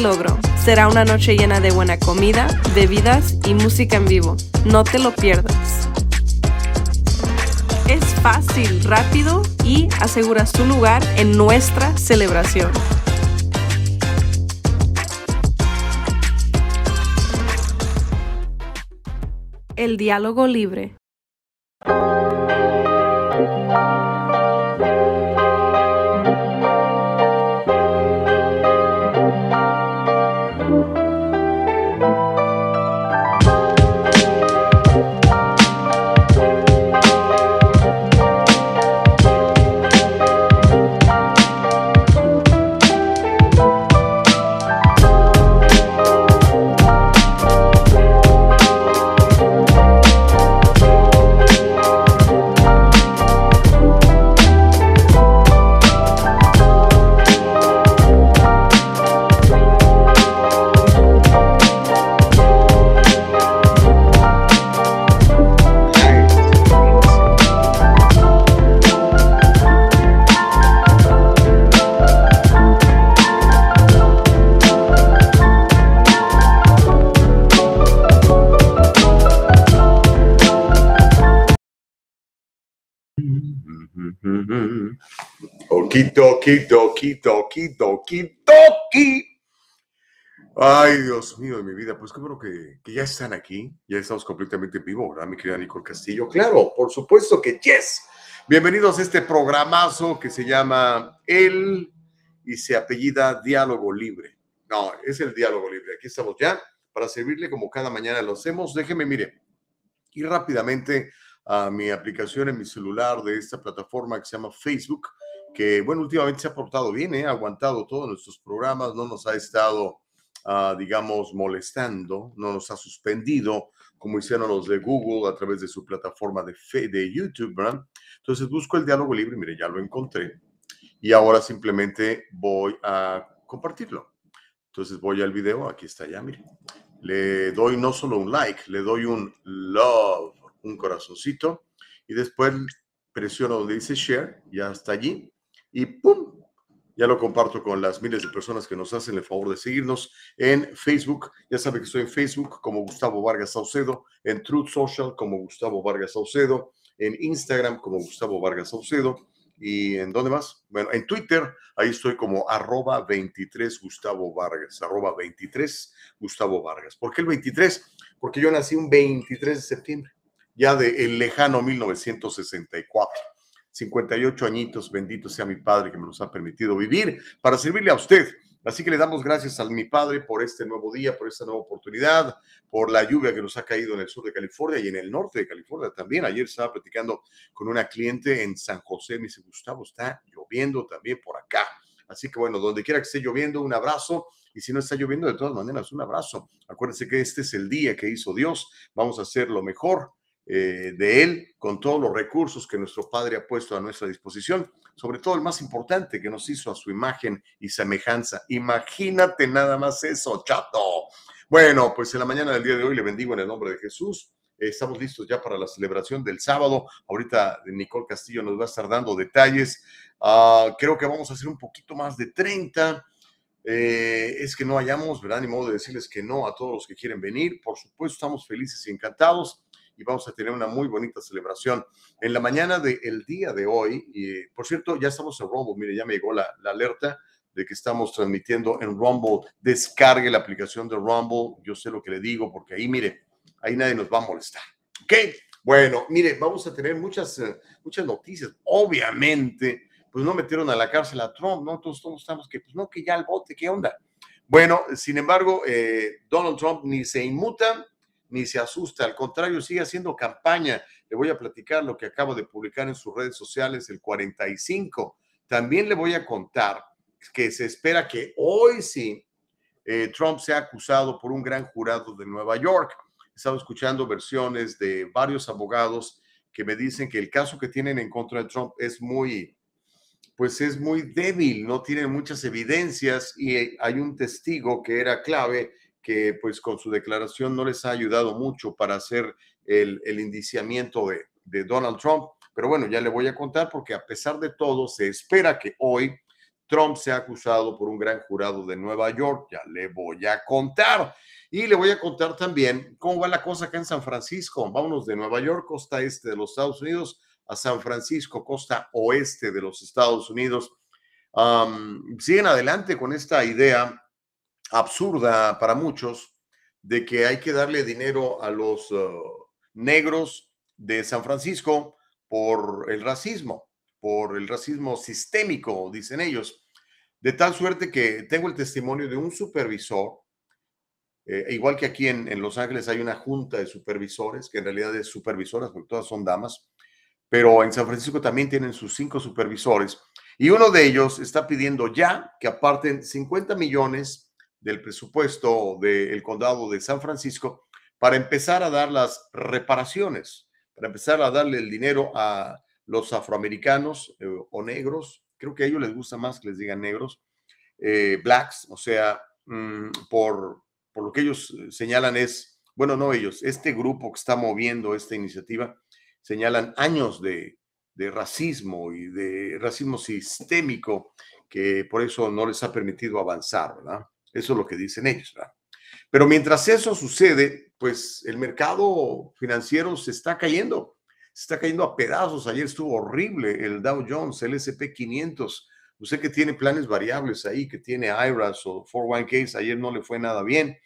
Logro. Será una noche llena de buena comida, bebidas y música en vivo. No te lo pierdas. Es fácil, rápido y aseguras tu lugar en nuestra celebración. El diálogo libre. Doki, doki, doki, doki. Ay, Dios mío de mi vida, pues qué bueno que, ya están aquí, ya estamos completamente en vivo, ¿verdad, mi querida Nicole Castillo? Claro, por supuesto que yes. Bienvenidos a este programazo que se llama El y se apellida Diálogo Libre. No, es el Diálogo Libre. Aquí estamos ya para servirle como cada mañana lo hacemos. Déjeme, mire, ir rápidamente a mi aplicación en mi celular de esta plataforma que se llama Facebook que, bueno, últimamente se ha portado bien, ¿eh? ha aguantado todos nuestros programas, no nos ha estado, uh, digamos, molestando, no nos ha suspendido, como hicieron los de Google a través de su plataforma de, fe, de YouTube, ¿verdad? Entonces busco el diálogo libre, mire, ya lo encontré, y ahora simplemente voy a compartirlo. Entonces voy al video, aquí está ya, mire. Le doy no solo un like, le doy un love, un corazoncito, y después presiono donde dice share, ya está allí, y ¡pum! Ya lo comparto con las miles de personas que nos hacen el favor de seguirnos en Facebook. Ya saben que estoy en Facebook como Gustavo Vargas Saucedo, en Truth Social como Gustavo Vargas Saucedo, en Instagram como Gustavo Vargas Saucedo. ¿Y en dónde más? Bueno, en Twitter, ahí estoy como arroba 23 Gustavo Vargas, arroba 23 Gustavo Vargas. ¿Por qué el 23? Porque yo nací un 23 de septiembre, ya de el lejano 1964. 58 añitos, bendito sea mi Padre que me los ha permitido vivir para servirle a usted. Así que le damos gracias a mi Padre por este nuevo día, por esta nueva oportunidad, por la lluvia que nos ha caído en el sur de California y en el norte de California también. Ayer estaba platicando con una cliente en San José, me dice, Gustavo, está lloviendo también por acá. Así que bueno, donde quiera que esté lloviendo, un abrazo. Y si no está lloviendo, de todas maneras, un abrazo. Acuérdense que este es el día que hizo Dios. Vamos a hacer lo mejor eh, de Él con todos los recursos que nuestro Padre ha puesto a nuestra disposición, sobre todo el más importante que nos hizo a su imagen y semejanza. Imagínate nada más eso, chato. Bueno, pues en la mañana del día de hoy le bendigo en el nombre de Jesús. Estamos listos ya para la celebración del sábado. Ahorita Nicole Castillo nos va a estar dando detalles. Uh, creo que vamos a hacer un poquito más de 30. Eh, es que no hayamos, ¿verdad? Ni modo de decirles que no a todos los que quieren venir. Por supuesto, estamos felices y encantados y vamos a tener una muy bonita celebración. En la mañana del día de hoy, y por cierto, ya estamos en Rumble, mire, ya me llegó la, la alerta de que estamos transmitiendo en Rumble. Descargue la aplicación de Rumble, yo sé lo que le digo, porque ahí, mire, ahí nadie nos va a molestar. ¿Ok? Bueno, mire, vamos a tener muchas, eh, muchas noticias. Obviamente, pues no metieron a la cárcel a Trump, ¿no? Todos, todos estamos que, pues no, que ya el bote, ¿qué onda? Bueno, sin embargo, eh, Donald Trump ni se inmuta, ni se asusta, al contrario, sigue haciendo campaña. Le voy a platicar lo que acabo de publicar en sus redes sociales, el 45. También le voy a contar que se espera que hoy sí eh, Trump sea acusado por un gran jurado de Nueva York. He estado escuchando versiones de varios abogados que me dicen que el caso que tienen en contra de Trump es muy, pues es muy débil, no tienen muchas evidencias y hay un testigo que era clave que pues con su declaración no les ha ayudado mucho para hacer el, indiciamiento de, de Donald Trump. Pero bueno, ya le voy a contar porque a pesar de todo se espera que hoy Trump sea acusado por un gran jurado de Nueva York. Ya le voy a contar. Y le voy a contar también cómo va la cosa acá en San Francisco. Vámonos de Nueva York, costa este de los Estados Unidos, a San Francisco, costa oeste de los Estados Unidos. siguen adelante con esta idea absurda para muchos de que hay que darle dinero a los uh, negros de San Francisco por el racismo, por el racismo sistémico, dicen ellos. De tal suerte que tengo el testimonio de un supervisor eh, igual que aquí en, Los Ángeles hay una junta de supervisores, que en realidad es supervisoras, porque todas son damas, pero en San Francisco también tienen sus cinco supervisores. Y uno de ellos está pidiendo ya que aparten 50 millones del presupuesto del condado de San Francisco para empezar a dar las reparaciones, para empezar a darle el dinero a los afroamericanos eh, o negros, creo que a ellos les gusta más que les digan negros, eh, blacks, o sea, mm, por por lo que ellos eh, señalan es, bueno, no ellos, este grupo que está moviendo esta iniciativa, señalan años de, racismo y de racismo sistémico que por eso no les ha permitido avanzar, ¿verdad? Eso es lo que dicen ellos, ¿verdad? Pero mientras eso sucede, pues el mercado financiero se está cayendo, se está cayendo a pedazos. Ayer estuvo horrible el Dow Jones, el SP 500 Usted que tiene planes variables ahí, que tiene IRAs o 401ks, ayer no le fue nada bien.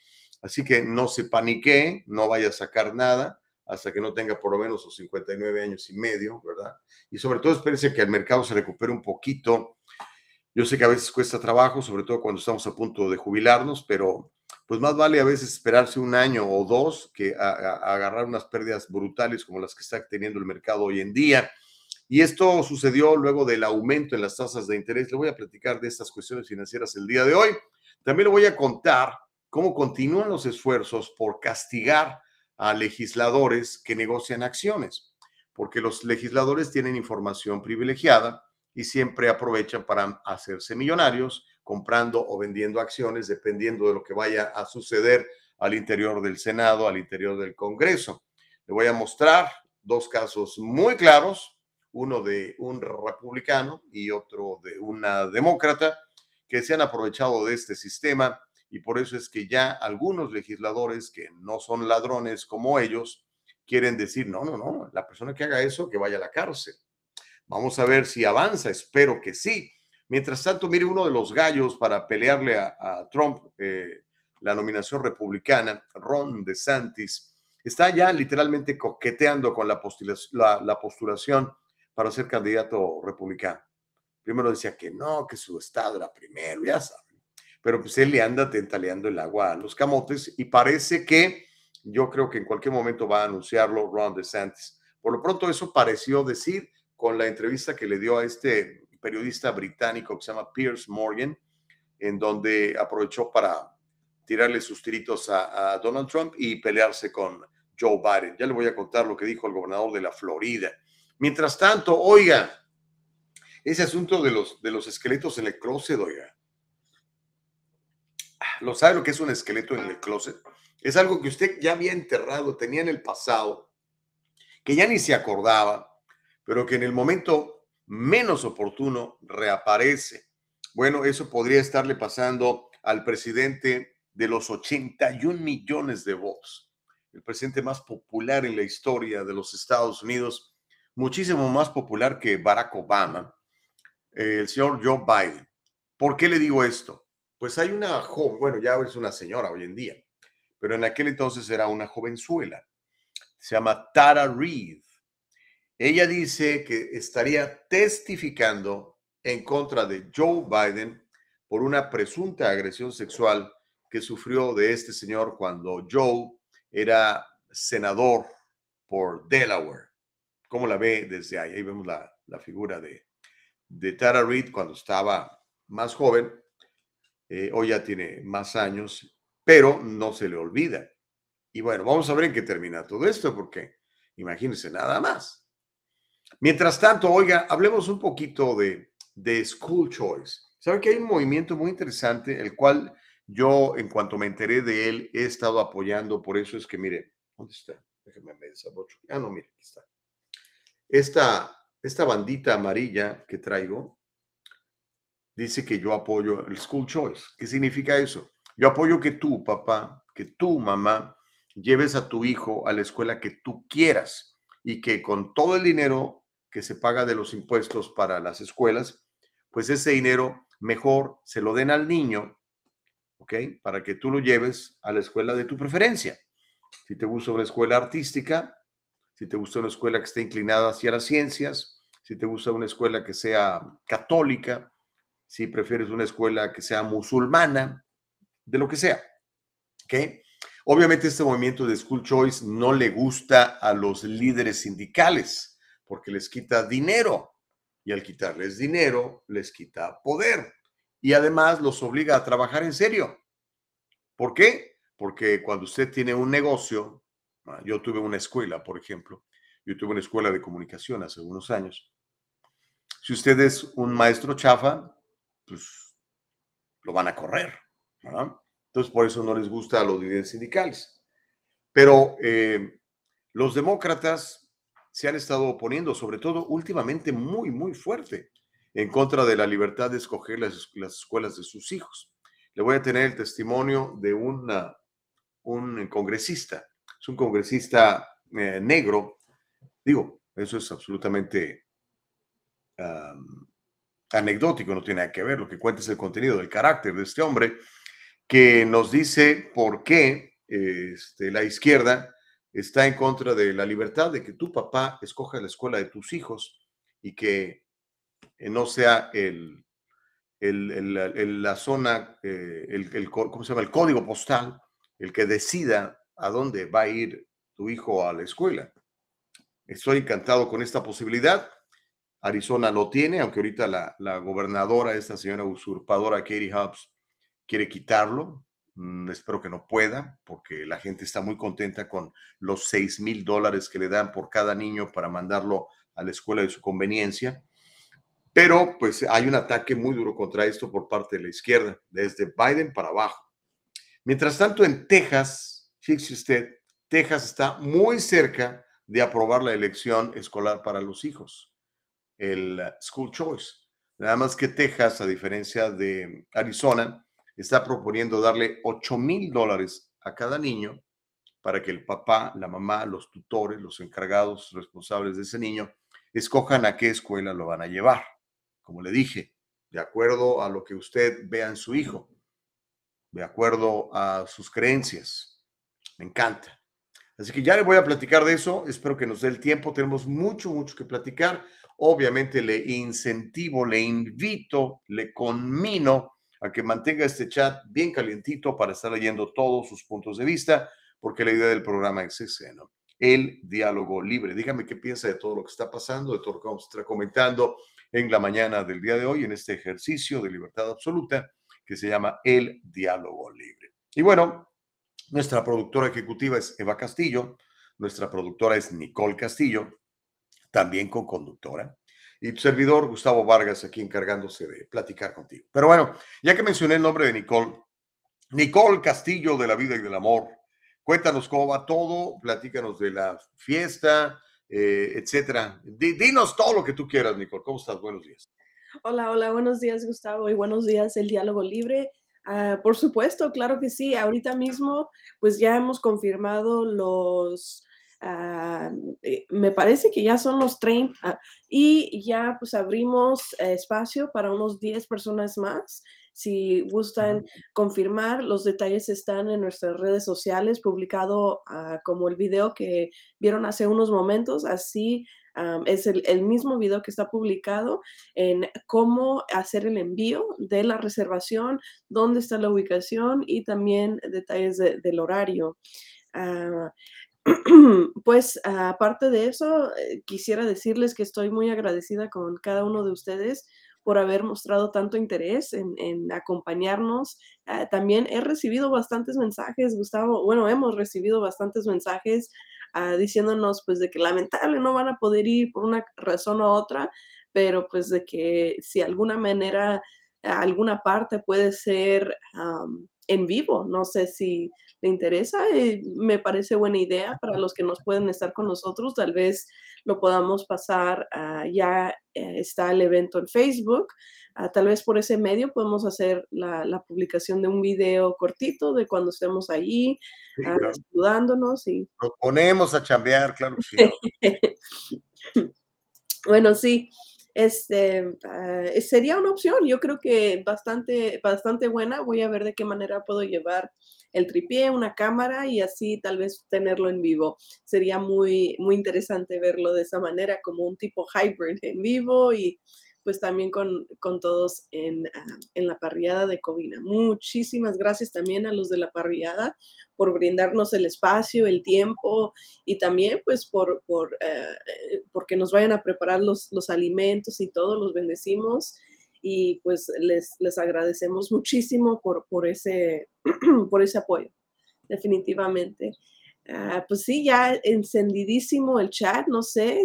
Así que no se panique, no vaya a sacar nada hasta que no tenga por lo menos sus 59 años y medio, ¿verdad? Y sobre todo espérese que el mercado se recupere un poquito. Yo sé que a veces cuesta trabajo, sobre todo cuando estamos a punto de jubilarnos, pero pues más vale a veces esperarse un año o dos que agarrar unas pérdidas brutales como las que está teniendo el mercado hoy en día. Y esto sucedió luego del aumento en las tasas de interés. Le voy a platicar de estas cuestiones financieras el día de hoy. También le voy a contar cómo continúan los esfuerzos por castigar a legisladores que negocian acciones, porque los legisladores tienen información privilegiada y siempre aprovechan para hacerse millonarios comprando o vendiendo acciones dependiendo de lo que vaya a suceder al interior del Senado, al interior del Congreso. Le voy a mostrar dos casos muy claros uno de un republicano y otro de una demócrata, que se han aprovechado de este sistema y por eso es que ya algunos legisladores que no son ladrones como ellos quieren decir, no, no, no, la persona que haga eso, que vaya a la cárcel. Vamos a ver si avanza, espero que sí. Mientras tanto, mire uno de los gallos para pelearle a, Trump eh, la nominación republicana, Ron DeSantis, está ya literalmente coqueteando con la, la postulación para ser candidato republicano. Primero decía que no, que su estado era primero, ya saben. Pero pues él le anda tentaleando el agua a los camotes y parece que yo creo que en cualquier momento va a anunciarlo Ron DeSantis. Por lo pronto eso pareció decir con la entrevista que le dio a este periodista británico que se llama Piers Morgan, en donde aprovechó para tirarle sus tiritos a, a Donald Trump y pelearse con Joe Biden. Ya le voy a contar lo que dijo el gobernador de la Florida. Mientras tanto, oiga, ese asunto de los, de los esqueletos en el closet, oiga. ¿Lo sabe lo que es un esqueleto en el closet? Es algo que usted ya había enterrado, tenía en el pasado, que ya ni se acordaba, pero que en el momento menos oportuno reaparece. Bueno, eso podría estarle pasando al presidente de los 81 millones de votos, el presidente más popular en la historia de los Estados Unidos, muchísimo más popular que Barack Obama, el señor Joe Biden. ¿Por qué le digo esto? Pues hay una joven, bueno, ya es una señora hoy en día, pero en aquel entonces era una jovenzuela. Se llama Tara Reid. Ella dice que estaría testificando en contra de Joe Biden por una presunta agresión sexual que sufrió de este señor cuando Joe era senador por Delaware. ¿Cómo la ve desde ahí? Ahí vemos la, la figura de, de Tara Reid cuando estaba más joven. Eh, hoy ya tiene más años, pero no se le olvida. Y bueno, vamos a ver en qué termina todo esto, porque imagínense nada más. Mientras tanto, oiga, hablemos un poquito de, de School Choice. Saben que hay un movimiento muy interesante, el cual yo, en cuanto me enteré de él, he estado apoyando. Por eso es que, mire, ¿dónde está? Déjenme ver Ah, no, mire, aquí está. Esta, esta bandita amarilla que traigo dice que yo apoyo el School Choice. ¿Qué significa eso? Yo apoyo que tú, papá, que tú, mamá, lleves a tu hijo a la escuela que tú quieras y que con todo el dinero que se paga de los impuestos para las escuelas, pues ese dinero mejor se lo den al niño, ¿ok? Para que tú lo lleves a la escuela de tu preferencia. Si te gusta una escuela artística, si te gusta una escuela que esté inclinada hacia las ciencias, si te gusta una escuela que sea católica, si prefieres una escuela que sea musulmana, de lo que sea. ¿Ok? Obviamente este movimiento de School Choice no le gusta a los líderes sindicales porque les quita dinero y al quitarles dinero les quita poder y además los obliga a trabajar en serio. ¿Por qué? Porque cuando usted tiene un negocio, ah, yo tuve una escuela, por ejemplo, yo tuve una escuela de comunicación hace unos años. Si usted es un maestro chafa, pues lo van a correr. Entonces, por eso no les gusta a los líderes sindicales. Pero eh, los demócratas se han estado oponiendo, sobre todo últimamente muy, muy fuerte, en contra de la libertad de escoger las, escuelas de sus hijos. Le voy a tener el testimonio de una, un congresista. Es un congresista eh, negro. Digo, eso es absolutamente anecdótico, no tiene nada que ver. Lo que cuenta es el contenido del carácter de este hombre que nos dice por qué este, la izquierda está en contra de la libertad de que tu papá escoja la escuela de tus hijos y que eh, no sea el, el, la zona, eh, el, ¿cómo se llama? el código postal el que decida a dónde va a ir tu hijo a la escuela. Estoy encantado con esta posibilidad. Arizona lo tiene, aunque ahorita la, la gobernadora, esta señora usurpadora Katie Hobbs, quiere quitarlo. Mm, espero que no pueda, porque la gente está muy contenta con los 6 mil dólares que le dan por cada niño para mandarlo a la escuela de su conveniencia. Pero pues hay un ataque muy duro contra esto por parte de la izquierda, desde Biden para abajo. Mientras tanto, en Texas, fíjese usted, Texas está muy cerca de aprobar la elección escolar para los hijos, el School Choice. Nada más que Texas, a diferencia de Arizona, está proponiendo darle 8 mil dólares a cada niño para que el papá, la mamá, los tutores, los encargados responsables de ese niño escojan a qué escuela lo van a llevar. Como le dije, de acuerdo a lo que usted vea en su hijo, de acuerdo a sus creencias. Me encanta. Así que ya le voy a platicar de eso. Espero que nos dé el tiempo. Tenemos mucho, mucho que platicar. Obviamente le incentivo, le invito, le conmino a que mantenga este chat bien calientito para estar leyendo todos sus puntos de vista, porque la idea del programa es ese, ¿no? El diálogo libre. Dígame qué piensa de todo lo que está pasando, de todo lo que vamos a estar comentando en la mañana del día de hoy, en este ejercicio de libertad absoluta que se llama El diálogo libre. Y bueno, nuestra productora ejecutiva es Eva Castillo, nuestra productora es Nicole Castillo, también con conductora y tu servidor Gustavo Vargas aquí encargándose de platicar contigo. Pero bueno, ya que mencioné el nombre de Nicole, Nicole Castillo de la vida y del amor, cuéntanos cómo va todo, platícanos de la fiesta, eh, etcétera. dinos todo lo que tú quieras, Nicole. ¿Cómo estás? Buenos días. Hola, hola, buenos días, Gustavo, y buenos días, el diálogo libre. Ah, por supuesto, claro que sí. Ahorita mismo, pues ya hemos confirmado los Ah, eh, me parece que ya son los 30 y ya pues abrimos espacio para unos 10 personas más. Si gustan confirmar, los detalles están en nuestras redes sociales, publicado ah, como el video que vieron hace unos momentos. Así es el, mismo video que está publicado en cómo hacer el envío de la reservación, dónde está la ubicación y también detalles del horario. Ah, pues aparte de eso, eh, quisiera decirles que estoy muy agradecida con cada uno de ustedes por haber mostrado tanto interés en, acompañarnos. Ah, también he recibido bastantes mensajes, Gustavo, bueno, hemos recibido bastantes mensajes ah, diciéndonos pues de que lamentable no van a poder ir por una razón u otra, pero pues de que si alguna manera, alguna parte puede ser en vivo, no sé si le interesa, eh, me parece buena idea para los que nos pueden estar con nosotros, tal vez lo podamos pasar, ya eh, está el evento en Facebook, ah, tal vez por ese medio podemos hacer la, publicación de un video cortito de cuando estemos ahí, ah, saludándonos y... Nos ponemos a chambear, claro que sí. bueno, sí, este, ah, sería una opción, yo creo que bastante, bastante buena, voy a ver de qué manera puedo llevar el tripié, una cámara y así tal vez tenerlo en vivo. Sería muy, muy interesante verlo de esa manera, como un tipo hybrid en vivo y pues también con, todos en, ah, en, la parrillada de Covina. Muchísimas gracias también a los de la parrillada por brindarnos el espacio, el tiempo y también pues por, por eh, porque nos vayan a preparar los, los alimentos y todo, los bendecimos y pues les, les agradecemos muchísimo por, por, ese, por ese apoyo, definitivamente. Ah, pues sí, ya encendidísimo el chat, no sé,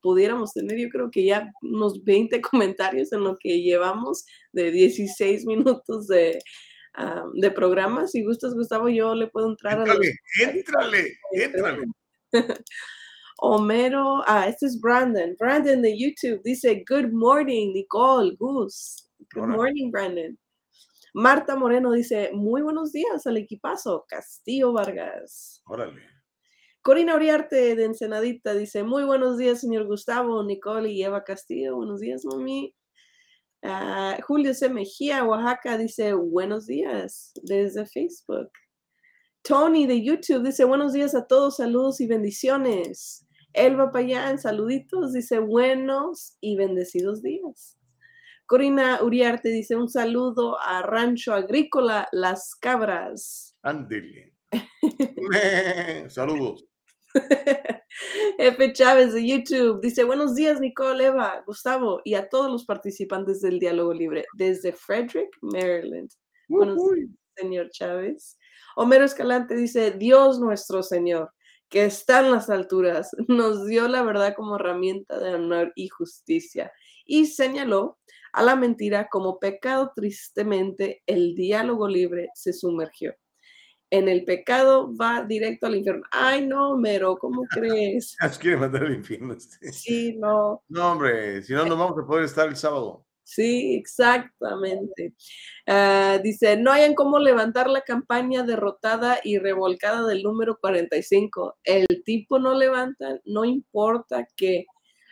pudiéramos tener yo creo que ya unos 20 comentarios en lo que llevamos de 16 minutos de, ah, de programa. Si gustas, Gustavo, yo le puedo entrar a los... Éntrale, éntrale. Homero, ah, este es Brandon. Brandon de YouTube dice, Good morning, Nicole, Gus. Good morning, Brandon. Marta Moreno dice, muy buenos días al equipazo, Castillo Vargas. Órale. Corina Uriarte de Ensenadita dice, muy buenos días, señor Gustavo, Nicole y Eva Castillo. Buenos días, mami. Ah, Julio C. Mejía, Oaxaca, dice, buenos días desde Facebook. Tony de YouTube dice, buenos días a todos, saludos y bendiciones. Elba Payán, saluditos, dice buenos y bendecidos días. Corina Uriarte dice un saludo a Rancho Agrícola Las Cabras. Ándele. Saludos. F. Chávez de YouTube dice buenos días Nicole, Eva, Gustavo y a todos los participantes del diálogo libre desde Frederick, Maryland. Buenos días, señor Chávez. Homero Escalante dice Dios nuestro Señor que está en las alturas, nos dio la verdad como herramienta de honor y justicia y señaló a la mentira como pecado tristemente el diálogo libre se sumergió. En el pecado va directo al infierno. Ay, no, Mero, ¿cómo crees? Nos quiere mandar al infierno. Sí, no. No, hombre, si no, no vamos a poder estar el sábado. Sí, exactamente. Ah, dice, no hayan cómo levantar la campaña derrotada y revolcada del número 45. El tipo no levanta, no importa que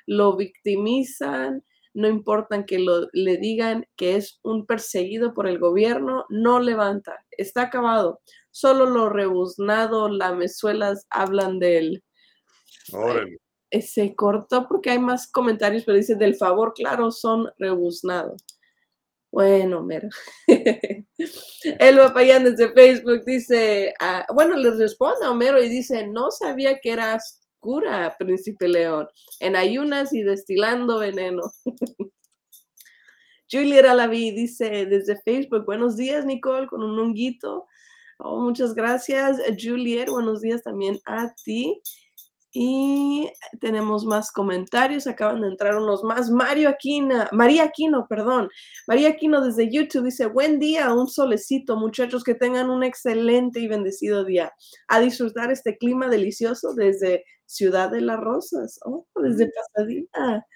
lo victimizan, no importa que lo, le digan que es un perseguido por el gobierno, no levanta. Está acabado. Solo lo rebuznado, lamezuelas hablan de él. Órale. Eh, se cortó porque hay más comentarios, pero dice, del favor, claro, son rebuznados. Bueno, mero. El Papayán desde Facebook dice, ah, bueno, le responde a Homero y dice, no sabía que eras cura, príncipe león, en ayunas y destilando veneno. Juliet Alaví dice desde Facebook, buenos días Nicole, con un honguito. Oh, muchas gracias, Juliet. Buenos días también a ti. Y tenemos más comentarios, acaban de entrar unos más. Mario Aquino, María Aquino, perdón. María Aquino desde YouTube dice, buen día, un solecito, muchachos, que tengan un excelente y bendecido día. A disfrutar este clima delicioso desde Ciudad de las Rosas, oh, desde Pasadena.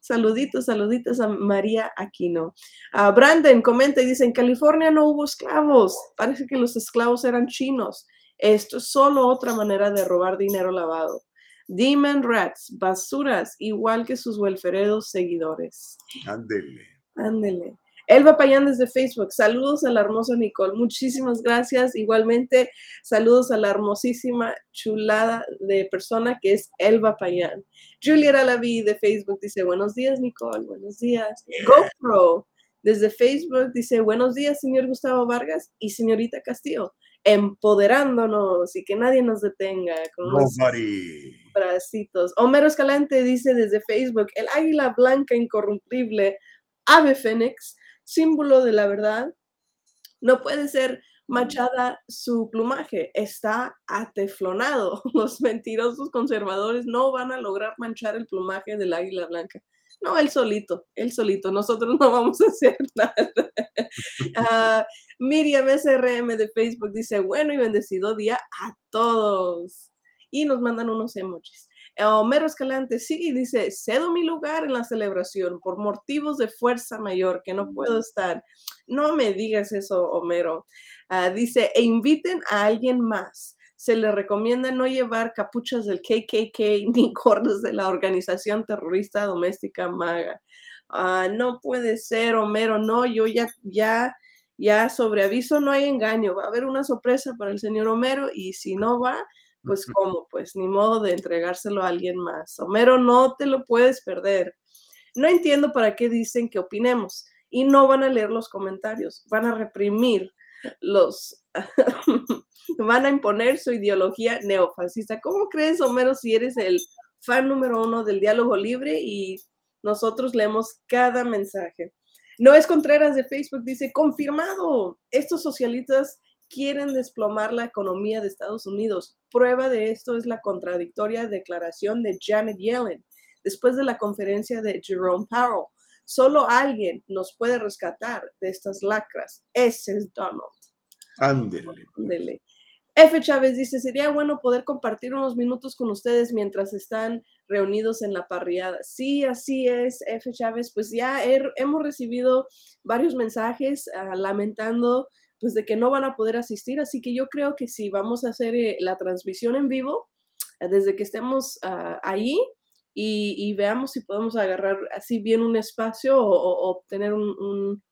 Saluditos, saluditos a María Aquino. A Brandon comenta y dice, en California no hubo esclavos, parece que los esclavos eran chinos. Esto es solo otra manera de robar dinero lavado. Demon Rats, basuras, igual que sus welferedos seguidores. Ándele. Ándele. Elba Payán desde Facebook. Saludos a la hermosa Nicole. Muchísimas gracias. Igualmente, saludos a la hermosísima chulada de persona que es Elba Payán. Julia Alaví de Facebook dice: Buenos días, Nicole. Buenos días. GoPro Desde Facebook dice, buenos días, señor Gustavo Vargas y señorita Castillo, empoderándonos y que nadie nos detenga con Nobody. bracitos. Homero Escalante dice desde Facebook, el águila blanca incorruptible, ave fénix, símbolo de la verdad, no puede ser machada su plumaje, está ateflonado. Los mentirosos conservadores no van a lograr manchar el plumaje del águila blanca. No, él solito, él solito, nosotros no vamos a hacer nada. Ah, Miriam SRM de Facebook dice, bueno y bendecido día a todos. Y nos mandan unos emojis. Homero Escalante sigue y dice, cedo mi lugar en la celebración por motivos de fuerza mayor que no puedo estar. No me digas eso, Homero. Ah, dice, e inviten a alguien más. Se le recomienda no llevar capuchas del KKK ni gordos de la organización terrorista doméstica MAGA. Ah, no puede ser, Homero, no, yo ya, ya, ya sobre aviso no hay engaño. Va a haber una sorpresa para el señor Homero y si no va, pues cómo, pues ni modo de entregárselo a alguien más. Homero, no te lo puedes perder. No entiendo para qué dicen que opinemos y no van a leer los comentarios, van a reprimir los, van a imponer su ideología neofascista. ¿Cómo crees, Homero, si eres el fan número uno del diálogo libre y nosotros leemos cada mensaje? No es Contreras de Facebook, dice, confirmado, estos socialistas quieren desplomar la economía de Estados Unidos. Prueba de esto es la contradictoria declaración de Janet Yellen después de la conferencia de Jerome Powell. Solo alguien nos puede rescatar de estas lacras. Ese es Donald. Ándele. Ándele. F. Chávez dice, sería bueno poder compartir unos minutos con ustedes mientras están reunidos en la parriada. Sí, así es, F. Chávez. Pues ya he- hemos recibido varios mensajes ah, lamentando pues de que no van a poder asistir, así que yo creo que si vamos a hacer eh, la transmisión en vivo, eh, desde que estemos ah, ahí y, y veamos si podemos agarrar así bien un espacio o, tener un- un-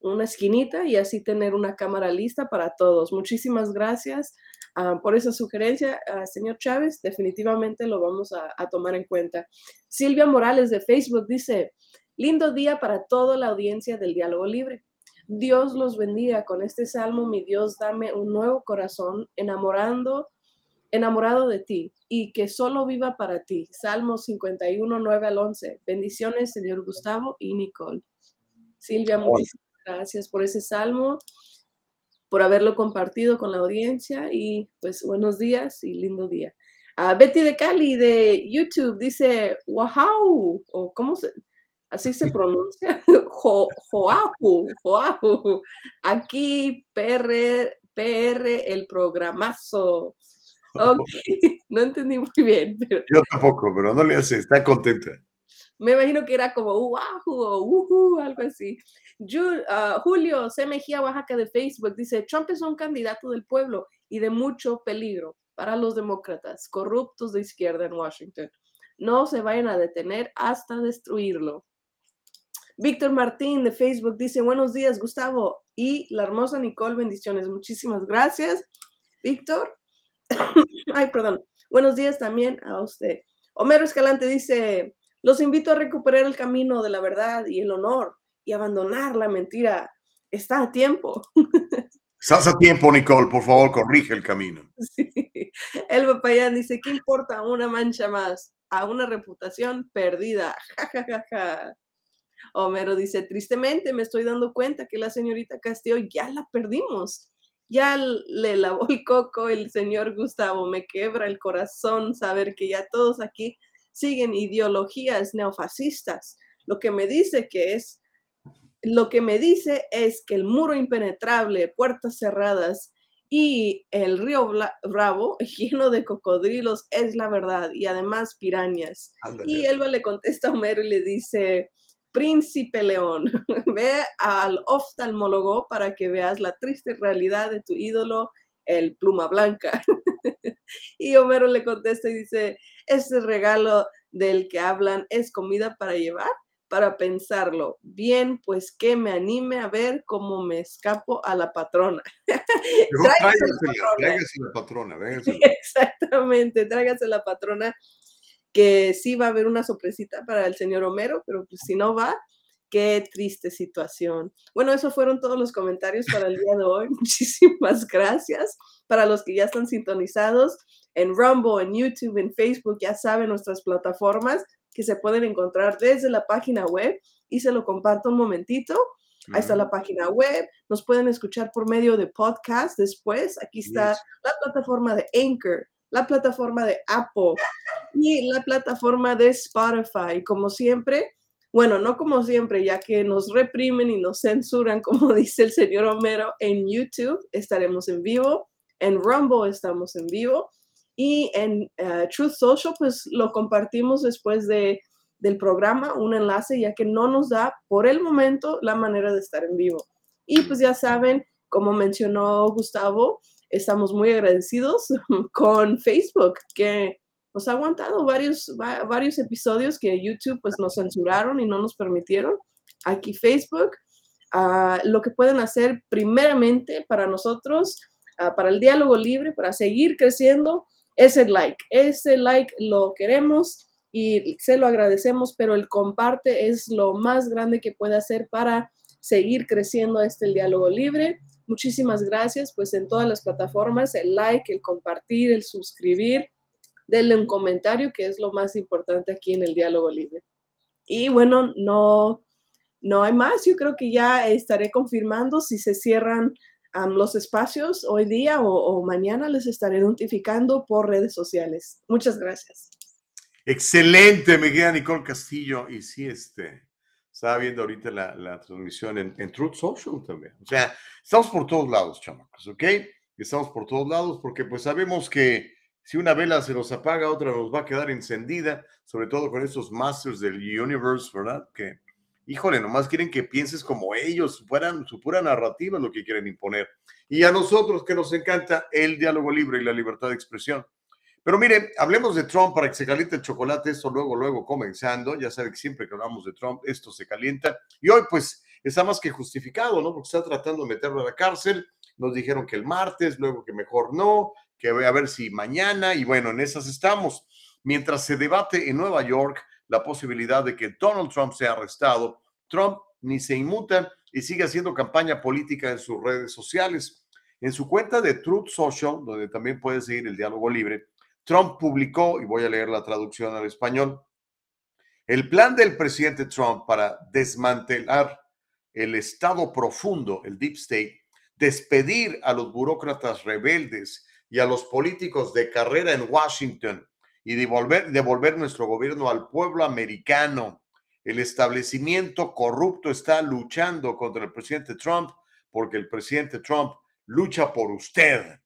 una esquinita y así tener una cámara lista para todos. Muchísimas gracias ah, por esa sugerencia, ah, señor Chávez. Definitivamente lo vamos a, a tomar en cuenta. Silvia Morales de Facebook dice, lindo día para toda la audiencia del Diálogo Libre. Dios los bendiga con este salmo, mi Dios, dame un nuevo corazón, enamorando, enamorado de ti y que solo viva para ti. Salmo 51, 9 al 11. Bendiciones, señor Gustavo y Nicole. Silvia, muchísimas gracias por ese salmo, por haberlo compartido con la audiencia y pues buenos días y lindo día. Ah, Betty de Cali de YouTube dice, wow, o cómo se, así se pronuncia, Jo- Joahu, Joahu. Aquí PR, PR, el programazo. Ok, no entendí muy bien, pero Yo tampoco, pero no le hace, está contenta. me imagino que era como Uahu o Uhu, algo así. Ah, Julio C. Mejía, Oaxaca de Facebook, dice, Trump es un candidato del pueblo y de mucho peligro para los demócratas corruptos de izquierda en Washington. No se vayan a detener hasta destruirlo. Víctor Martín de Facebook dice, buenos días, Gustavo y la hermosa Nicole, bendiciones. Muchísimas gracias, Víctor. Ay, perdón. Buenos días también a usted. Homero Escalante dice, los invito a recuperar el camino de la verdad y el honor y abandonar la mentira. Está a tiempo. Estás a tiempo, Nicole, por favor, corrige el camino. Sí. El papayán dice, ¿qué importa una mancha más a una reputación perdida? Ja, ja, ja, ja. Homero dice, tristemente me estoy dando cuenta que la señorita Castillo ya la perdimos. Ya le lavó el coco el señor Gustavo. Me quebra el corazón saber que ya todos aquí siguen ideologías neofascistas. Lo que me dice que es, lo que me dice es que el muro impenetrable, puertas cerradas y el río Bravo lleno de cocodrilos es la verdad y además pirañas. Y Elba le contesta a Homero y le dice, Príncipe León, ve al oftalmólogo para que veas la triste realidad de tu ídolo, el pluma blanca. y Homero le contesta y dice, ese regalo del que hablan es comida para llevar, para pensarlo. Bien, pues que me anime a ver cómo me escapo a la patrona. Tráigasela, tráigasela, patrona. tráigasela, patrona, véngasela. Exactamente, tráigase la patrona, que sí va a haber una sorpresita para el señor Homero, pero pues si no va, Qué triste situación. Bueno, esos fueron todos los comentarios para el día de hoy. Muchísimas gracias para los que ya están sintonizados en Rumble, en YouTube, en Facebook, ya saben nuestras plataformas que se pueden encontrar desde la página web y se lo comparto un momentito. Ahí está la página web, nos pueden escuchar por medio de podcast después. Aquí está la plataforma de Anchor, la plataforma de Apple y la plataforma de Spotify. Como siempre, bueno, no como siempre, ya que nos reprimen y nos censuran, como dice el señor Homero, en YouTube estaremos en vivo, en Rumble estamos en vivo y en eh, Truth Social, pues lo compartimos después de, del programa, un enlace, ya que no nos da por el momento la manera de estar en vivo. Y pues ya saben, como mencionó Gustavo, estamos muy agradecidos con Facebook, que nos ha aguantado varios, varios episodios que YouTube pues nos censuraron y no nos permitieron. Aquí Facebook, ah, lo que pueden hacer primeramente para nosotros, ah, para el diálogo libre, para seguir creciendo, es el like. Ese like lo queremos y se lo agradecemos, pero el comparte es lo más grande que puede hacer para seguir creciendo este diálogo libre. Muchísimas gracias, pues en todas las plataformas, el like, el compartir, el suscribir, denle un comentario, que es lo más importante aquí en el diálogo libre. Y bueno, no, no hay más, yo creo que ya estaré confirmando si se cierran los espacios hoy día o, o mañana, les estaré notificando por redes sociales. Muchas gracias. Excelente, me queda Nicole Castillo. Y sí, este, estaba viendo ahorita la, transmisión en, Truth Social también. O sea, estamos por todos lados, chamacos, ¿ok? Estamos por todos lados porque pues sabemos que si una vela se nos apaga, otra nos va a quedar encendida, sobre todo con esos masters del universe, ¿verdad? Que, híjole, nomás quieren que pienses como ellos, fueran su pura narrativa es lo que quieren imponer. Y a nosotros que nos encanta el diálogo libre y la libertad de expresión. Pero mire, hablemos de Trump para que se caliente el chocolate, esto luego, luego comenzando. Ya sabe que siempre que hablamos de Trump, esto se calienta. Y hoy, pues, está más que justificado, ¿no? Porque está tratando de meterlo a la cárcel. Nos dijeron que el martes, luego que mejor no, que a ver si mañana. Y bueno, en esas estamos. Mientras se debate en Nueva York la posibilidad de que Donald Trump sea arrestado, Trump ni se inmuta y sigue haciendo campaña política en sus redes sociales. En su cuenta de Truth Social, donde también puede seguir el diálogo libre, Trump publicó, y voy a leer la traducción al español, el plan del presidente Trump para desmantelar el Estado profundo, el Deep State, despedir a los burócratas rebeldes y a los políticos de carrera en Washington y devolver, devolver nuestro gobierno al pueblo americano. El establecimiento corrupto está luchando contra el presidente Trump porque el presidente Trump lucha por usted.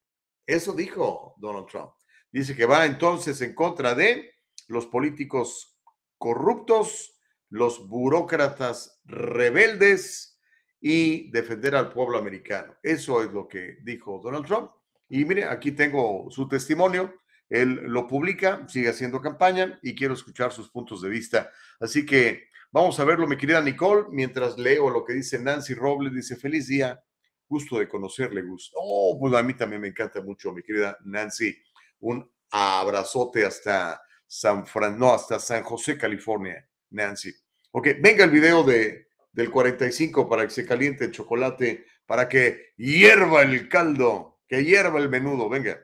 Eso dijo Donald Trump. Dice que va entonces en contra de los políticos corruptos, los burócratas rebeldes y defender al pueblo americano. Eso es lo que dijo Donald Trump. Y mire, aquí tengo su testimonio. Él lo publica, sigue haciendo campaña y quiero escuchar sus puntos de vista. Así que vamos a verlo, mi querida Nicole, mientras leo lo que dice Nancy Robles. Dice, feliz día, gusto de conocerle, gusto. Oh, pues a mí también me encanta mucho, mi querida Nancy un abrazote hasta San Fran, no, hasta San José, California, Nancy. Ok, venga el video de, del 45 para que se caliente el chocolate, para que hierva el caldo, que hierva el menudo, venga.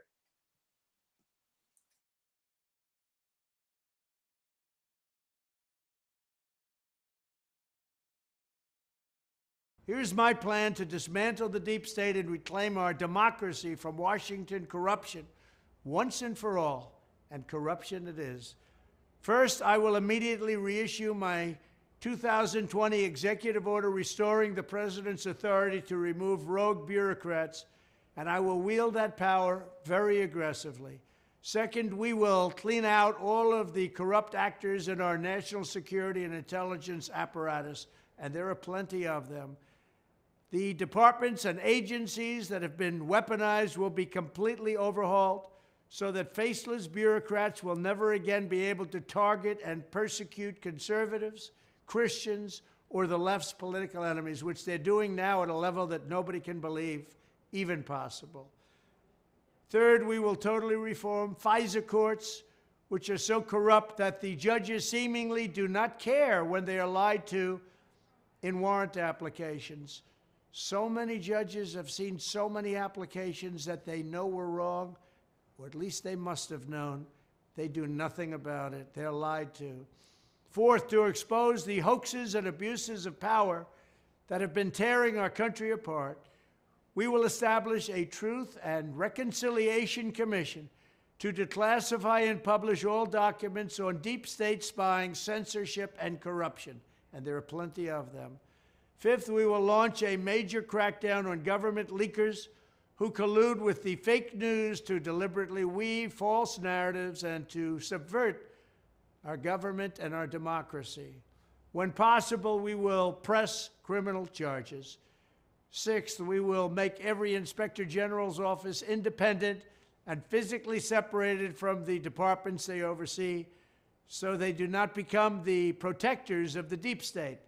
Here's my plan to dismantle the deep state and reclaim our democracy from Washington corruption. Once and for all, and corruption it is. First, I will immediately reissue my 2020 executive order restoring the president's authority to remove rogue bureaucrats, and I will wield that power very aggressively. Second, we will clean out all of the corrupt actors in our national security and intelligence apparatus, and there are plenty of them. The departments and agencies that have been weaponized will be completely overhauled so that faceless bureaucrats will never again be able to target and persecute conservatives, Christians, or the left's political enemies, which they're doing now at a level that nobody can believe even possible. Third, we will totally reform FISA courts, which are so corrupt that the judges seemingly do not care when they are lied to in warrant applications. So many judges have seen so many applications that they know were wrong, or at least they must have known. They do nothing about it. They're lied to. Fourth, to expose the hoaxes and abuses of power that have been tearing our country apart, we will establish a Truth and Reconciliation Commission to declassify and publish all documents on deep state spying, censorship, and corruption. And there are plenty of them. Fifth, we will launch a major crackdown on government leakers who collude with the fake news to deliberately weave false narratives and to subvert our government and our democracy. When possible, we will press criminal charges. Sixth, we will make every inspector general's office independent and physically separated from the departments they oversee so they do not become the protectors of the deep state.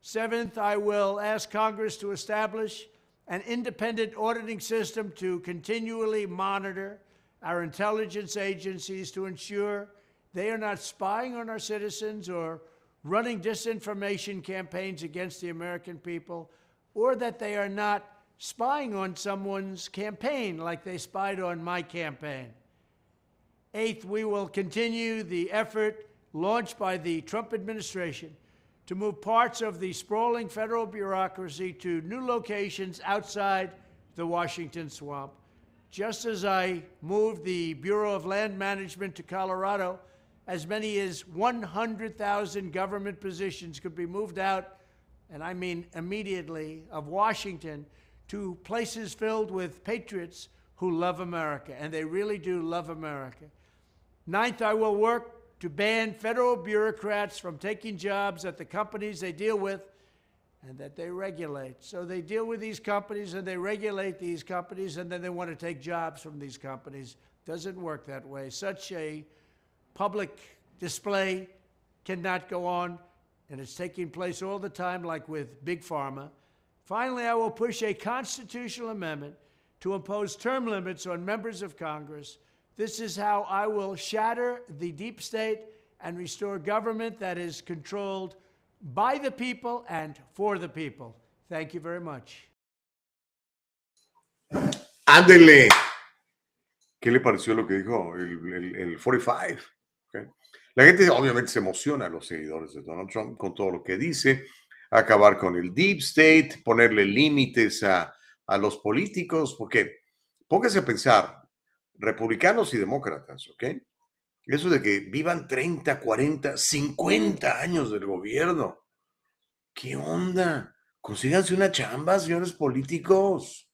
Seventh, I will ask Congress to establish an independent auditing system to continually monitor our intelligence agencies to ensure they are not spying on our citizens or running disinformation campaigns against the American people, or that they are not spying on someone's campaign like they spied on my campaign. Eighth, we will continue the effort launched by the Trump administration to move parts of the sprawling federal bureaucracy to new locations outside the Washington swamp. Just as I moved the Bureau of Land Management to Colorado, as many as 100,000 government positions could be moved out, and I mean immediately, of Washington to places filled with patriots who love America, and they really do love America. Ninth, I will work to ban federal bureaucrats from taking jobs at the companies they deal with and that they regulate. So they deal with these companies and they regulate these companies, and then they want to take jobs from these companies. Doesn't work that way. Such a public display cannot go on, and it's taking place all the time, like with Big Pharma. Finally, I will push a constitutional amendment to impose term limits on members of Congress this is how I will shatter the deep state and restore government that is controlled by the people and for the people. Thank you very much. Ándele. ¿Qué le pareció lo que dijo el, el, el 45? Okay. La gente obviamente se emociona, los seguidores de Donald Trump, con todo lo que dice, acabar con el deep state, ponerle límites a, a los políticos, porque póngase a pensar, republicanos y demócratas, ¿ok? Eso de que vivan 30, 40, 50 años del gobierno. ¿Qué onda? Consíganse una chamba, señores políticos.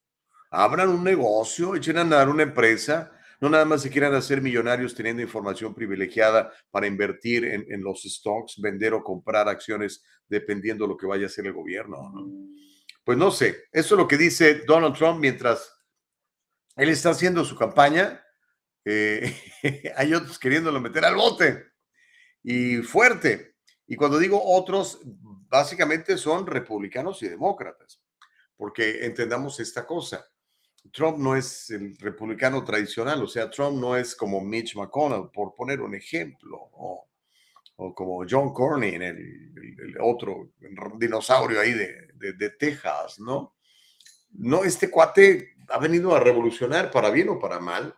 Abran un negocio, echen a andar una empresa. No nada más se quieran hacer millonarios teniendo información privilegiada para invertir en, los stocks, vender o comprar acciones dependiendo de lo que vaya a hacer el gobierno. ¿no? Pues no sé, eso es lo que dice Donald Trump mientras él está haciendo su campaña, eh, hay otros queriéndolo meter al bote y fuerte. Y cuando digo otros, básicamente son republicanos y demócratas, porque entendamos esta cosa. Trump no es el republicano tradicional, o sea, Trump no es como Mitch McConnell, por poner un ejemplo, o, como John Cornyn, el, el, otro dinosaurio ahí de Texas, ¿no? No, este cuate ha venido a revolucionar para bien o para mal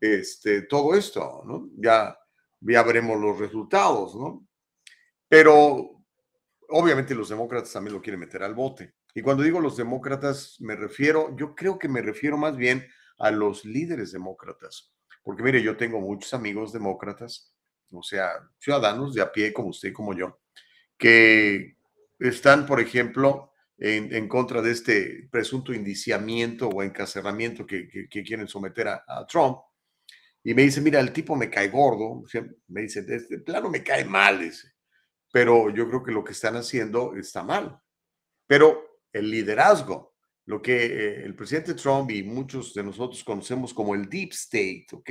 este, todo esto, ¿no? Ya, ya veremos los resultados, ¿no? Pero obviamente los demócratas también lo quieren meter al bote. Y cuando digo los demócratas, me refiero, yo creo que me refiero más bien a los líderes demócratas. Porque mire, yo tengo muchos amigos demócratas, o sea, ciudadanos de a pie como usted y como yo, que están, por ejemplo, en, contra de este presunto indiciamiento o encarcelamiento que, quieren someter a, a, Trump. Y me dice, mira, el tipo me cae gordo, me dice, de este plano me cae mal ese, pero yo creo que lo que están haciendo está mal. Pero el liderazgo, lo que eh, el presidente Trump y muchos de nosotros conocemos como el deep state, ¿ok?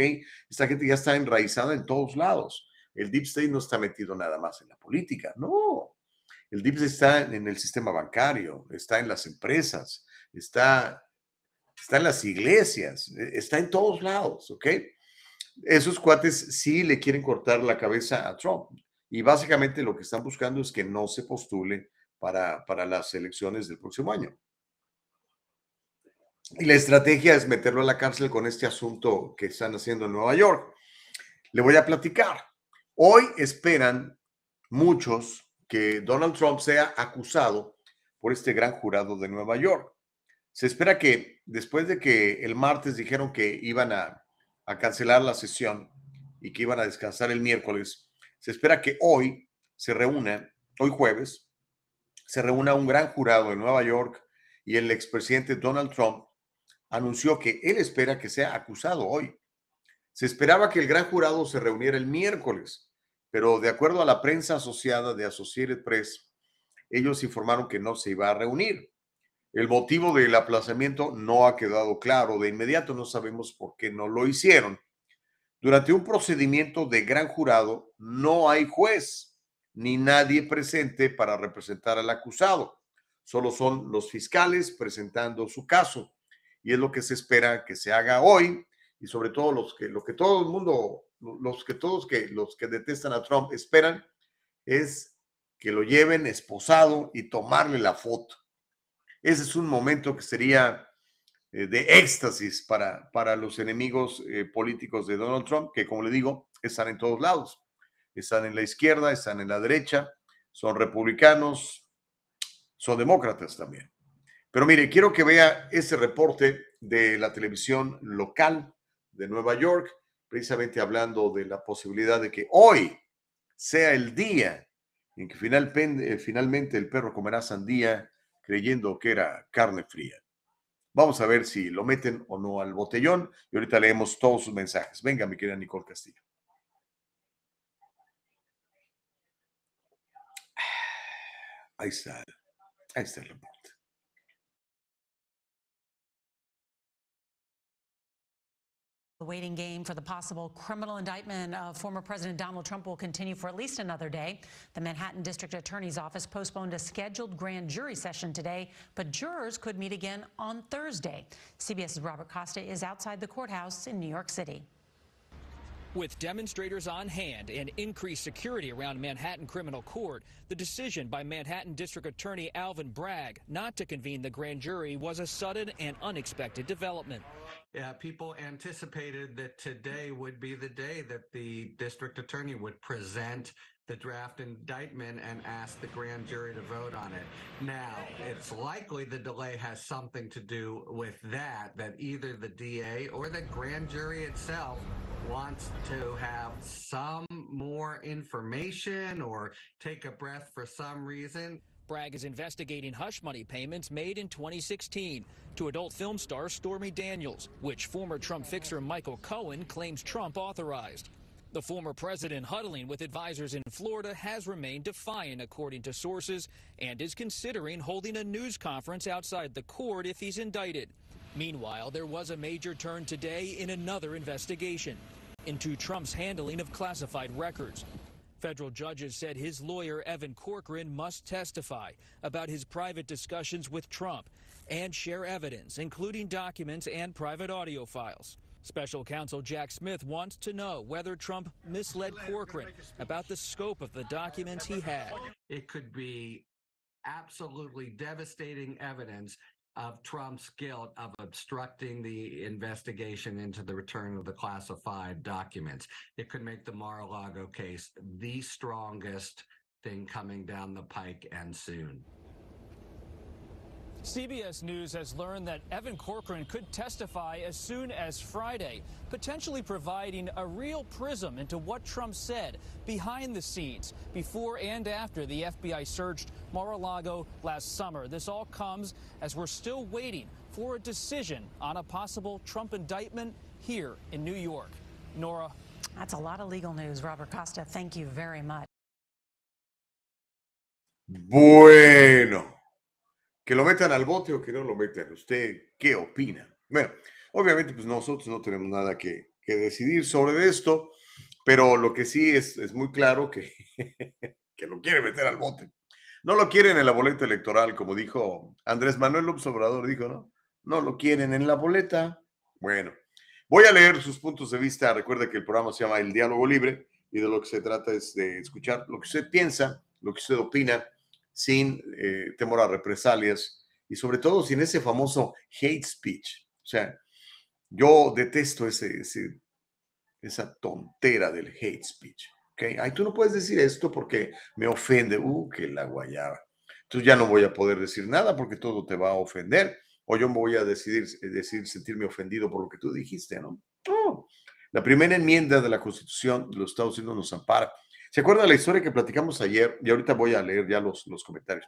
Esta gente ya está enraizada en todos lados. El deep state no está metido nada más en la política, no, el DIPS está en el sistema bancario, está en las empresas, está, está en las iglesias, e, está en todos lados, ¿ok? Esos cuates sí le quieren cortar la cabeza a Trump. Y básicamente lo que están buscando es que no se postule para, para las elecciones del próximo año. Y la estrategia es meterlo a la cárcel con este asunto que están haciendo en Nueva York. Le voy a platicar. Hoy esperan muchos que Donald Trump sea acusado por este gran jurado de Nueva York. Se espera que después de que el martes dijeron que iban a, a cancelar la sesión y que iban a descansar el miércoles, se espera que hoy se reúna, hoy jueves, se reúna un gran jurado en Nueva York y el expresidente Donald Trump anunció que él espera que sea acusado hoy. Se esperaba que el gran jurado se reuniera el miércoles, pero de acuerdo a la prensa asociada de Associated Press, ellos informaron que no se iba a reunir. El motivo del aplazamiento no ha quedado claro. De inmediato no sabemos por qué no lo hicieron. Durante un procedimiento de gran jurado no hay juez ni nadie presente para representar al acusado. Solo son los fiscales presentando su caso. Y es lo que se espera que se haga hoy y sobre todo los que, lo que todo el mundo, los que todos que, los que detestan a Trump esperan es que lo lleven esposado y tomarle la foto. Ese es un momento que sería eh, de éxtasis para, para los enemigos eh, políticos de Donald Trump, que como le digo, están en todos lados. Están en la izquierda, están en la derecha, son republicanos, son demócratas también. Pero mire, quiero que vea ese reporte de la televisión local de Nueva York, precisamente hablando de la posibilidad de que hoy sea el día en que eh, finalmente el perro comerá sandía creyendo que era carne fría. Vamos a ver si lo meten o no al botellón y ahorita leemos todos sus mensajes. Venga, mi querida Nicole Castillo. Ahí está. Ahí está el reporte. The waiting game for the possible criminal indictment of former President Donald Trump will continue for at least another day. The Manhattan District Attorney's Office postponed a scheduled grand jury session today, but jurors could meet again on Thursday. CBS's Robert Costa is outside the courthouse in New York City. With demonstrators on hand and increased security around Manhattan Criminal Court, the decision by Manhattan District Attorney Alvin Bragg not to convene the grand jury was a sudden and unexpected development. Yeah, people anticipated that today would be the day that the district attorney would present the draft indictment and ask the grand jury to vote on it. Now, it's likely the delay has something to do with that, that either the DA or the grand jury itself wants to have some more information or take a breath for some reason. Bragg is investigating hush money payments made in 2016 to adult film star Stormy Daniels, which former Trump fixer Michael Cohen claims Trump authorized. The former president huddling with advisors in Florida has remained defiant, according to sources, and is considering holding a news conference outside the court if he's indicted. Meanwhile, there was a major turn today in another investigation into Trump's handling of classified records. Federal judges said his lawyer, Evan Corcoran, must testify about his private discussions with Trump and share evidence, including documents and private audio files. Special counsel Jack Smith wants to know whether Trump misled Corcoran about the scope of the documents he had. It could be absolutely devastating evidence of Trump's guilt of obstructing the investigation into the return of the classified documents. It could make the Mar-a-Lago case the strongest thing coming down the pike and soon. CBS News has learned that Evan Corcoran could testify as soon as Friday, potentially providing a real prism into what Trump said behind the scenes before and after the FBI searched Mar-a-Lago last summer. This all comes as we're still waiting for a decision on a possible Trump indictment here in New York. Nora. That's a lot of legal news, Robert Costa. Thank you very much. Bueno. Que lo metan al bote o que no lo metan. ¿Usted qué opina? Bueno, obviamente pues nosotros no tenemos nada que, que decidir sobre esto, pero lo que sí es, es muy claro que, que lo quiere meter al bote. No lo quieren en la boleta electoral, como dijo Andrés Manuel López Obrador, dijo, ¿no? No lo quieren en la boleta. Bueno, voy a leer sus puntos de vista. Recuerda que el programa se llama El Diálogo Libre y de lo que se trata es de escuchar lo que usted piensa, lo que usted opina sin eh, temor a represalias y sobre todo sin ese famoso hate speech. O sea, yo detesto ese, ese esa tontera del hate speech. ¿ok? Ay, tú no puedes decir esto porque me ofende. Uh, que la guayaba. Entonces ya no voy a poder decir nada porque todo te va a ofender. O yo me voy a decidir, eh, sentirme ofendido por lo que tú dijiste, ¿no? La primera enmienda de la Constitución de los Estados Unidos nos ampara. ¿Se acuerda la historia que platicamos ayer? Y ahorita voy a leer ya los, los comentarios.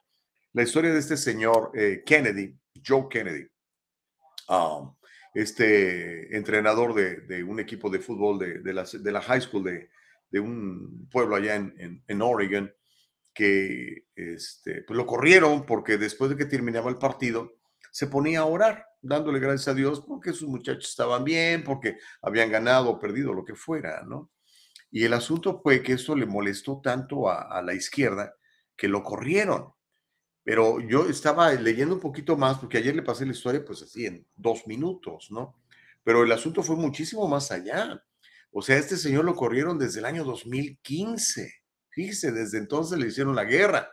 La historia de este señor eh, Kennedy, Joe Kennedy. Um, este entrenador de, un equipo de fútbol de, la, high school de, un pueblo allá en, Oregon, que este, pues lo corrieron porque después de que terminaba el partido, se ponía a orar, dándole gracias a Dios porque sus muchachos estaban bien, porque habían ganado o perdido, lo que fuera, ¿no? Y el asunto fue que esto le molestó tanto a la izquierda que lo corrieron. Pero yo estaba leyendo un poquito más, porque ayer le pasé la historia, pues así, en dos minutos, ¿no? Pero el asunto fue muchísimo más allá. O sea, este señor lo corrieron desde el año 2015. Fíjese, desde entonces le hicieron la guerra.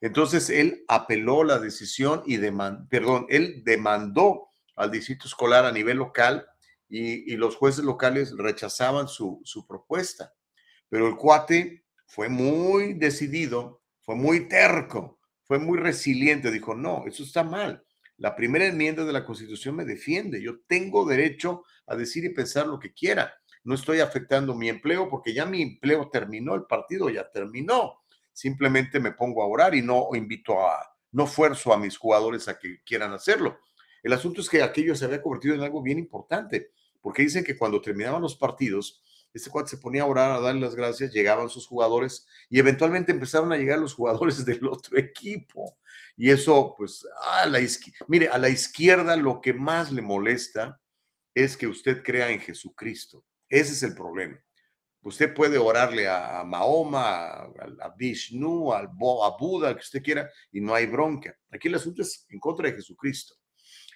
Entonces él apeló la decisión y demandó, perdón, él demandó al distrito escolar a nivel local y, los jueces locales rechazaban su, su propuesta. Pero el cuate fue muy decidido, fue muy terco fue muy resiliente, dijo, no, eso está mal. La primera enmienda de la Constitución me defiende. Yo tengo derecho a decir y pensar lo que quiera. No estoy afectando mi empleo porque ya mi empleo terminó, el partido ya terminó. Simplemente me pongo a orar y no invito a, no fuerzo a mis jugadores a que quieran hacerlo. El asunto es que aquello se había convertido en algo bien importante, porque dicen que cuando terminaban los partidos, este cuate se ponía a orar, a darle las gracias, llegaban sus jugadores y eventualmente empezaron a llegar los jugadores del otro equipo. Y eso, pues, a la izquierda, mire, a la izquierda lo que más le molesta es que usted crea en Jesucristo. Ese es el problema. Usted puede orarle a, Mahoma, a, Vishnu, a Buda, que usted quiera, y no hay bronca. Aquí el asunto es en contra de Jesucristo.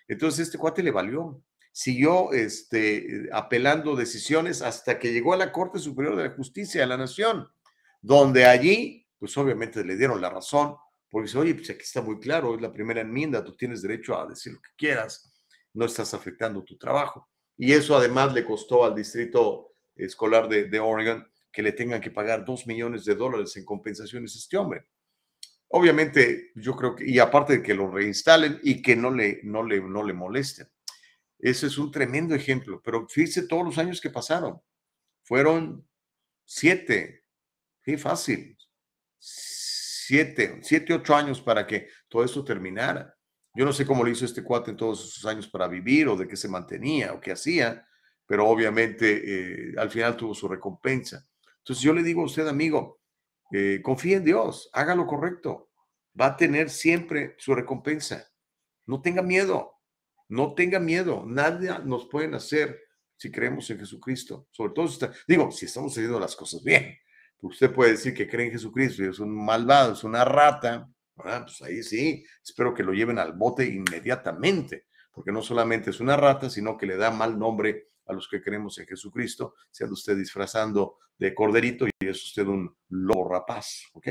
Entonces, este cuate le valió siguió este, apelando decisiones hasta que llegó a la Corte Superior de la Justicia de la Nación, donde allí, pues obviamente le dieron la razón, porque dice, oye, pues aquí está muy claro, es la primera enmienda, tú tienes derecho a decir lo que quieras, no estás afectando tu trabajo. Y eso además le costó al distrito escolar de, de Oregon que le tengan que pagar dos millones de dólares en compensaciones a este hombre. Obviamente, yo creo que, y aparte de que lo reinstalen y que no le, no le, no le molesten. Ese es un tremendo ejemplo, pero fíjese todos los años que pasaron. Fueron siete, sí, fácil. Siete, siete, ocho años para que todo esto terminara. Yo no sé cómo lo hizo este cuate en todos esos años para vivir o de qué se mantenía o qué hacía, pero obviamente eh, al final tuvo su recompensa. Entonces yo le digo a usted, amigo, eh, confíe en Dios, haga lo correcto, va a tener siempre su recompensa. No tenga miedo. No tenga miedo, nada nos pueden hacer si creemos en Jesucristo. Sobre todo, si digo, si estamos haciendo las cosas bien. Usted puede decir que cree en Jesucristo y es un malvado, es una rata. Pues ahí sí, espero que lo lleven al bote inmediatamente, porque no solamente es una rata, sino que le da mal nombre a los que creemos en Jesucristo, siendo usted disfrazando de corderito y es usted un lobo rapaz, ¿ok?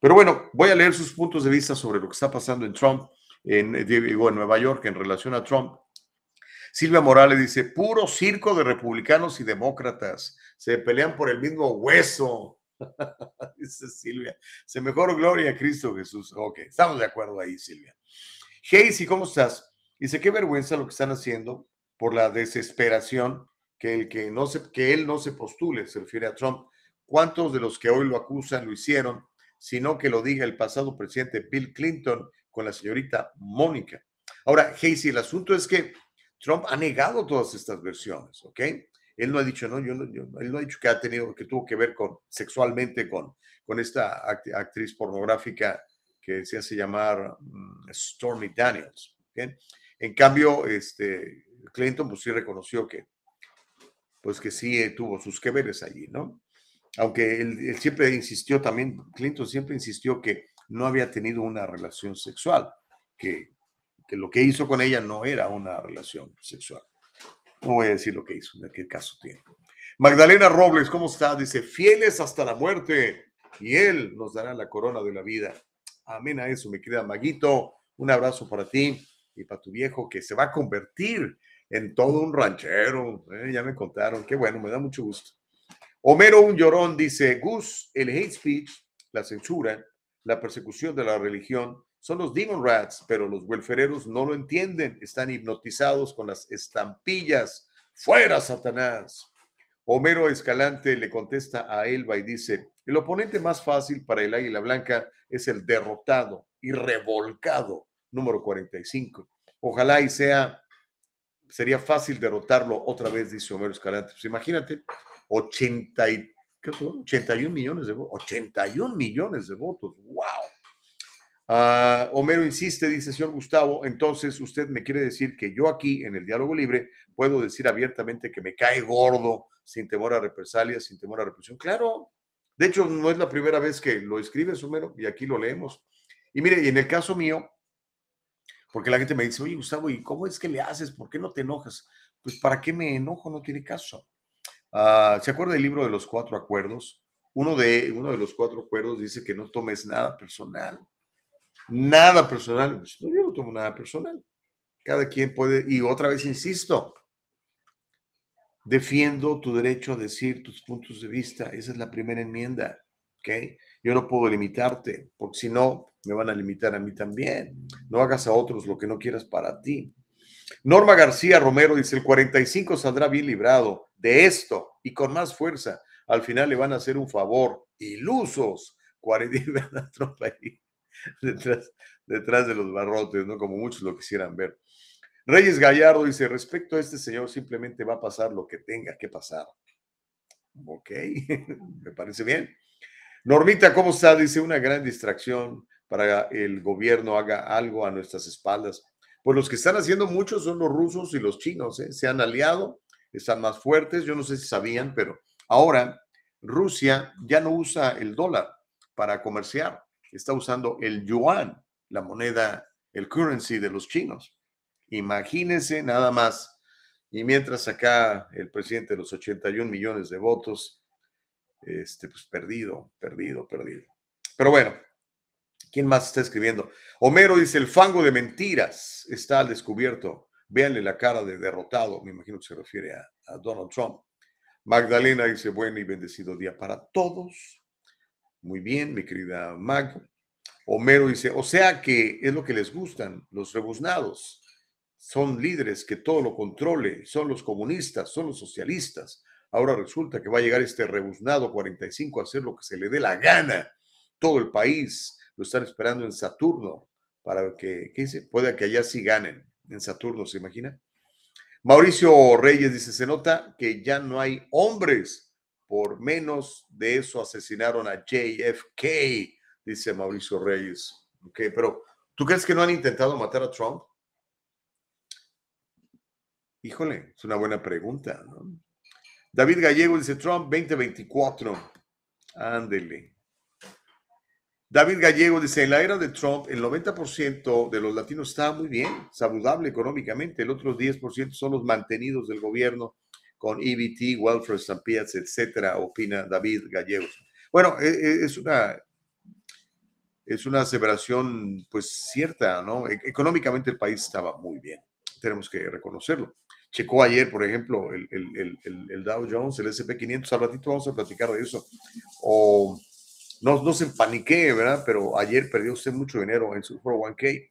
Pero bueno, voy a leer sus puntos de vista sobre lo que está pasando en Trump en, digo, en Nueva York en relación a Trump. Silvia Morales dice, puro circo de republicanos y demócratas, se pelean por el mismo hueso. dice Silvia, se mejor gloria a Cristo Jesús. Ok, estamos de acuerdo ahí, Silvia. Casey, ¿cómo estás? Dice, qué vergüenza lo que están haciendo por la desesperación que, el que, no se, que él no se postule, se refiere a Trump. ¿Cuántos de los que hoy lo acusan lo hicieron? Sino que lo diga el pasado presidente Bill Clinton con la señorita Mónica. Ahora, Casey, el asunto es que Trump ha negado todas estas versiones, ¿ok? Él no ha dicho, no, yo no, él no ha dicho que ha tenido, que tuvo que ver sexualmente con, con esta actriz pornográfica que se hace llamar mm, Stormy Daniels. ¿ok? En cambio, este, Clinton pues sí reconoció que, pues que sí tuvo sus que veres allí, ¿no? Aunque él, siempre insistió también, Clinton siempre insistió que no había tenido una relación sexual, que, lo que hizo con ella no era una relación sexual. No voy a decir lo que hizo, en qué caso tiene. Magdalena Robles, ¿cómo está? Dice, fieles hasta la muerte, y Él nos dará la corona de la vida. Amén a eso, mi querida Maguito. Un abrazo para ti y para tu viejo que se va a convertir en todo un ranchero. ¿eh? Ya me contaron. Qué bueno, me da mucho gusto. Homero Un Llorón dice, Gus, el hate speech, la censura, la persecución de la religión, son los demon rats, pero los welfereros no lo entienden, están hipnotizados con las estampillas. ¡Fuera, Satanás! Homero Escalante le contesta a Elba y dice, el oponente más fácil para el Águila Blanca es el derrotado y revolcado número 45. Ojalá y sea, sería fácil derrotarlo otra vez, dice Homero Escalante. Pues imagínate, 80 y, ¿qué 81 millones de votos. 81 millones de votos. ¡Wow! Homero insiste, dice señor Gustavo, entonces usted me quiere decir que yo aquí en el diálogo libre puedo decir abiertamente que me cae gordo sin temor a represalias, sin temor a represión. Claro, de hecho no es la primera vez que lo escribes, Homero, y aquí lo leemos. Y mire, y en el caso mío, porque la gente me dice, oye Gustavo, ¿y cómo es que le haces? ¿Por qué no te enojas? Pues ¿para qué me enojo? No tiene caso. Ah, ¿Se acuerda del libro de los cuatro acuerdos? Uno de, uno de los cuatro acuerdos dice que no tomes nada personal nada personal. Pues, no, yo no tomo nada personal. Cada quien puede, y otra vez insisto, defiendo tu derecho a decir tus puntos de vista. Esa es la primera enmienda. ¿ok? Yo no puedo limitarte, porque si no, me van a limitar a mí también. No hagas a otros lo que no quieras para ti. Norma García Romero dice, el 45 saldrá bien librado de esto y con más fuerza. Al final le van a hacer un favor. Ilusos. 40 detrás, detrás de los barrotes, ¿no? Como muchos lo quisieran ver. Reyes Gallardo dice, respecto a este señor, simplemente va a pasar lo que tenga que pasar. Ok, me parece bien. Normita, ¿cómo está? Dice, una gran distracción para el gobierno haga algo a nuestras espaldas. Pues los que están haciendo mucho son los rusos y los chinos, ¿eh? se han aliado, están más fuertes, yo no sé si sabían, pero ahora Rusia ya no usa el dólar para comerciar está usando el yuan, la moneda, el currency de los chinos. Imagínense nada más. Y mientras acá el presidente de los 81 millones de votos, este, pues perdido, perdido, perdido. Pero bueno, ¿quién más está escribiendo? Homero dice, el fango de mentiras está al descubierto. Véanle la cara de derrotado, me imagino que se refiere a, Donald Trump. Magdalena dice, buen y bendecido día para todos. Muy bien, mi querida Mag. Homero dice, o sea que es lo que les gustan, los rebuznados. Son líderes que todo lo controle, son los comunistas, son los socialistas. Ahora resulta que va a llegar este rebuznado 45 a hacer lo que se le dé la gana. Todo el país lo están esperando en Saturno para que, ¿qué dice? Pueda que allá sí ganen. En Saturno, ¿se imagina? Mauricio Reyes dice, se nota que ya no hay hombres por menos de eso asesinaron a JFK, dice Mauricio Reyes. Ok, pero ¿tú crees que no han intentado matar a Trump? Híjole, es una buena pregunta, ¿no? David Gallego dice Trump 2024. Ándele. David Gallego dice, en la era de Trump, el 90% de los latinos está muy bien, saludable económicamente, el otro 10% son los mantenidos del gobierno con EBT, Welfare Stampedes, etcétera, opina David Gallegos. Bueno, e, e, es una, es una aseveración pues cierta, ¿no? E, económicamente el país estaba muy bien, tenemos que reconocerlo. Checó ayer, por ejemplo, el, el, el, el Dow Jones, el SP500, al ratito vamos a platicar de eso. O no, no se panique, ¿verdad? Pero ayer perdió usted mucho dinero en su 401k.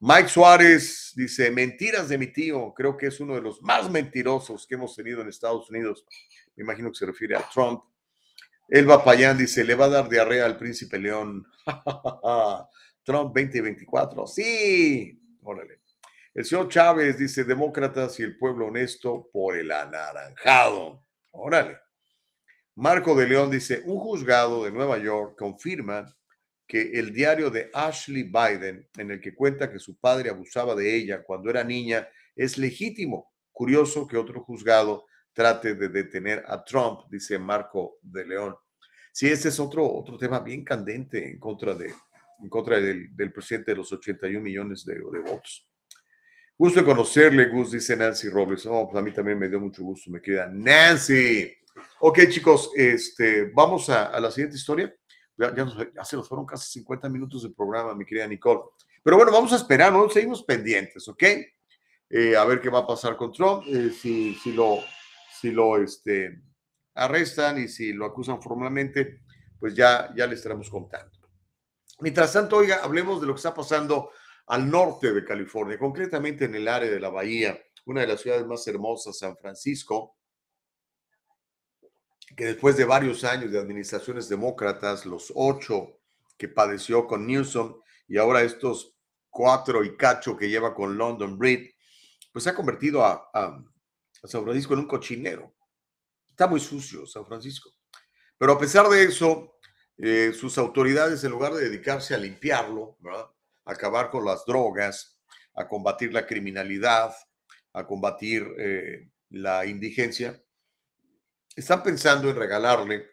Mike Suárez dice, mentiras de mi tío, creo que es uno de los más mentirosos que hemos tenido en Estados Unidos. Me imagino que se refiere a Trump. Elba Payán dice, le va a dar diarrea al príncipe León. Trump 2024. Sí, órale. El señor Chávez dice, demócratas y el pueblo honesto por el anaranjado. Órale. Marco de León dice, un juzgado de Nueva York confirma que el diario de Ashley Biden, en el que cuenta que su padre abusaba de ella cuando era niña, es legítimo. Curioso que otro juzgado trate de detener a Trump, dice Marco de León. Sí, este es otro, otro tema bien candente en contra, de, en contra del, presidente de los 81 millones de, votos. Gusto de conocerle, Gus, dice Nancy Robles. Oh, pues a mí también me dio mucho gusto, me queda Nancy. Ok, chicos, este, vamos a la siguiente historia. Ya, se nos fueron casi 50 minutos de programa, mi querida Nicole. Pero bueno, vamos a esperar, ¿no? Seguimos pendientes, ¿ok? Eh, a ver qué va a pasar con Trump, eh, si, si lo, si lo este, arrestan y si lo acusan formalmente, pues ya, ya le estaremos contando. Mientras tanto, oiga, hablemos de lo que está pasando al norte de California, concretamente en el área de la Bahía, una de las ciudades más hermosas, San Francisco, que después de varios años de administraciones demócratas, los ocho que padeció con Newsom y ahora estos cuatro y cacho que lleva con London Breed, pues se ha convertido a, San Francisco en un cochinero. Está muy sucio San Francisco. Pero a pesar de eso, eh, sus autoridades, en lugar de dedicarse a limpiarlo, a acabar con las drogas, a combatir la criminalidad, a combatir eh, la indigencia, están pensando en regalarle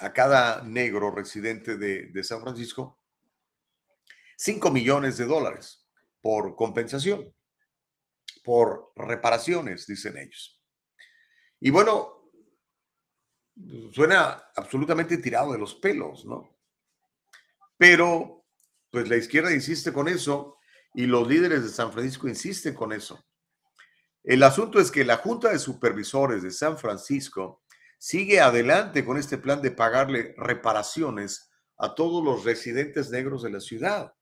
a cada negro residente de, San Francisco 5 millones de dólares por compensación, por reparaciones, dicen ellos. Y bueno, suena absolutamente tirado de los pelos, ¿no? Pero, pues la izquierda insiste con eso y los líderes de San Francisco insisten con eso. El asunto es que la Junta de Supervisores de San Francisco sigue adelante con este plan de pagarle reparaciones a todos los residentes negros de la ciudad.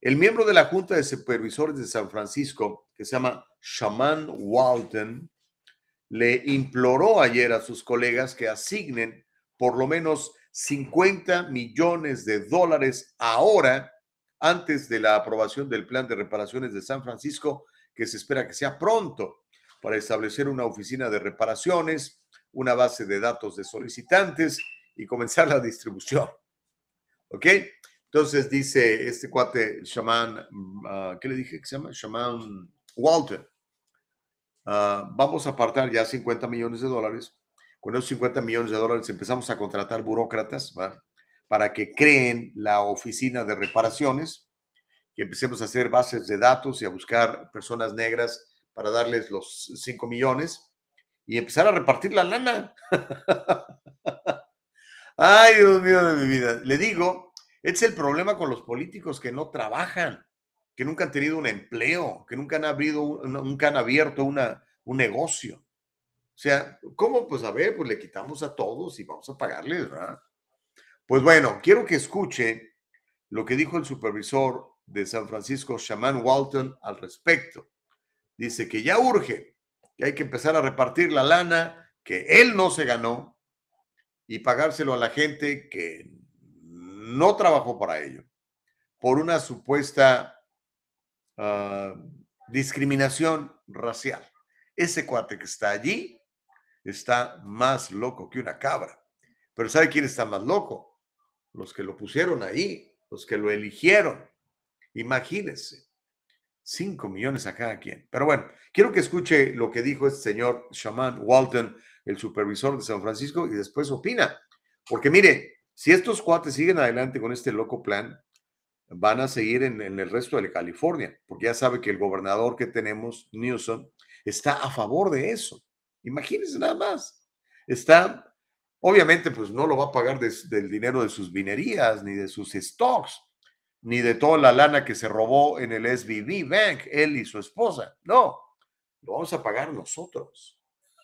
El miembro de la Junta de Supervisores de San Francisco, que se llama Shaman Walton, le imploró ayer a sus colegas que asignen por lo menos 50 millones de dólares ahora, antes de la aprobación del plan de reparaciones de San Francisco, que se espera que sea pronto, para establecer una oficina de reparaciones, una base de datos de solicitantes y comenzar la distribución. ¿Ok? Entonces dice este cuate, Shaman, mm, ah, ¿qué le dije que se llama? Shaman Walton. Ah, vamos a apartar ya 50 millones de dólares. Con esos 50 millones de dólares empezamos a contratar burócratas para que creen la oficina de reparaciones, que empecemos a hacer bases de datos y a buscar personas negras para darles los 5 millones y empezar a repartir la lana. Ay, Dios mío de mi vida. Le digo, es el problema con los políticos que no trabajan, que nunca han tenido un empleo, que nunca han, abrido, un- nunca han abierto un negocio. O sea, ¿cómo? Pues a ver, pues le quitamos a todos y vamos a pagarles, ¿verdad? Pues bueno, quiero que escuche lo que dijo el supervisor de San Francisco, Shaman Walton, al respecto. Dice que ya urge, que hay que empezar a repartir la lana que él no se ganó y pagárselo a la gente que no trabajó para ello, por una supuesta ah, discriminación racial. Ese cuate que está allí está más loco que una cabra. Pero ¿sabe quién está más loco? Los que lo pusieron ahí, los que lo eligieron. Imagínense, 5 millones a cada quien. Pero bueno, quiero que escuche lo que dijo este señor Shaman Walton, el supervisor de San Francisco, y después opina. Porque mire, si estos cuates siguen adelante con este loco plan, van a seguir en, el resto de California, porque ya sabe que el gobernador que tenemos, Newsom, está a favor de eso. Imagínense nada más. Está, obviamente, pues no lo va a pagar del dinero de sus vinerías, ni de sus stocks, ni de toda la lana que se robó en el SVB Bank, él y su esposa. No, lo vamos a pagar nosotros.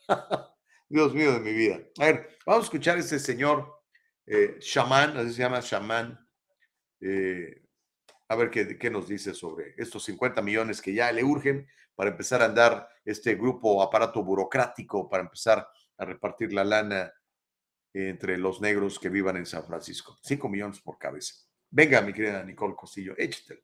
Dios mío de mi vida. A ver, vamos a escuchar a este señor eh, Shaman, así se llama Shaman. eh, a ver qué, qué nos dice sobre estos 50 millones que ya le urgen para empezar a andar este grupo, aparato burocrático, para empezar a repartir la lana entre los negros que vivan en San Francisco. 5 millones por cabeza. Venga, mi querida Nicole Costillo, échatelo.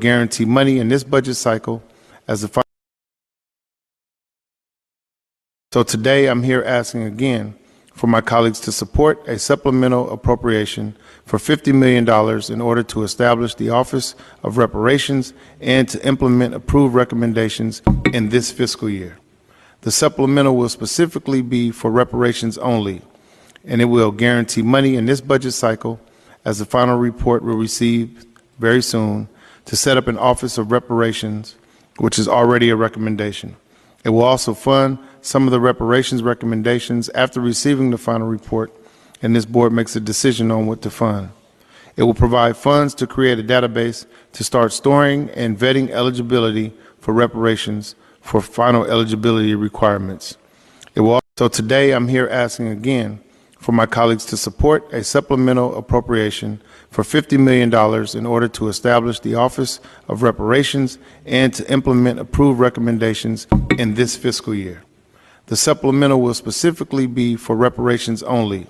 guarantee money in this budget cycle as the so today I'm here asking again for my colleagues to support a supplemental appropriation for $50 million in order to establish the Office of Reparations and to implement approved recommendations in this fiscal year. The supplemental will specifically be for reparations only, and it will guarantee money in this budget cycle, as the final report will receive very soon, to set up an Office of Reparations, which is already a recommendation. It will also fund some of the reparations recommendations after receiving the final report, and this board makes a decision on what to fund. It will provide funds to create a database to start storing and vetting eligibility for reparations for final eligibility requirements. It will also, today I'm here asking again for my colleagues to support a supplemental appropriation for $50 million in order to establish the Office of Reparations and to implement approved recommendations in this fiscal year. The supplemental will specifically be for reparations only,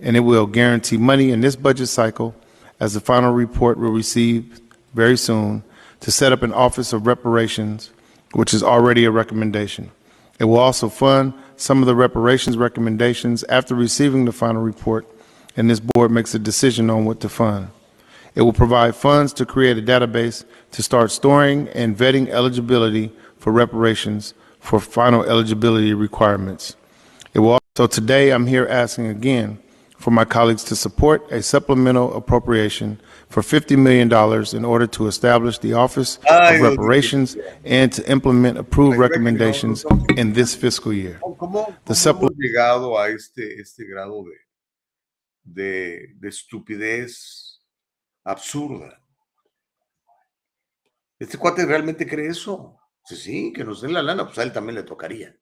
and it will guarantee money in this budget cycle, as the final report will receive very soon, to set up an Office of Reparations, which is already a recommendation. It will also fund some of the reparations recommendations after receiving the final report, and this board makes a decision on what to fund. It will provide funds to create a database to start storing and vetting eligibility for reparations for final eligibility requirements. It will also, today I'm here asking again for my colleagues to support a supplemental appropriation for $50 million in order to establish the Office of Reparations and to implement approved Ay, ve que no, recommendations in this fiscal year. ¿Cómo, cómo The hemos llegado a este, este grado de, de, de estupidez absurda? ¿Este cuate realmente cree eso? Sí, sí, que nos den la lana, pues a él también le tocaría.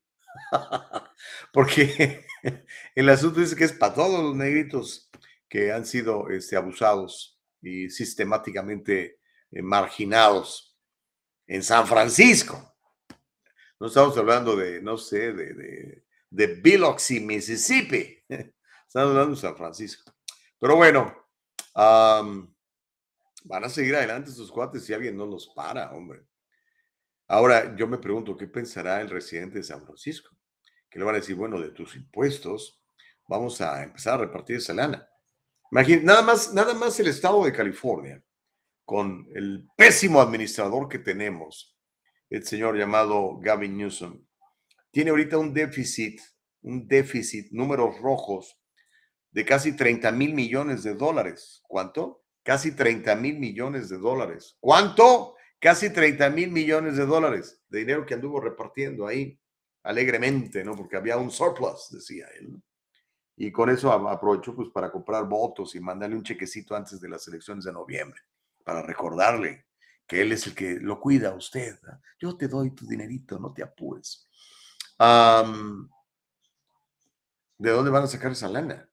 Porque el asunto es que es para todos los negritos que han sido este, abusados y sistemáticamente eh, marginados en San Francisco. No estamos hablando de, no sé, de, de, de Biloxi, Mississippi. Estamos hablando de San Francisco. Pero bueno, van a seguir adelante estos cuates si alguien no los para, hombre. Ahora, yo me pregunto, ¿qué pensará el residente de San Francisco? Que le van a decir, bueno, de tus impuestos, vamos a empezar a repartir esa lana. Imagínate, nada más, nada más el estado de California, con el pésimo administrador que tenemos, el señor llamado Gavin Newsom, tiene ahorita un déficit, un déficit, números rojos, de casi 30 mil millones de dólares. ¿Cuánto? Casi 30 mil millones de dólares. ¿Cuánto? Casi 30 mil millones de dólares de dinero que anduvo repartiendo ahí alegremente, ¿no? Porque había un surplus, decía él. Y con eso aprovechó pues para comprar votos y mandarle un chequecito antes de las elecciones de noviembre, para recordarle que él es el que lo cuida a usted. Yo te doy tu dinerito, no te apures. ¿De dónde van a sacar esa lana?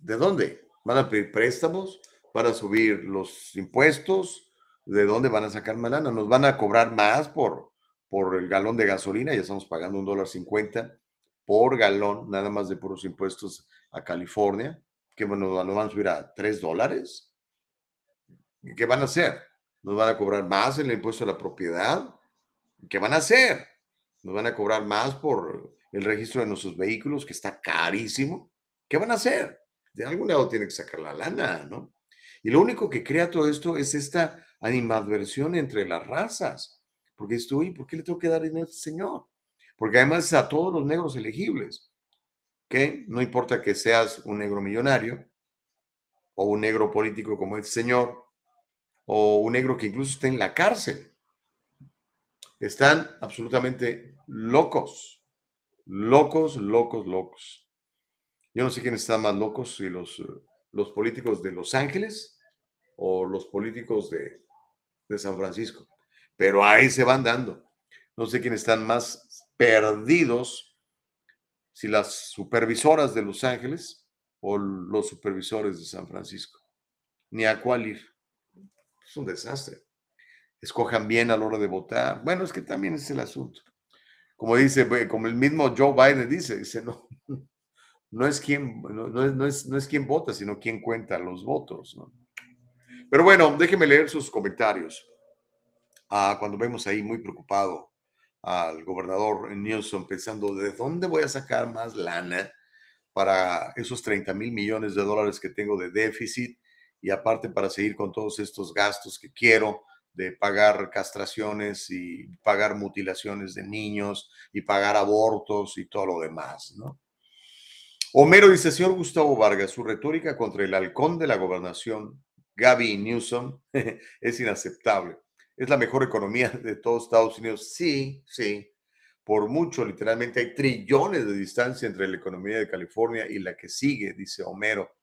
¿De dónde? ¿Van a pedir préstamos? ¿Van a subir los impuestos? ¿De dónde van a sacar más? ¿Nos van a cobrar más por, por el galón de gasolina? Ya estamos pagando un dólar cincuenta por galón, nada más de puros impuestos a California, que bueno, nos van a subir a tres dólares. ¿Y ¿Qué van a hacer? ¿Nos van a cobrar más en el impuesto a la propiedad? ¿Qué van a hacer? ¿Nos van a cobrar más por el registro de nuestros vehículos, que está carísimo? ¿Qué van a hacer? De algún lado tienen que sacar la lana, ¿no? Y lo único que crea todo esto es esta animadversión entre las razas. Porque estoy, ¿por qué le tengo que dar dinero a este señor? Porque además es a todos los negros elegibles. que No importa que seas un negro millonario o un negro político como este señor o un negro que incluso esté en la cárcel. Están absolutamente locos, locos, locos, locos. Yo no sé quiénes están más locos, si los, eh, los políticos de Los Ángeles o los políticos de, de San Francisco, pero ahí se van dando. No sé quiénes están más perdidos, si las supervisoras de Los Ángeles o los supervisores de San Francisco. Ni a cuál ir. Es un desastre. Escojan bien a la hora de votar. Bueno, es que también es el asunto. Como dice, ve, como el mismo Joe Biden dice, dice, no, no es quien, no, no es, no, es, quien vota, sino quien cuenta los votos. ¿no? Pero bueno, déjenme leer sus comentarios. Ah, cuando vemos ahí muy preocupado al gobernador Newsom pensando, ¿de dónde voy a sacar más lana para esos 30 mil millones de dólares que tengo de déficit? Y aparte para seguir con todos estos gastos que quiero de pagar castraciones y pagar mutilaciones de niños y pagar abortos y todo lo demás, ¿no? Homero dice, señor Gustavo Vargas, su retórica contra el halcón de la gobernación, Gaby Newsom, es inaceptable. Es la mejor economía de todos Estados Unidos. Sí, sí. Por mucho, literalmente hay trillones de distancia entre la economía de California y la que sigue, dice Homero.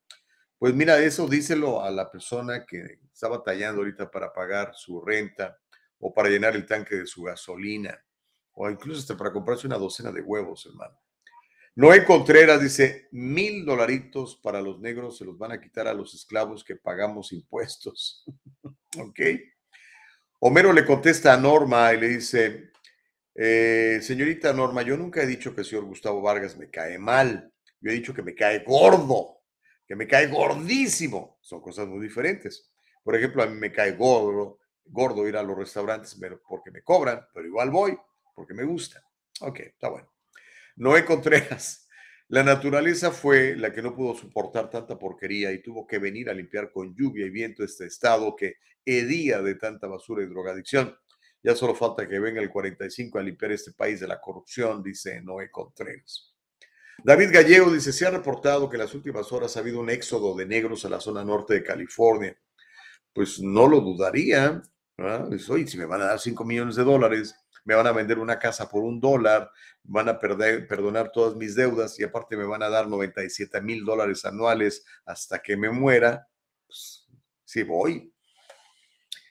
Pues mira, eso díselo a la persona que está batallando ahorita para pagar su renta o para llenar el tanque de su gasolina o incluso hasta para comprarse una docena de huevos, hermano. Noé Contreras dice, mil dolaritos para los negros se los van a quitar a los esclavos que pagamos impuestos. ok. Homero le contesta a Norma y le dice, eh, señorita Norma, yo nunca he dicho que el señor Gustavo Vargas me cae mal. Yo he dicho que me cae gordo que me cae gordísimo. Son cosas muy diferentes. Por ejemplo, a mí me cae gordo, gordo ir a los restaurantes porque me cobran, pero igual voy porque me gusta. Ok, está bueno. Noé Contreras. La naturaleza fue la que no pudo soportar tanta porquería y tuvo que venir a limpiar con lluvia y viento este estado que hedía de tanta basura y drogadicción. Ya solo falta que venga el 45 a limpiar este país de la corrupción, dice Noé Contreras. David Gallego dice, se ha reportado que en las últimas horas ha habido un éxodo de negros a la zona norte de California. Pues no lo dudaría. Dice, oye, si me van a dar 5 millones de dólares, me van a vender una casa por un dólar, van a perdonar todas mis deudas y aparte me van a dar 97 mil dólares anuales hasta que me muera, pues sí voy.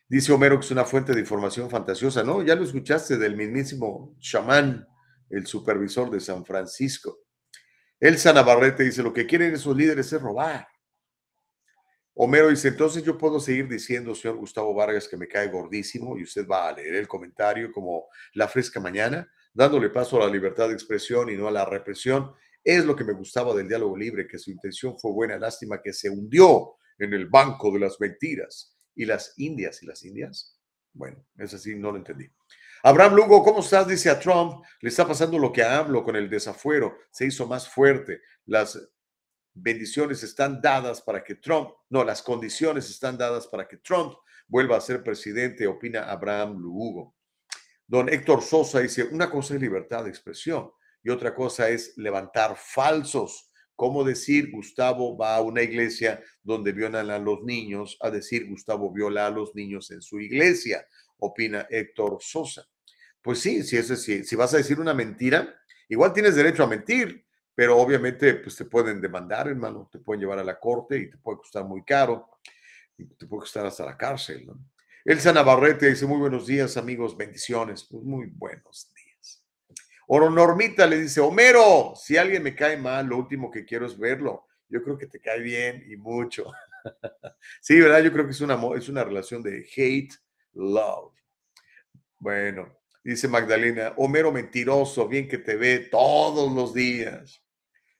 Dice Homero que es una fuente de información fantasiosa, ¿no? Ya lo escuchaste del mismísimo chamán, el supervisor de San Francisco. Elsa Navarrete dice, lo que quieren esos líderes es robar. Homero dice, entonces yo puedo seguir diciendo, señor Gustavo Vargas, que me cae gordísimo y usted va a leer el comentario como la fresca mañana, dándole paso a la libertad de expresión y no a la represión. Es lo que me gustaba del diálogo libre, que su intención fue buena, lástima que se hundió en el banco de las mentiras. ¿Y las indias? ¿Y las indias? Bueno, es así, no lo entendí. Abraham Lugo, ¿cómo estás? Dice a Trump, le está pasando lo que a AMLO con el desafuero, se hizo más fuerte. Las bendiciones están dadas para que Trump, no, las condiciones están dadas para que Trump vuelva a ser presidente, opina Abraham Lugo. Don Héctor Sosa dice, una cosa es libertad de expresión y otra cosa es levantar falsos. ¿Cómo decir Gustavo va a una iglesia donde violan a los niños a decir Gustavo viola a los niños en su iglesia? Opina Héctor Sosa. Pues sí, si, es, si, si vas a decir una mentira, igual tienes derecho a mentir, pero obviamente pues te pueden demandar, hermano, te pueden llevar a la corte y te puede costar muy caro y te puede costar hasta la cárcel. ¿no? Elsa Navarrete dice, muy buenos días amigos, bendiciones, pues muy buenos días. Oro Normita le dice, Homero, si alguien me cae mal, lo último que quiero es verlo. Yo creo que te cae bien y mucho. sí, ¿verdad? Yo creo que es una, es una relación de hate, love. Bueno, Dice Magdalena, Homero mentiroso, bien que te ve todos los días.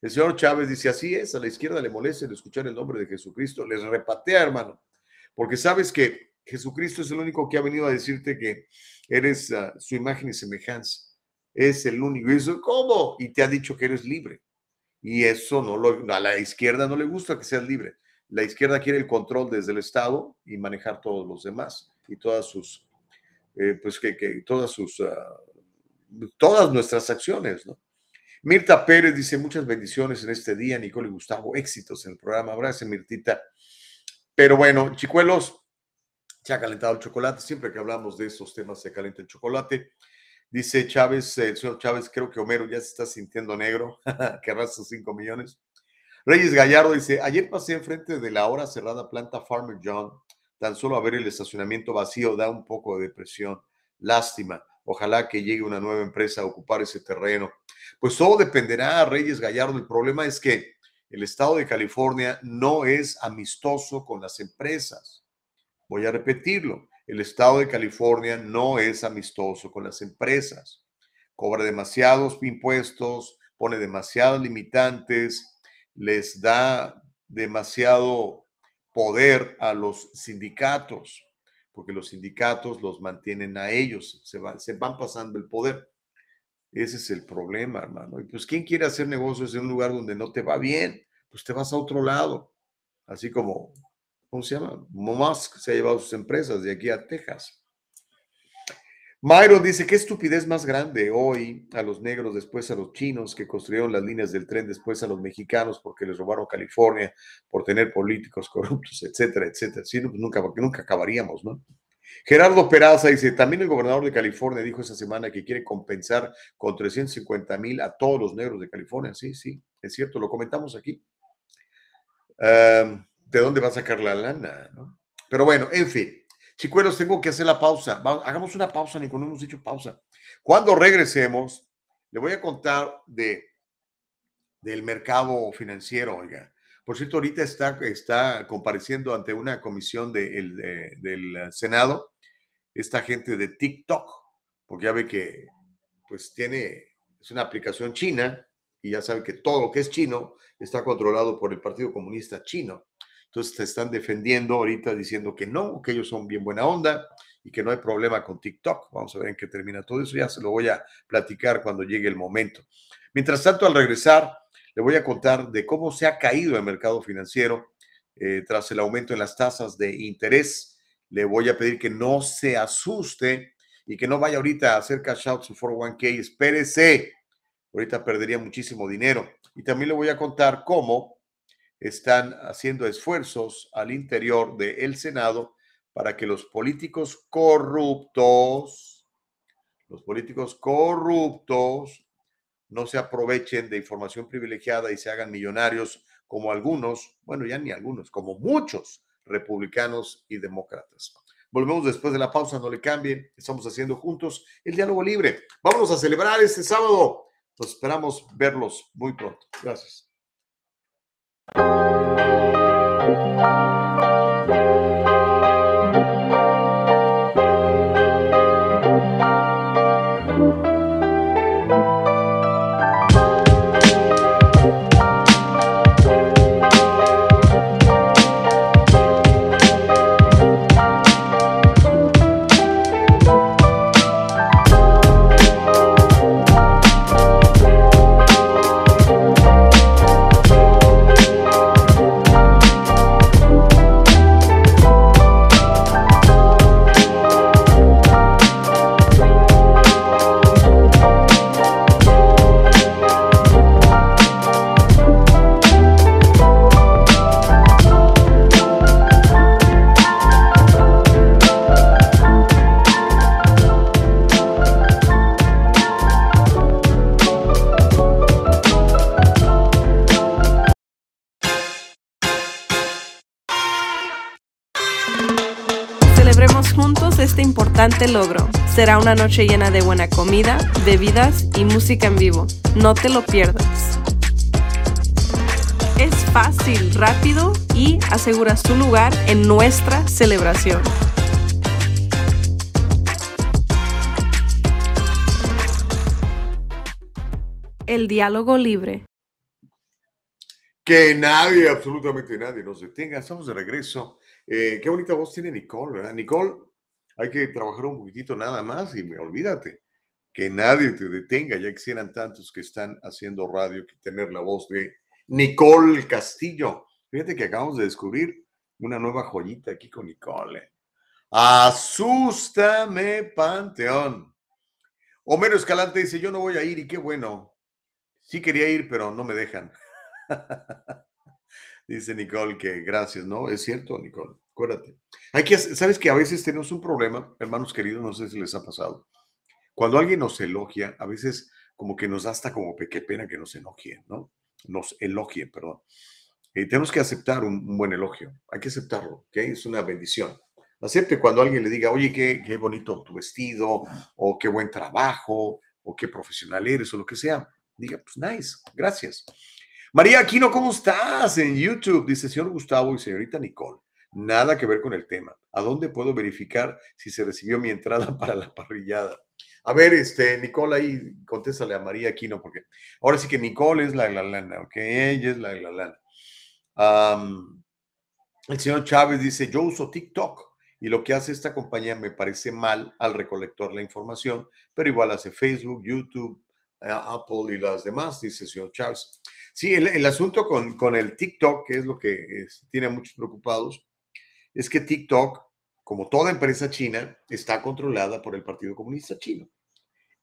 El señor Chávez dice, así es, a la izquierda le molesta el escuchar el nombre de Jesucristo. Les repatea, hermano, porque sabes que Jesucristo es el único que ha venido a decirte que eres ah, su imagen y semejanza. Es el único. Y eso, ¿cómo? Y te ha dicho que eres libre. Y eso no lo, a la izquierda no le gusta que seas libre. La izquierda quiere el control desde el Estado y manejar todos los demás y todas sus eh, pues que, todas sus, ah, todas nuestras acciones, ¿no? Mirta Pérez dice muchas bendiciones en este día, Nicole y Gustavo, éxitos en el programa. Gracias, Mirtita. Pero bueno, chicuelos, se ha calentado el chocolate. Siempre que hablamos de esos temas se calienta el chocolate. Dice Chávez, el señor Chávez, creo que Homero ya se está sintiendo negro, que arrastra 5 millones. Reyes Gallardo dice, ayer pasé enfrente de la hora cerrada planta Farmer John Tan solo a ver el estacionamiento vacío da un poco de depresión. Lástima. Ojalá que llegue una nueva empresa a ocupar ese terreno. Pues todo dependerá, Reyes Gallardo. El problema es que el estado de California no es amistoso con las empresas. Voy a repetirlo. El estado de California no es amistoso con las empresas. Cobra demasiados impuestos, pone demasiados limitantes, les da demasiado poder a los sindicatos, porque los sindicatos los mantienen a ellos, se van, pasando el poder. Ese es el problema, hermano. Y pues, ¿quién quiere hacer negocios en un lugar donde no te va bien? Pues te vas a otro lado. Así como, ¿cómo se llama? Musk se ha llevado sus empresas de aquí a Texas. Myron dice, qué estupidez más grande hoy a los negros, después a los chinos que construyeron las líneas del tren, después a los mexicanos porque les robaron California por tener políticos corruptos, etcétera, etcétera. Sí, pues nunca, nunca acabaríamos, ¿no? Gerardo Peraza dice, también el gobernador de California dijo esta semana que quiere compensar con 350 mil a todos los negros de California. Sí, sí, es cierto, lo comentamos aquí. ¿De dónde va a sacar la lana? ¿no? Pero bueno, en fin. Chicuelos, tengo que hacer la pausa. Vamos, hagamos una pausa, Nico, no hemos dicho pausa. Cuando regresemos, le voy a contar de, del mercado financiero, oiga. Por cierto, ahorita está, está compareciendo ante una comisión de, el, de, del Senado esta gente de TikTok, porque ya ve que pues tiene, es una aplicación china y ya sabe que todo lo que es chino está controlado por el Partido Comunista Chino. Entonces te están defendiendo ahorita diciendo que no, que ellos son bien buena onda y que no hay problema con TikTok. Vamos a ver en qué termina todo eso. Ya se lo voy a platicar cuando llegue el momento. Mientras tanto, al regresar, le voy a contar de cómo se ha caído el mercado financiero eh, tras el aumento en las tasas de interés. Le voy a pedir que no se asuste y que no vaya ahorita a hacer cash out su 401k. Espérese. Ahorita perdería muchísimo dinero. Y también le voy a contar cómo están haciendo esfuerzos al interior del Senado para que los políticos corruptos, los políticos corruptos, no se aprovechen de información privilegiada y se hagan millonarios como algunos, bueno, ya ni algunos, como muchos republicanos y demócratas. Volvemos después de la pausa, no le cambien, estamos haciendo juntos el diálogo libre. Vámonos a celebrar este sábado. Nos esperamos verlos muy pronto. Gracias. thank you. Importante logro. Será una noche llena de buena comida, bebidas y música en vivo. No te lo pierdas. Es fácil, rápido y aseguras tu lugar en nuestra celebración. El diálogo libre. Que nadie, absolutamente nadie nos detenga. Estamos de regreso. Eh, qué bonita voz tiene Nicole, ¿verdad? Nicole, hay que trabajar un poquitito nada más y me olvídate que nadie te detenga. Ya quisieran tantos que están haciendo radio que tener la voz de Nicole Castillo. Fíjate que acabamos de descubrir una nueva joyita aquí con Nicole. Asústame, Panteón. Homero Escalante dice, yo no voy a ir y qué bueno. Sí quería ir, pero no me dejan. Dice Nicole que gracias, ¿no? Es cierto, Nicole, acuérdate. Hay que, sabes que a veces tenemos un problema, hermanos queridos, no sé si les ha pasado. Cuando alguien nos elogia, a veces como que nos da hasta como qué pena que nos elogien, ¿no? Nos elogien, perdón. Y tenemos que aceptar un, buen elogio, hay que aceptarlo, ¿ok? Es una bendición. Acepte cuando alguien le diga, oye, qué bonito tu vestido, o qué buen trabajo, o qué profesional eres, o lo que sea. Diga, pues nice, gracias. María Aquino, ¿cómo estás? En YouTube, dice señor Gustavo y señorita Nicole. Nada que ver con el tema. ¿A dónde puedo verificar si se recibió mi entrada para la parrillada? A ver, este, Nicole, ahí contéstale a María Aquino, porque ahora sí que Nicole es la de la lana, ¿ok? Ella es la de la lana. El señor Chávez dice, yo uso TikTok y lo que hace esta compañía me parece mal al recolectar la información, pero igual hace Facebook, YouTube, Apple y las demás, dice el señor Chávez. Sí, el, asunto con, con, el TikTok, que es lo que es, tiene a muchos preocupados, es que TikTok como toda empresa china, está controlada por el Partido Comunista Chino.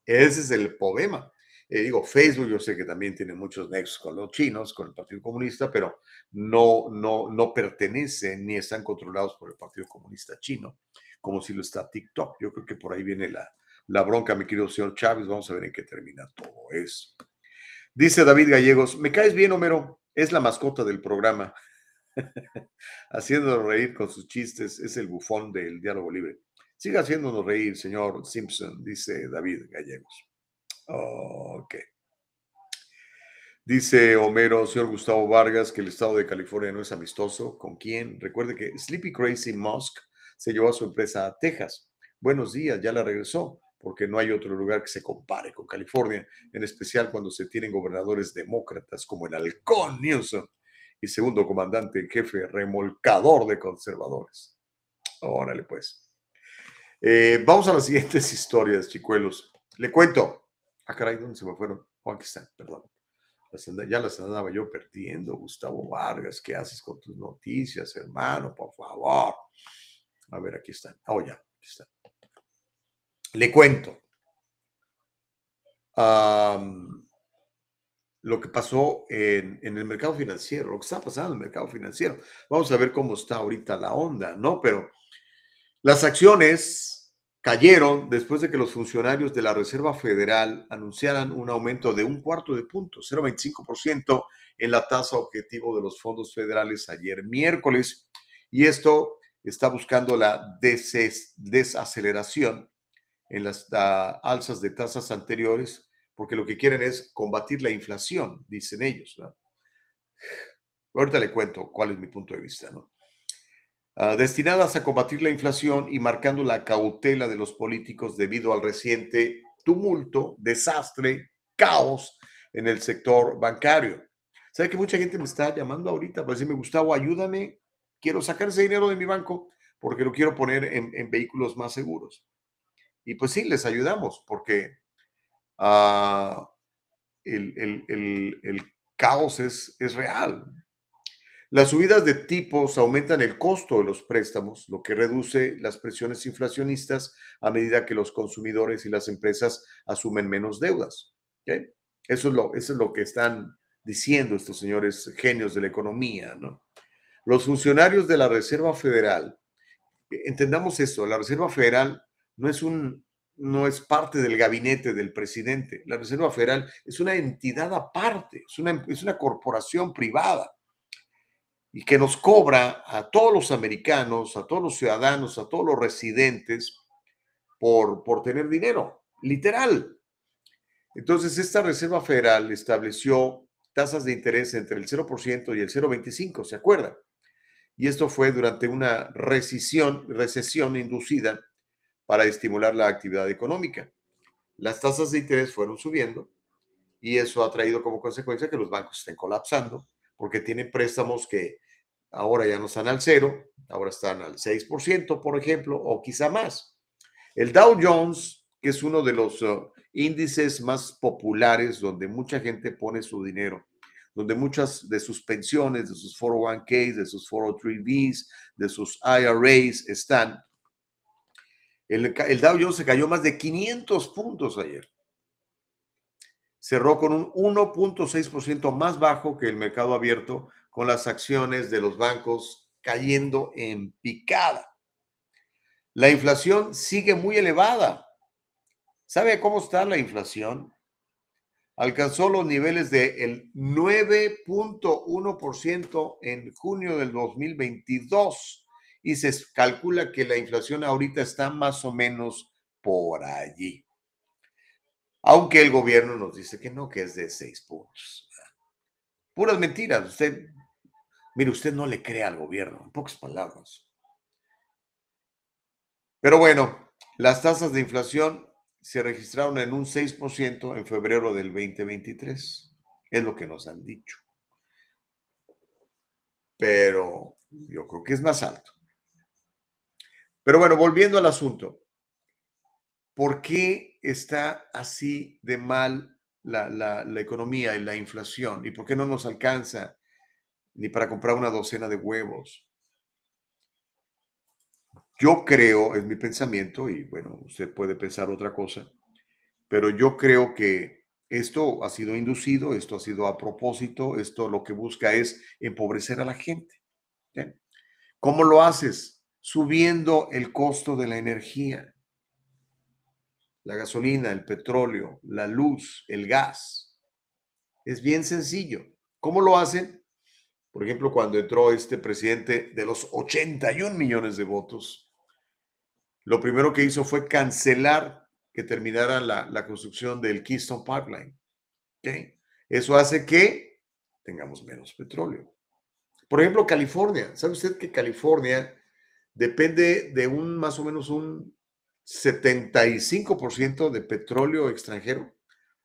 Ese es el problema. Eh, digo, Facebook, yo sé que también tiene muchos nexos con los chinos, con el Partido Comunista, pero no, no, no pertenecen ni están controlados por el Partido Comunista Chino, como si lo está TikTok. Yo creo que por ahí viene la, la bronca, mi querido señor Chávez. Vamos a ver en qué termina todo eso. Dice David Gallegos, me caes bien, Homero, es la mascota del programa. Haciéndonos reír con sus chistes, es el bufón del diálogo libre. Siga haciéndonos reír, señor Simpson, dice David Gallegos. Ok. Dice Homero, señor Gustavo Vargas, que el estado de California no es amistoso. ¿Con quién? Recuerde que Sleepy Crazy Musk se llevó a su empresa a Texas. Buenos días, ya la regresó, porque no hay otro lugar que se compare con California, en especial cuando se tienen gobernadores demócratas como el halcón Newsom y segundo comandante en jefe remolcador de conservadores. Órale, pues. Eh, vamos a las siguientes historias, chicuelos. Le cuento. Ah, caray, ¿dónde se me fueron? Oh, aquí están, perdón. ya las andaba yo perdiendo. Gustavo Vargas, ¿qué haces con tus noticias, hermano? Por favor. A ver, aquí están. Oh, ya, aquí. Le cuento. Lo que pasó en, en, el mercado financiero, lo que está pasando en el mercado financiero. Vamos a ver cómo está ahorita la onda, ¿no? Pero las acciones cayeron después de que los funcionarios de la Reserva Federal anunciaran un aumento de un cuarto de punto, 0,25% en la tasa objetivo de los fondos federales ayer miércoles. Y esto está buscando la desaceleración en las ah, alzas de tasas anteriores, porque lo que quieren es combatir la inflación, dicen ellos. Ahorita le cuento cuál es mi punto de vista. ¿no? Ah, destinadas a combatir la inflación y marcando la cautela de los políticos debido al reciente tumulto, desastre, caos en el sector bancario. ¿Sabe que mucha gente me está llamando ahorita para decirme, Gustavo, ayúdame, quiero sacar ese dinero de mi banco porque lo quiero poner en, vehículos más seguros? Y pues sí, les ayudamos porque ah, el, caos es, real. Las subidas de tipos aumentan el costo de los préstamos, lo que reduce las presiones inflacionistas a medida que los consumidores y las empresas asumen menos deudas. Eso, es lo, eso que están diciendo estos señores genios de la economía. ¿no? Los funcionarios de la Reserva Federal, entendamos esto, la Reserva Federal no es un, no es parte del gabinete del presidente. La Reserva Federal es una entidad aparte, es una, es una corporación privada y que nos cobra a todos los americanos, a todos los ciudadanos, a todos los residentes por, por tener dinero, literal. Entonces, esta Reserva Federal estableció tasas de interés entre el 0% y el 0,25, ¿se acuerdan? Y esto fue durante una recesión, recesión inducida para estimular la actividad económica. Las tasas de interés fueron subiendo y eso ha traído como consecuencia que los bancos estén colapsando porque tienen préstamos que ahora ya no están al cero, ahora están al 6%, por ejemplo, o quizá más. El Dow Jones, que es uno de los uh, índices más populares donde mucha gente pone su dinero, donde muchas de sus pensiones, de sus 401ks, de sus 403bs, de sus IRAs están. El, Dow Jones se cayó más de 500 puntos ayer cerró con un 1.6% más bajo que el mercado abierto, con las acciones de los bancos cayendo en picada. La inflación sigue muy elevada. ¿Sabe cómo está la inflación? Alcanzó los niveles del 9.1% en junio del 2022 y se calcula que la inflación ahorita está más o menos por allí. Aunque el gobierno nos dice que no, que es de seis puntos. Puras mentiras. Usted, mire, usted no le cree al gobierno, en pocas palabras. Pero bueno, las tasas de inflación se registraron en un 6% en febrero del 2023. Es lo que nos han dicho. Pero yo creo que es más alto. Pero bueno, volviendo al asunto. ¿Por qué está así de mal la, economía y la inflación? ¿Y por qué no nos alcanza ni para comprar una docena de huevos? Yo creo, es mi pensamiento, y bueno, usted puede pensar otra cosa, pero yo creo que esto ha sido inducido, esto ha sido a propósito, esto lo que busca es empobrecer a la gente. ¿Cómo lo haces? Subiendo el costo de la energía, la gasolina, el petróleo, la luz, el gas. Es bien sencillo. ¿Cómo lo hacen? Por ejemplo, cuando entró este presidente de los 81 millones de votos, lo primero que hizo fue cancelar que terminara la, construcción del Keystone Pipeline. ¿ok? Eso hace que tengamos menos petróleo. Por ejemplo, California. ¿Sabe usted que California depende de un más o menos un 75% de petróleo extranjero?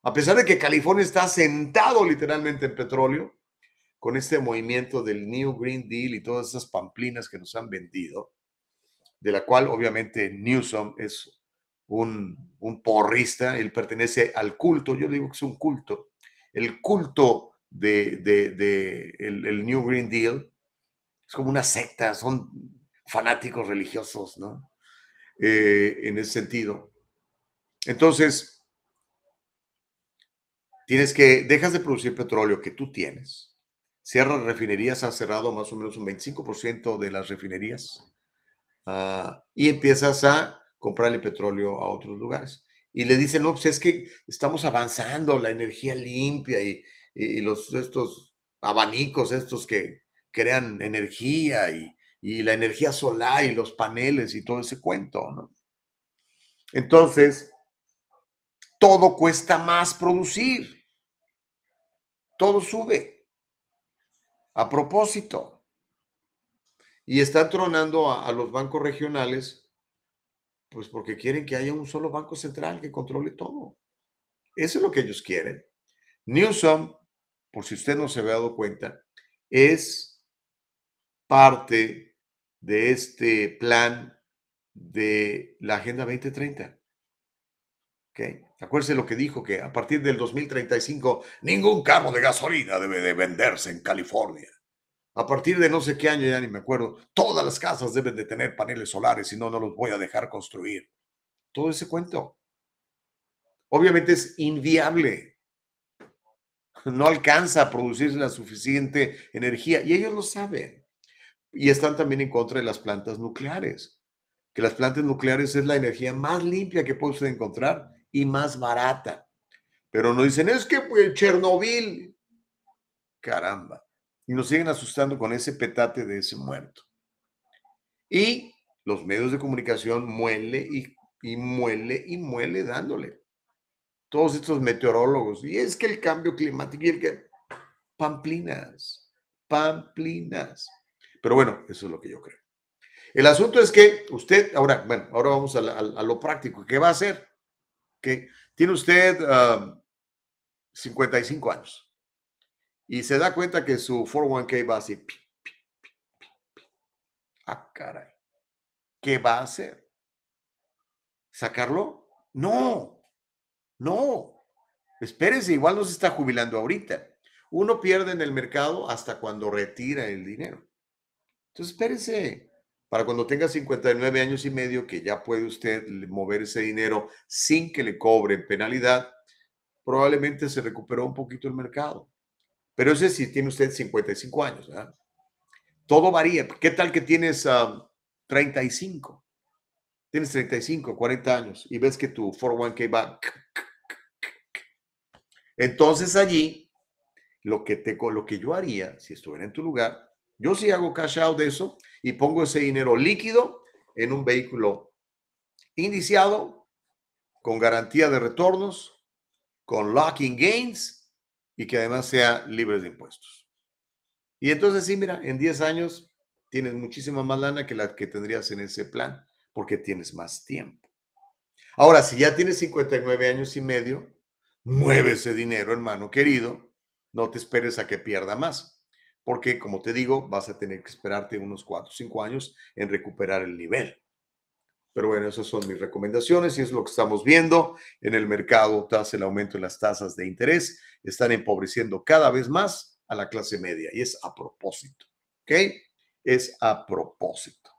A pesar de que California está sentado literalmente en petróleo, con este movimiento del New Green Deal y todas esas pamplinas que nos han vendido, de la cual obviamente Newsom es un, un porrista, él pertenece al culto, yo digo que es un culto, el culto de, de, de el, el New Green Deal, es como una secta, son fanáticos religiosos, ¿no? Eh, en ese sentido. Entonces, tienes que, dejas de producir petróleo que tú tienes, cierras refinerías, ha cerrado más o menos un 25% de las refinerías ah, y empiezas a comprarle petróleo a otros lugares. Y le dicen, no, pues es que estamos avanzando, la energía limpia y, y los, estos abanicos, estos que crean energía y, y la energía solar y los paneles y todo ese cuento, ¿no? Entonces, todo cuesta más producir. Todo sube. A propósito. Y están tronando a, a, los bancos regionales, pues porque quieren que haya un solo banco central que controle todo. Eso es lo que ellos quieren. Newsom, por si usted no se había dado cuenta, es parte de este plan de la Agenda 2030. ¿Okay? Acuérdese lo que dijo, que a partir del 2035 ningún carro de gasolina debe de venderse en California. A partir de no sé qué año, ya ni me acuerdo, todas las casas deben de tener paneles solares, si no, no los voy a dejar construir. Todo ese cuento. Obviamente es inviable. No alcanza a producir la suficiente energía y ellos lo saben. Y están también en contra de las plantas nucleares, que las plantas nucleares es la energía más limpia que puede usted encontrar y más barata. Pero no dicen, es que pues, Chernobyl, caramba. Y nos siguen asustando con ese petate de ese muerto. Y los medios de comunicación muele y, y muele y muele dándole. Todos estos meteorólogos. Y es que el cambio climático y el que... Pamplinas, pamplinas. Pero bueno, eso es lo que yo creo. El asunto es que usted, ahora, bueno, ahora vamos a, lo práctico. ¿Qué va a hacer? que tiene usted uh, 55 años y se da cuenta que su 401k va así. Pi, ah, caray. ¿Qué va a hacer? ¿Sacarlo? No, no. Espérese, igual no se está jubilando ahorita. Uno pierde en el mercado hasta cuando retira el dinero. Entonces, espérese para cuando tenga 59 años y medio, que ya puede usted mover ese dinero sin que le cobren penalidad, probablemente se recuperó un poquito el mercado. Pero ese si tiene usted 55 años, ¿verdad? Todo varía. ¿Qué tal que tienes uh, 35? Tienes 35, 40 años y ves que tu 401k va. Entonces allí, lo que, te, lo que yo haría, si estuviera en tu lugar, yo sí hago cash out de eso y pongo ese dinero líquido en un vehículo indiciado, con garantía de retornos, con locking gains y que además sea libre de impuestos. Y entonces sí, mira, en 10 años tienes muchísima más lana que la que tendrías en ese plan, porque tienes más tiempo. Ahora, si ya tienes 59 años y medio, mueve ese dinero, hermano querido, no te esperes a que pierda más porque como te digo, vas a tener que esperarte unos 4 o 5 años en recuperar el nivel. Pero bueno, esas son mis recomendaciones y es lo que estamos viendo en el mercado tras el aumento de las tasas de interés. Están empobreciendo cada vez más a la clase media y es a propósito. ¿Ok? Es a propósito.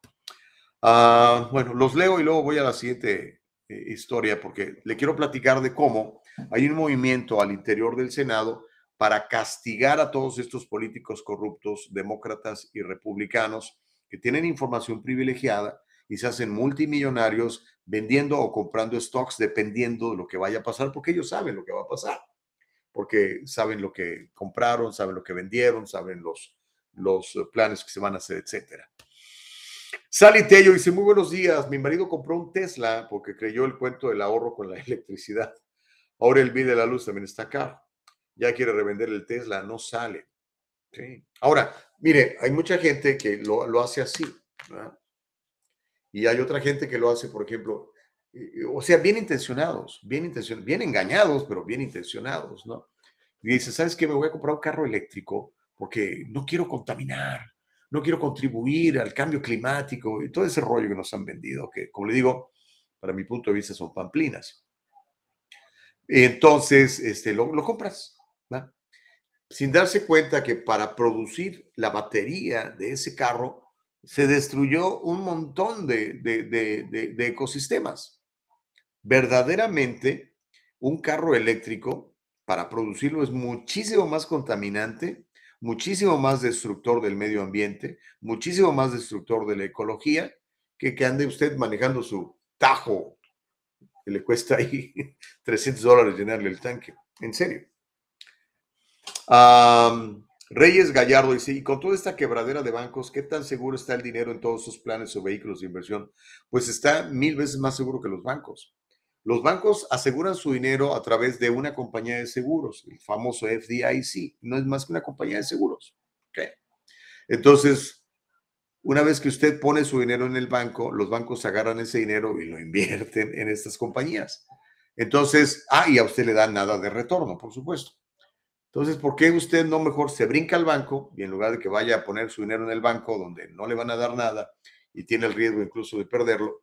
Ah, bueno, los leo y luego voy a la siguiente eh, historia porque le quiero platicar de cómo hay un movimiento al interior del Senado para castigar a todos estos políticos corruptos, demócratas y republicanos que tienen información privilegiada y se hacen multimillonarios vendiendo o comprando stocks dependiendo de lo que vaya a pasar, porque ellos saben lo que va a pasar, porque saben lo que compraron, saben lo que vendieron, saben los, los planes que se van a hacer, etcétera. Sally Tello dice, muy buenos días, mi marido compró un Tesla porque creyó el cuento del ahorro con la electricidad. Ahora el bill de la luz también está caro. Ya quiere revender el Tesla, no sale. Ahora, mire, hay mucha gente que lo, lo hace así. Y hay otra gente que lo hace, por ejemplo, o sea, bien intencionados, bien intencionados, bien engañados, pero bien intencionados, ¿no? Y dice, ¿sabes qué? Me voy a comprar un carro eléctrico porque no quiero contaminar no quiero contribuir al cambio climático y todo ese rollo que nos han vendido, que como le digo, para mi punto de vista son pamplinas. Entonces, este, lo, compras, sin darse cuenta que para producir la batería de ese carro se destruyó un montón de, de ecosistemas. Verdaderamente, un carro eléctrico, para producirlo, es muchísimo más contaminante muchísimo más destructor del medio ambiente, muchísimo más destructor de la ecología, que que ande usted manejando su tajo, que le cuesta ahí 300 dólares llenarle el tanque. En serio. Reyes Gallardo dice, y con toda esta quebradera de bancos, ¿qué tan seguro está el dinero en todos sus planes o vehículos de inversión? Pues está mil veces más seguro que los bancos. Los bancos aseguran su dinero a través de una compañía de seguros, el famoso FDIC. No es más que una compañía de seguros. Entonces, una vez que usted pone su dinero en el banco, los bancos agarran ese dinero y lo invierten en estas compañías. Entonces, ah, y a usted le dan nada de retorno, por supuesto. Entonces, ¿por qué usted no mejor se brinca al banco y en lugar de que vaya a poner su dinero en el banco donde no le van a dar nada y tiene el riesgo incluso de perderlo,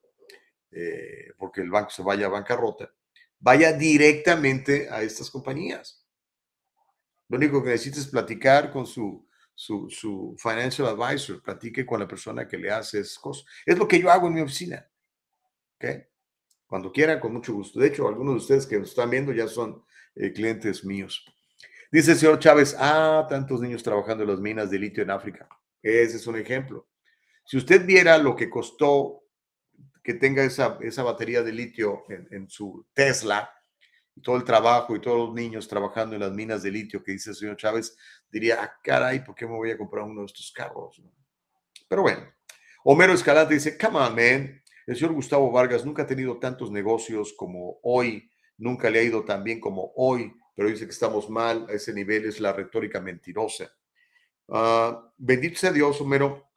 eh, porque el banco se vaya a bancarrota, vaya directamente a estas compañías. Lo único que necesita es platicar con su, su, su financial advisor, platique con la persona que le hace esas cosas. Es lo que yo hago en mi oficina. ¿Ok? Cuando quiera, con mucho gusto. De hecho, algunos de ustedes que nos están viendo ya son eh, clientes míos. Dice el señor Chávez, ah, tantos niños trabajando en las minas de litio en África. Ese es un ejemplo. Si usted viera lo que costó que tenga esa, esa batería de litio en, su Tesla, todo el trabajo y todos los niños trabajando en las minas de litio que dice el señor Chávez, diría, ah, caray, ¿por qué me voy a comprar uno de estos carros? Pero bueno, Homero Escalante dice, come on, man. El señor Gustavo Vargas nunca ha tenido tantos negocios como hoy, nunca le ha ido tan bien como hoy, pero dice que estamos mal, a ese nivel es la retórica mentirosa. Ah, bendito sea Dios, Homero,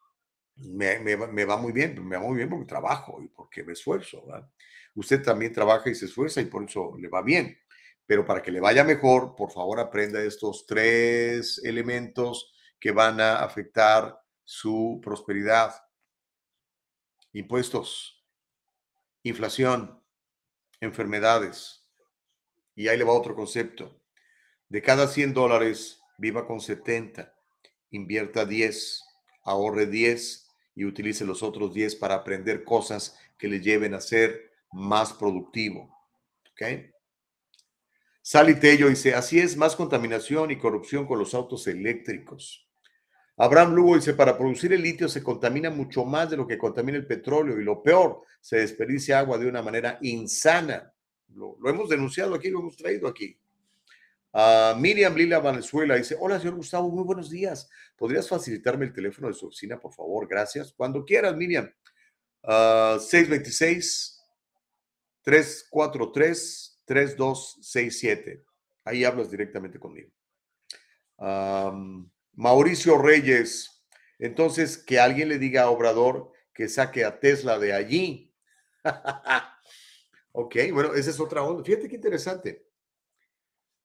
me, me, me, va muy bien, me va muy bien porque trabajo y porque me esfuerzo. Usted también trabaja y se esfuerza y por eso le va bien. Pero para que le vaya mejor, por favor aprenda estos tres elementos que van a afectar su prosperidad. Impuestos, inflación, enfermedades. Y ahí le va otro concepto. De cada 100 dólares, viva con 70, invierta 10, ahorre 10 y utilice los otros 10 para aprender cosas que le lleven a ser más productivo. ¿Ok? Sally Tello dice, así es, más contaminación y corrupción con los autos eléctricos. Abraham Lugo dice, para producir el litio se contamina mucho más de lo que contamina el petróleo y lo peor, se desperdicia agua de una manera insana. Lo, hemos denunciado aquí, lo hemos traído aquí. Miriam Lila Venezuela dice, hola señor Gustavo, muy buenos días. ¿Podrías facilitarme el teléfono de su oficina, por favor? Gracias. Cuando quieras, Miriam. 626-343-3267. Ahí hablas directamente conmigo. Mauricio Reyes. Entonces, que alguien le diga a Obrador que saque a Tesla de allí. ok, bueno, esa es otra onda. Fíjate qué interesante.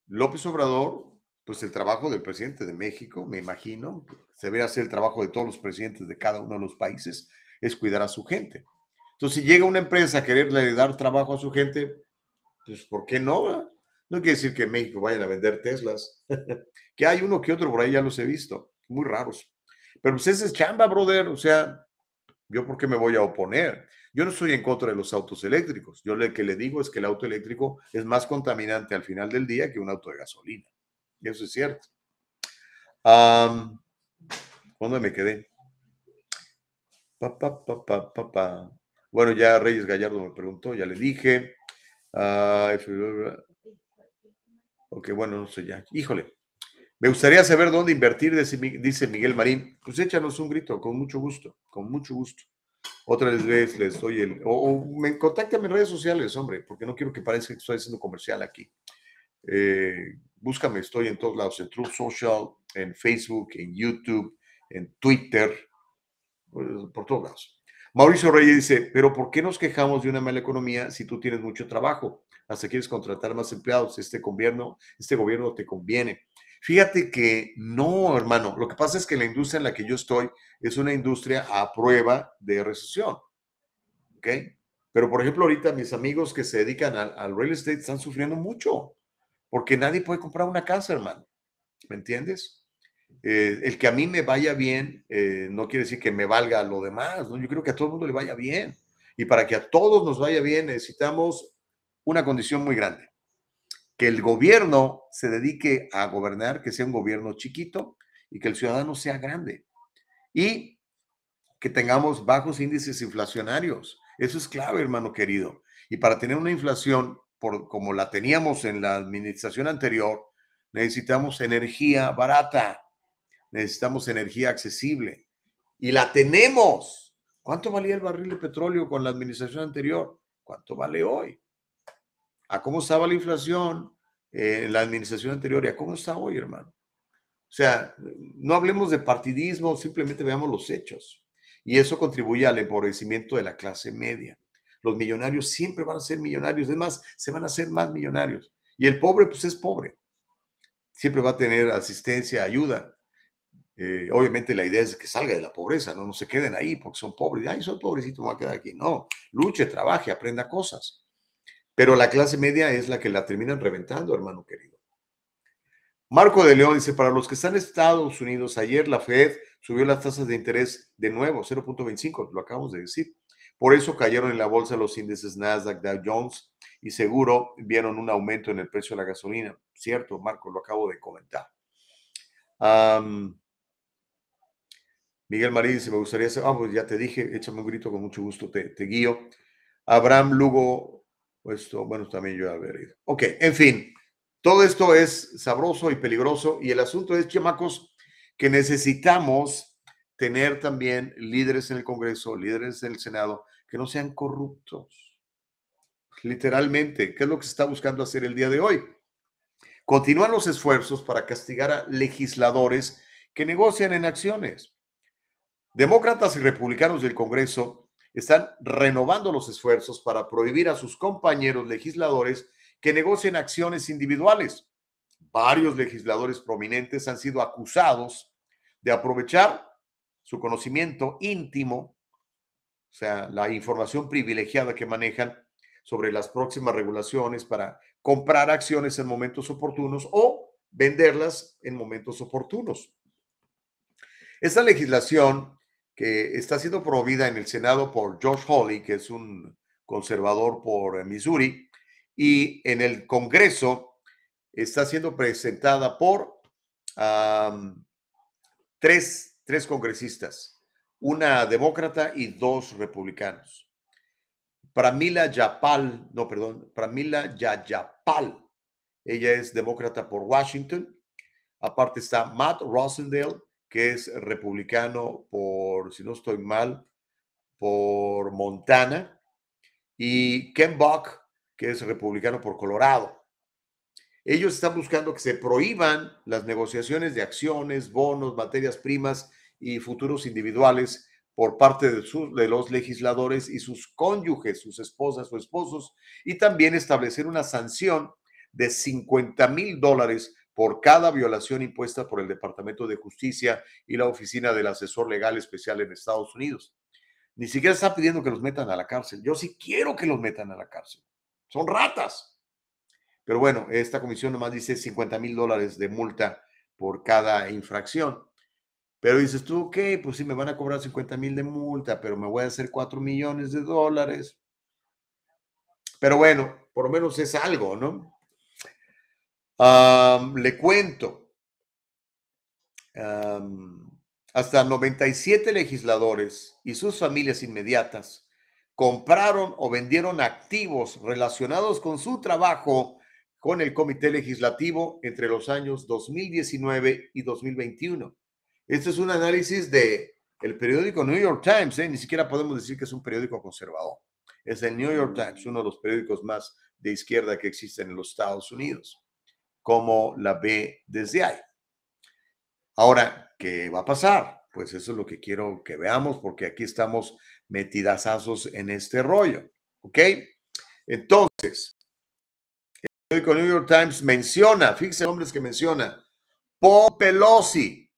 López Obrador, pues el trabajo del presidente de México, me imagino, se debe hacer el trabajo de todos los presidentes de cada uno de los países, es cuidar a su gente. Entonces, si llega una empresa a quererle dar trabajo a su gente, pues ¿por qué no? No quiere decir que en México vayan a vender Teslas, que hay uno que otro por ahí, ya los he visto, muy raros. Pero pues ese es chamba, brother, o sea, ¿Yo por qué me voy a oponer? Yo no estoy en contra de los autos eléctricos. Yo lo que le digo es que el auto eléctrico es más contaminante al final del día que un auto de gasolina. Eso es cierto. ¿Dónde me quedé? Pa, pa, pa, bueno, ya Reyes Gallardo me preguntó, ya le dije. ok, bueno, no sé ya. Híjole. Me gustaría saber dónde invertir, dice Miguel Marín. Pues échanos un grito, con mucho gusto, con mucho gusto. Otra vez les doy el. O, me contactan en redes sociales, hombre, porque no quiero que parezca que estoy haciendo comercial aquí. Eh, búscame, estoy en todos lados, en Truth Social, en Facebook, en YouTube, en Twitter, pues, por todos lados. Mauricio Reyes dice, pero ¿por qué nos quejamos de una mala economía si tú tienes mucho trabajo? Hasta quieres contratar más empleados. Este gobierno, este gobierno te conviene. Fíjate que no, hermano. Lo que pasa es que la industria en la que yo estoy es una industria a prueba de recesión. ¿Ok? Pero, por ejemplo, ahorita mis amigos que se dedican al, real estate están sufriendo mucho porque nadie puede comprar una casa, hermano. ¿Me entiendes? Eh, el que a mí me vaya bien eh, no quiere decir que me valga lo demás, ¿no? Yo creo que a todo el mundo le vaya bien. Y para que a todos nos vaya bien necesitamos una condición muy grande. Que el gobierno se dedique a gobernar, que sea un gobierno chiquito y que el ciudadano sea grande. Y que tengamos bajos índices inflacionarios. Eso es clave, hermano querido. Y para tener una inflación por, como la teníamos en la administración anterior, necesitamos energía barata necesitamos energía accesible. Y la tenemos. ¿Cuánto valía el barril de petróleo con la administración anterior? ¿Cuánto vale hoy? ¿A cómo estaba la inflación en la administración anterior y a cómo está hoy, hermano? O sea, no hablemos de partidismo, simplemente veamos los hechos. Y eso contribuye al empobrecimiento de la clase media. Los millonarios siempre van a ser millonarios, es más, se van a hacer más millonarios. Y el pobre, pues es pobre. Siempre va a tener asistencia, ayuda, eh, obviamente la idea es que salga de la pobreza, no, no se queden ahí porque son pobres. Ay, soy pobrecito, me voy a quedar aquí. No, luche, trabaje, aprenda cosas. Pero la clase media es la que la terminan reventando, hermano querido. Marco de León dice, para los que están en Estados Unidos, ayer la Fed subió las tasas de interés de nuevo, 0.25, lo acabamos de decir. Por eso cayeron en la bolsa los índices Nasdaq, Dow Jones y seguro vieron un aumento en el precio de la gasolina. Cierto, Marco, lo acabo de comentar. Miguel Marín dice, me gustaría hacer, ah, pues ya te dije, échame un grito, con mucho gusto te, guío. Abraham Lugo, esto, bueno, también yo haber ido. Ok, en fin, todo esto es sabroso y peligroso y el asunto es, chamacos, que necesitamos tener también líderes en el Congreso, líderes en el Senado, que no sean corruptos. Literalmente, ¿qué es lo que se está buscando hacer el día de hoy? Continúan los esfuerzos para castigar a legisladores que negocian en acciones. Demócratas y republicanos del Congreso están renovando los esfuerzos para prohibir a sus compañeros legisladores que negocien acciones individuales. Varios legisladores prominentes han sido acusados de aprovechar su conocimiento íntimo, o sea, la información privilegiada que manejan sobre las próximas regulaciones para comprar acciones en momentos oportunos o venderlas en momentos oportunos. Esta legislación que está siendo promovida en el Senado por Josh Hawley, que es un conservador por Missouri, y en el Congreso está siendo presentada por tres, tres congresistas, una demócrata y dos republicanos. Pramila Yapal, no, perdón, Pramila Yayapal. Ella es demócrata por Washington. Aparte está Matt Rosendale, que es republicano por, si no estoy mal, por Montana, y Ken Buck, que es republicano por Colorado. Ellos están buscando que se prohíban las negociaciones de acciones, bonos, materias primas y futuros individuales por parte de, de los legisladores y sus cónyuges, sus esposas o esposos, y también establecer una sanción de 50 mil dólares por cada violación impuesta por el Departamento de Justicia y la Oficina del Asesor Legal Especial en Estados Unidos. Ni siquiera está pidiendo que los metan a la cárcel. Yo sí quiero que los metan a la cárcel. Son ratas. Pero bueno, esta comisión nomás dice 50 mil dólares de multa por cada infracción. Pero dices tú, ok, pues sí, me van a cobrar 50 mil de multa, pero me voy a hacer 4 millones de dólares. Pero bueno, por lo menos es algo, ¿no? Le cuento. Am, hasta 97 legisladores y sus familias inmediatas compraron o vendieron activos relacionados con su trabajo con el Comité Legislativo entre los años 2019 y 2021. Este es un análisis de el periódico New York Times, ¿eh? ni siquiera podemos decir que es un periódico conservador. Es el New York Times, uno de los periódicos más de izquierda que existen en los Estados Unidos, como la ve desde ahí. Ahora, ¿qué va a pasar? Pues eso es lo que quiero que veamos, porque aquí estamos metidazazos en este rollo. ¿Ok? Entonces, el New York Times menciona, fíjense nombres que menciona, Paul Pelosi,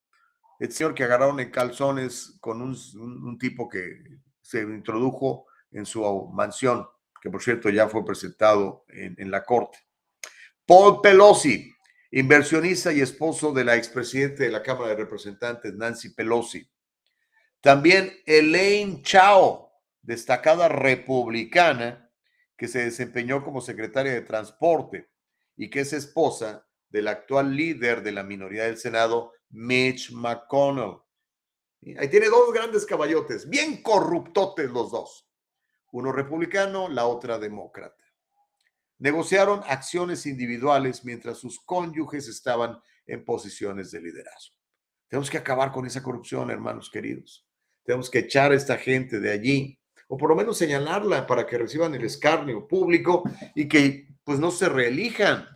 el señor que agarraron en calzones con un, tipo que se introdujo en su mansión, que por cierto ya fue presentado en, en la corte. Paul Pelosi, inversionista y esposo de la expresidente de la Cámara de Representantes, Nancy Pelosi. También Elaine Chao, destacada republicana que se desempeñó como secretaria de Transporte y que es esposa del actual líder de la minoría del Senado, Mitch McConnell. Ahí tiene dos grandes caballotes, bien corruptotes los dos. Uno republicano, la otra demócrata. Negociaron acciones individuales mientras sus cónyuges estaban en posiciones de liderazgo. Tenemos que acabar con esa corrupción, hermanos queridos. Tenemos que echar a esta gente de allí, o por lo menos señalarla para que reciban el escarnio público y que pues no se reelijan,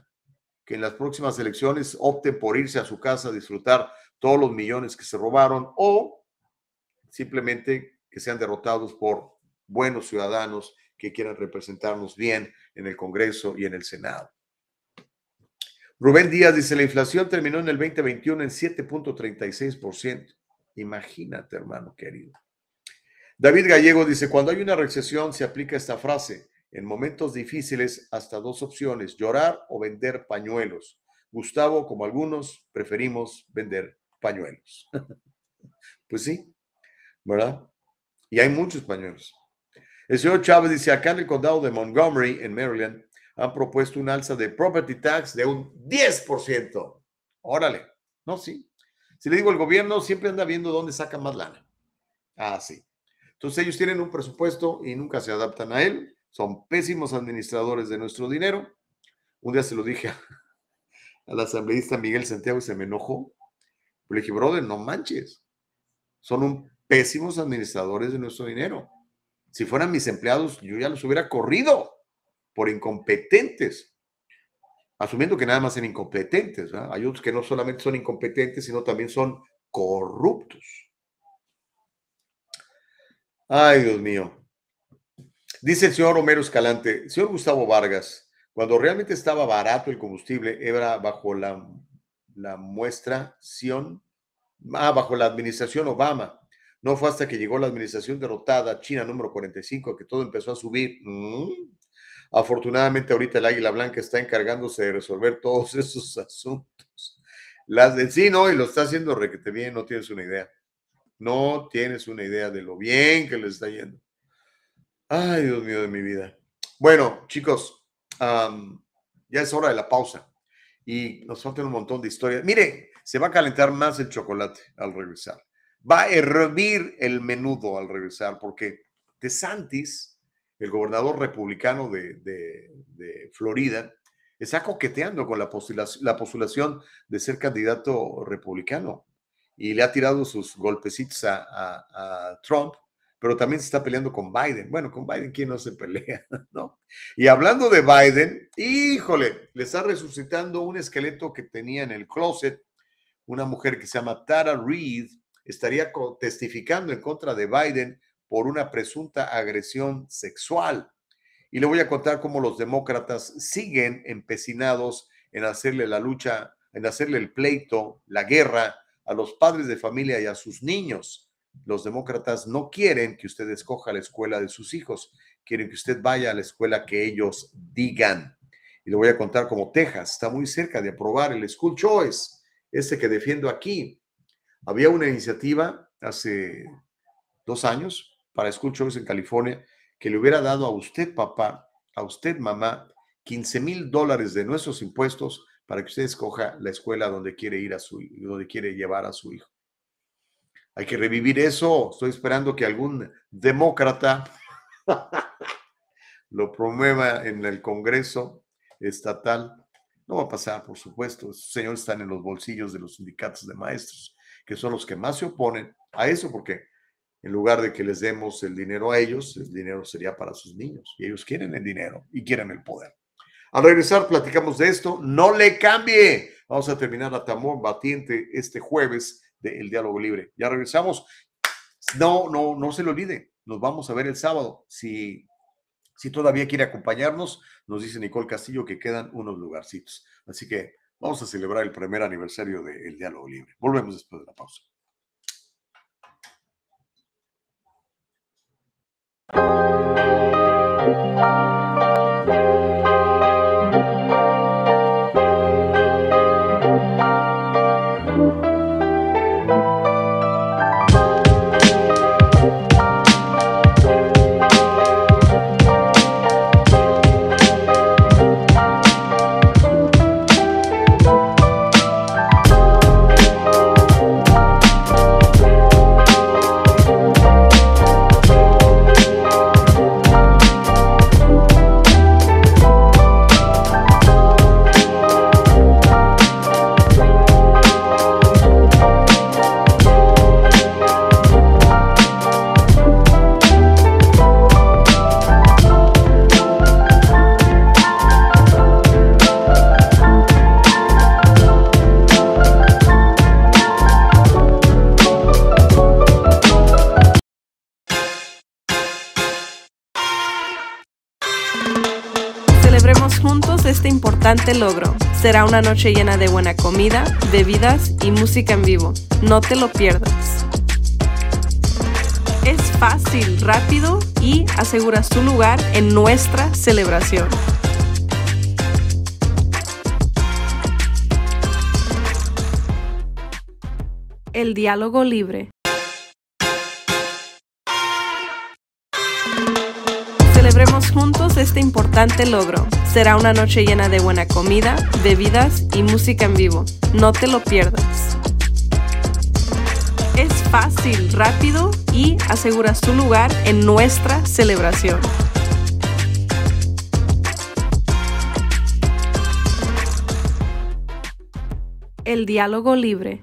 que en las próximas elecciones opten por irse a su casa a disfrutar todos los millones que se robaron o simplemente que sean derrotados por buenos ciudadanos que quieran representarnos bien en el Congreso y en el Senado. Rubén Díaz dice, la inflación terminó en el 2021 en 7.36%. Imagínate, hermano querido. David Gallego dice, cuando hay una recesión se aplica esta frase, en momentos difíciles hasta dos opciones, llorar o vender pañuelos. Gustavo, como algunos, preferimos vender pañuelos. pues sí, ¿verdad? Y hay muchos pañuelos. El señor Chávez dice, acá en el condado de Montgomery, en Maryland, han propuesto un alza de property tax de un 10%. Órale, no, sí. Si le digo, el gobierno siempre anda viendo dónde saca más lana. Ah, sí. Entonces ellos tienen un presupuesto y nunca se adaptan a él. Son pésimos administradores de nuestro dinero. Un día se lo dije al asambleísta Miguel Santiago y se me enojó. Le dije, brother, no manches. Son un pésimos administradores de nuestro dinero. Si fueran mis empleados, yo ya los hubiera corrido por incompetentes. Asumiendo que nada más son incompetentes. Hay otros que no solamente son incompetentes, sino también son corruptos. Ay, Dios mío. Dice el señor Homero Escalante, señor Gustavo Vargas, cuando realmente estaba barato el combustible, era bajo la, la muestración, ah, bajo la administración Obama. No fue hasta que llegó la administración derrotada, China número 45, que todo empezó a subir. Mm. Afortunadamente ahorita el Águila Blanca está encargándose de resolver todos esos asuntos. Las del sí, no, y lo está haciendo requete bien, no tienes una idea. No tienes una idea de lo bien que le está yendo. Ay, Dios mío de mi vida. Bueno, chicos, ya es hora de la pausa y nos faltan un montón de historias. Mire, se va a calentar más el chocolate al regresar. Va a hervir el menudo al regresar porque De Santis, el gobernador republicano de, Florida, está coqueteando con la postulación, la postulación de ser candidato republicano y le ha tirado sus golpecitos a Trump, pero también se está peleando con Biden. Bueno, con Biden, ¿quién no se pelea? ¿no? Y hablando de Biden, híjole, le está resucitando un esqueleto que tenía en el closet una mujer que se llama Tara Reid, estaría testificando en contra de Biden por una presunta agresión sexual. Y le voy a contar cómo los demócratas siguen empecinados en hacerle la lucha, en hacerle el pleito, la guerra a los padres de familia y a sus niños. Los demócratas no quieren que usted escoja la escuela de sus hijos, quieren que usted vaya a la escuela que ellos digan. Y le voy a contar cómo Texas está muy cerca de aprobar el School Choice, este que defiendo aquí. Había una iniciativa hace dos años para School Choice en California que le hubiera dado a usted, papá, a usted, mamá, 15 mil dólares de nuestros impuestos para que usted escoja la escuela donde quiere ir a su donde quiere llevar a su hijo. Hay que revivir eso. Estoy esperando que algún demócrata lo promueva en el Congreso estatal. No va a pasar, por supuesto. Estos señores están en los bolsillos de los sindicatos de maestros, que son los que más se oponen a eso, porque en lugar de que les demos el dinero a ellos, el dinero sería para sus niños. Y ellos quieren el dinero y quieren el poder. Al regresar, platicamos de esto. No le cambie. Vamos a terminar la tambor batiente este jueves de El Diálogo Libre. Ya regresamos. No, no, no se le olvide. Nos vamos a ver el sábado. Si, si todavía quiere acompañarnos, nos dice Nicole Castillo que quedan unos lugarcitos. Así que vamos a celebrar el primer aniversario de El Diálogo Libre. Volvemos después de la pausa. Logro. Será una noche llena de buena comida, bebidas y música en vivo. No te lo pierdas. Es fácil, rápido y aseguras tu lugar en nuestra celebración. El diálogo libre. Juntos este importante logro. Será una noche llena de buena comida, bebidas y música en vivo. No te lo pierdas. Es fácil, rápido y aseguras tu lugar en nuestra celebración. El diálogo libre.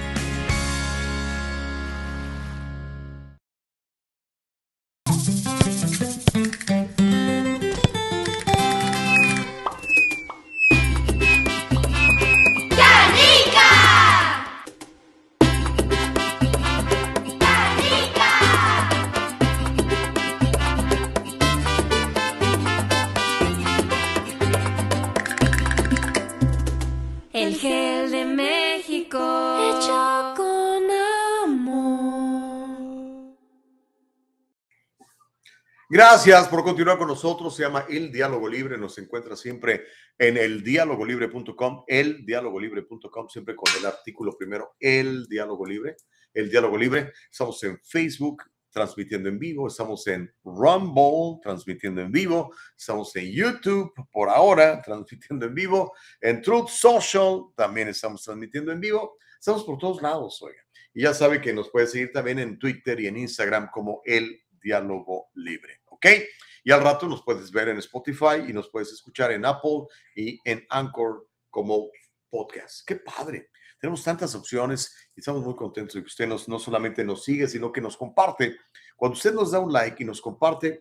Gracias por continuar con nosotros. Se llama El Diálogo Libre. Nos encuentra siempre en eldialogolibre.com, eldialogolibre.com, siempre con el artículo primero, El Diálogo Libre. El Diálogo Libre. Estamos en Facebook, transmitiendo en vivo. Estamos en Rumble, transmitiendo en vivo. Estamos en YouTube, por ahora, transmitiendo en vivo. En Truth Social, también estamos transmitiendo en vivo. Estamos por todos lados, oiga. Y ya sabe que nos puede seguir también en Twitter y en Instagram como El Diálogo Libre, ¿ok? Y al rato nos puedes ver en Spotify y nos puedes escuchar en Apple y en Anchor como podcast. ¡Qué padre! Tenemos tantas opciones y estamos muy contentos de que usted nos, no solamente nos sigue, sino que nos comparte. Cuando usted nos da un like y nos comparte,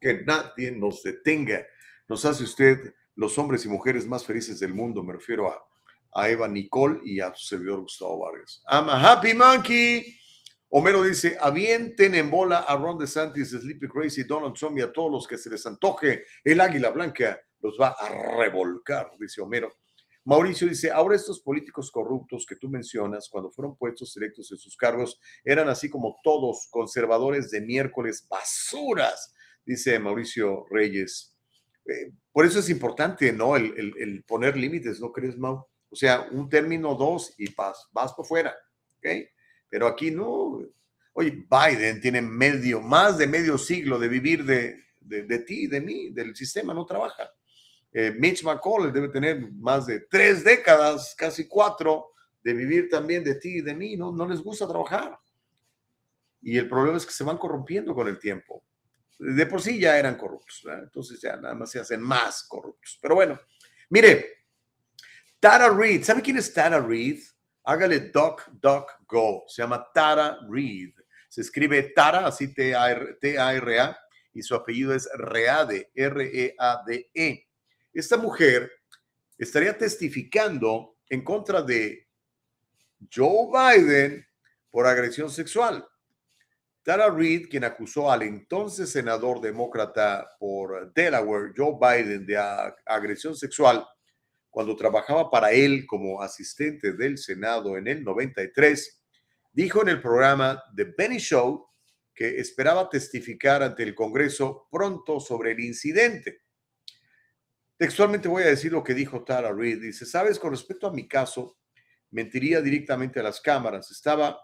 que nadie nos detenga. Nos hace usted los hombres y mujeres más felices del mundo. Me refiero a, a Eva Nicole y a su servidor Gustavo Vargas. I'm a happy monkey. Homero dice, avienten en bola a Ron DeSantis, Sleepy Crazy, Donald Trump y a todos los que se les antoje. El águila blanca los va a revolcar, dice Homero. Mauricio dice, ahora estos políticos corruptos que tú mencionas, cuando fueron puestos electos en sus cargos, eran así como todos conservadores de miércoles, basuras, dice Mauricio Reyes. Eh, por eso es importante, ¿no? El, poner límites, ¿no crees, Mau? O sea, un término, dos y vas, vas por fuera, ¿ok? Pero aquí no. Oye, Biden tiene medio, más de medio siglo de vivir de, de, de ti, de mí, del sistema, no trabaja. Eh, Mitch McConnell debe tener más de tres décadas, casi cuatro, de vivir también de ti y de mí, no, no les gusta trabajar. Y el problema es que se van corrompiendo con el tiempo. De por sí ya eran corruptos, ¿verdad? entonces ya nada más se hacen más corruptos. Pero bueno, mire, Tara Reid, ¿sabe quién es Tara Reid? Hágale Doc, Doc, Go. Se llama Tara Reid. Se escribe Tara, así T-A-R- T-A-R-A, y su apellido es Reade, R-E-A-D-E. Esta mujer estaría testificando en contra de Joe Biden por agresión sexual. Tara Reid, quien acusó al entonces senador demócrata por Delaware, Joe Biden, de agresión sexual cuando trabajaba para él como asistente del Senado en el 93, dijo en el programa The Benny Show que esperaba testificar ante el Congreso pronto sobre el incidente. Textualmente voy a decir lo que dijo Tara Reid. Dice, sabes, con respecto a mi caso, mentiría directamente a las cámaras. Estaba,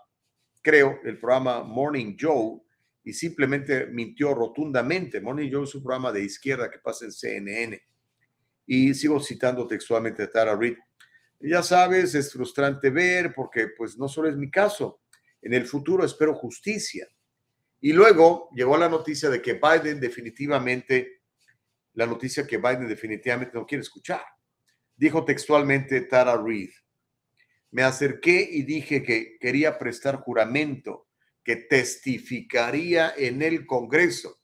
creo, el programa Morning Joe y simplemente mintió rotundamente. Morning Joe es un programa de izquierda que pasa en CNN. Y sigo citando textualmente a Tara Reid. Ya sabes, es frustrante ver porque pues no solo es mi caso. En el futuro espero justicia. Y luego llegó la noticia de que Biden definitivamente, la noticia que Biden definitivamente no quiere escuchar. Dijo textualmente Tara Reid, me acerqué y dije que quería prestar juramento, que testificaría en el Congreso.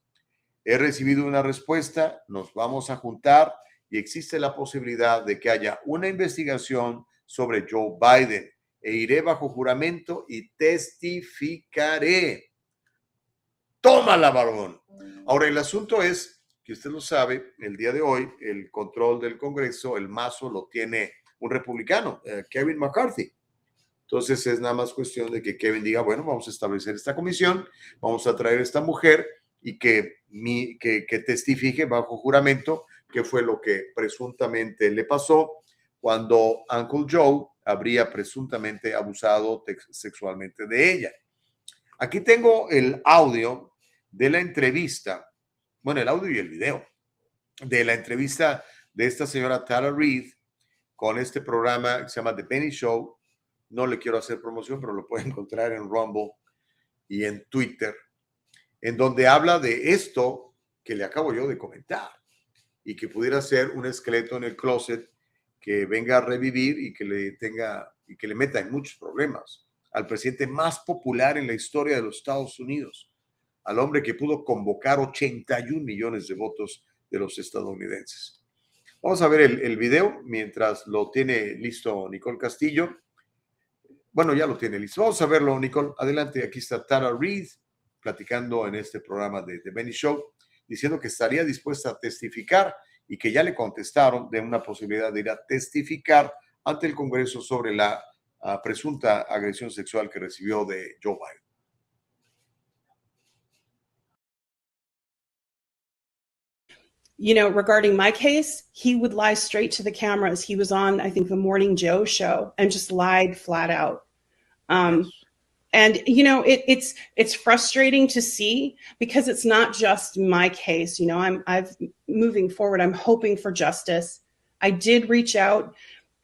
He recibido una respuesta, nos vamos a juntar y existe la posibilidad de que haya una investigación sobre Joe Biden e iré bajo juramento y testificaré. Tómala, varón. Ahora, el asunto es que usted lo sabe, el día de hoy, el control del Congreso, el mazo lo tiene un republicano, eh, Kevin McCarthy. Entonces es nada más cuestión de que Kevin diga, bueno, vamos a establecer esta comisión, vamos a traer a esta mujer y que, mi, que, que testifique bajo juramento qué fue lo que presuntamente le pasó cuando Uncle Joe habría presuntamente abusado sexualmente de ella. Aquí tengo el audio de la entrevista, bueno, el audio y el video de la entrevista de esta señora Tara Reid con este programa que se llama The Penny Show. No le quiero hacer promoción, pero lo puede encontrar en Rumble y en Twitter, en donde habla de esto que le acabo yo de comentar y que pudiera ser un esqueleto en el closet que venga a revivir y que le tenga y que le meta en muchos problemas al presidente más popular en la historia de los Estados Unidos, al hombre que pudo convocar 81 millones de votos de los estadounidenses. Vamos a ver el, el video mientras lo tiene listo Nicole Castillo. Bueno, ya lo tiene listo. Vamos a verlo, Nicole. Adelante, aquí está Tara Reid platicando en este programa de The Benny Show, diciendo que estaría dispuesta a testificar y que ya le contestaron de una posibilidad de ir a testificar ante el Congreso sobre la ah, presunta agresión sexual que recibió de Joe Biden. you know, regarding my case, he would lie straight to the cameras. He was on, I think, the Morning Joe show and just lied flat out. Um, and you know, it, it's it's frustrating to see because it's not just my case. You know, I'm I've moving forward. I'm hoping for justice. I did reach out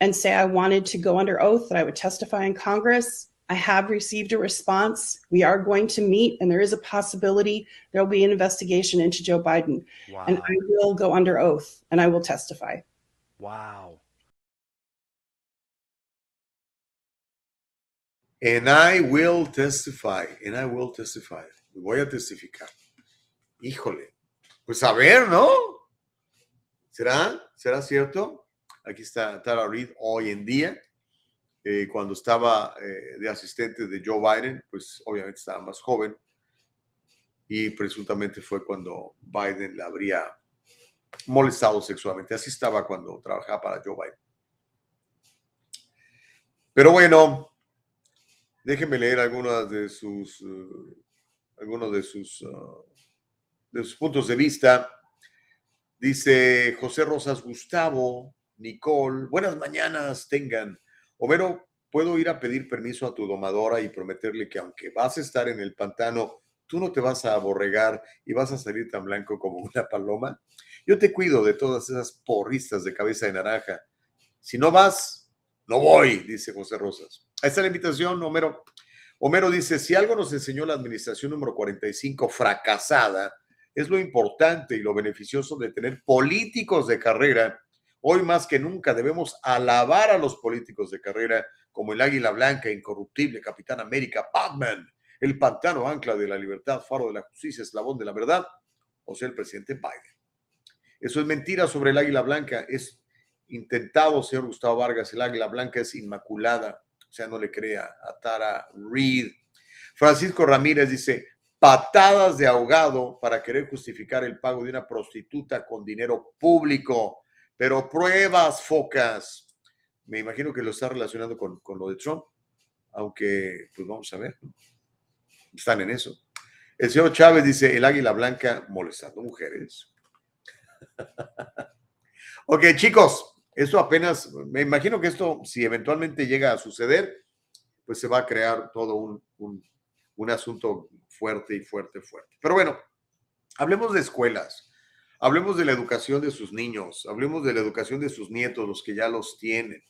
and say I wanted to go under oath that I would testify in Congress. I have received a response. We are going to meet, and there is a possibility there will be an investigation into Joe Biden. Wow. And I will go under oath and I will testify. Wow. And I will testify, and I will testify. Voy a testificar. Híjole. Pues a ver, ¿no? ¿Será? ¿Será cierto? Aquí está Tara Reid hoy en día eh, cuando estaba eh, de asistente de Joe Biden, pues obviamente estaba más joven y presuntamente fue cuando Biden la habría molestado sexualmente. Así estaba cuando trabajaba para Joe Biden. Pero bueno, déjenme leer algunas de sus, eh, algunos de sus, uh, de sus puntos de vista. Dice José Rosas Gustavo, Nicole, buenas mañanas tengan. Homero, ¿puedo ir a pedir permiso a tu domadora y prometerle que aunque vas a estar en el pantano, tú no te vas a aborregar y vas a salir tan blanco como una paloma? Yo te cuido de todas esas porristas de cabeza de naranja. Si no vas, no voy, dice José Rosas. Ahí está la invitación, Homero. Homero dice, si algo nos enseñó la administración número 45 fracasada, es lo importante y lo beneficioso de tener políticos de carrera. Hoy más que nunca debemos alabar a los políticos de carrera como el Águila Blanca, Incorruptible, Capitán América, Batman, el Pantano Ancla de la Libertad, Faro de la Justicia, Eslabón de la Verdad, o sea, el presidente Biden. Eso es mentira sobre el Águila Blanca. Es intentado, señor Gustavo Vargas, el Águila Blanca es inmaculada. O sea, no le crea a Tara Reid. Francisco Ramírez dice, patadas de ahogado para querer justificar el pago de una prostituta con dinero público. Pero pruebas, focas. Me imagino que lo está relacionando con, con lo de Trump, aunque, pues vamos a ver. Están en eso. El señor Chávez dice, el águila blanca molestando mujeres. ok, chicos, esto apenas, me imagino que esto, si eventualmente llega a suceder, pues se va a crear todo un, un, un asunto fuerte y fuerte, fuerte. Pero bueno, hablemos de escuelas, hablemos de la educación de sus niños, hablemos de la educación de sus nietos, los que ya los tienen.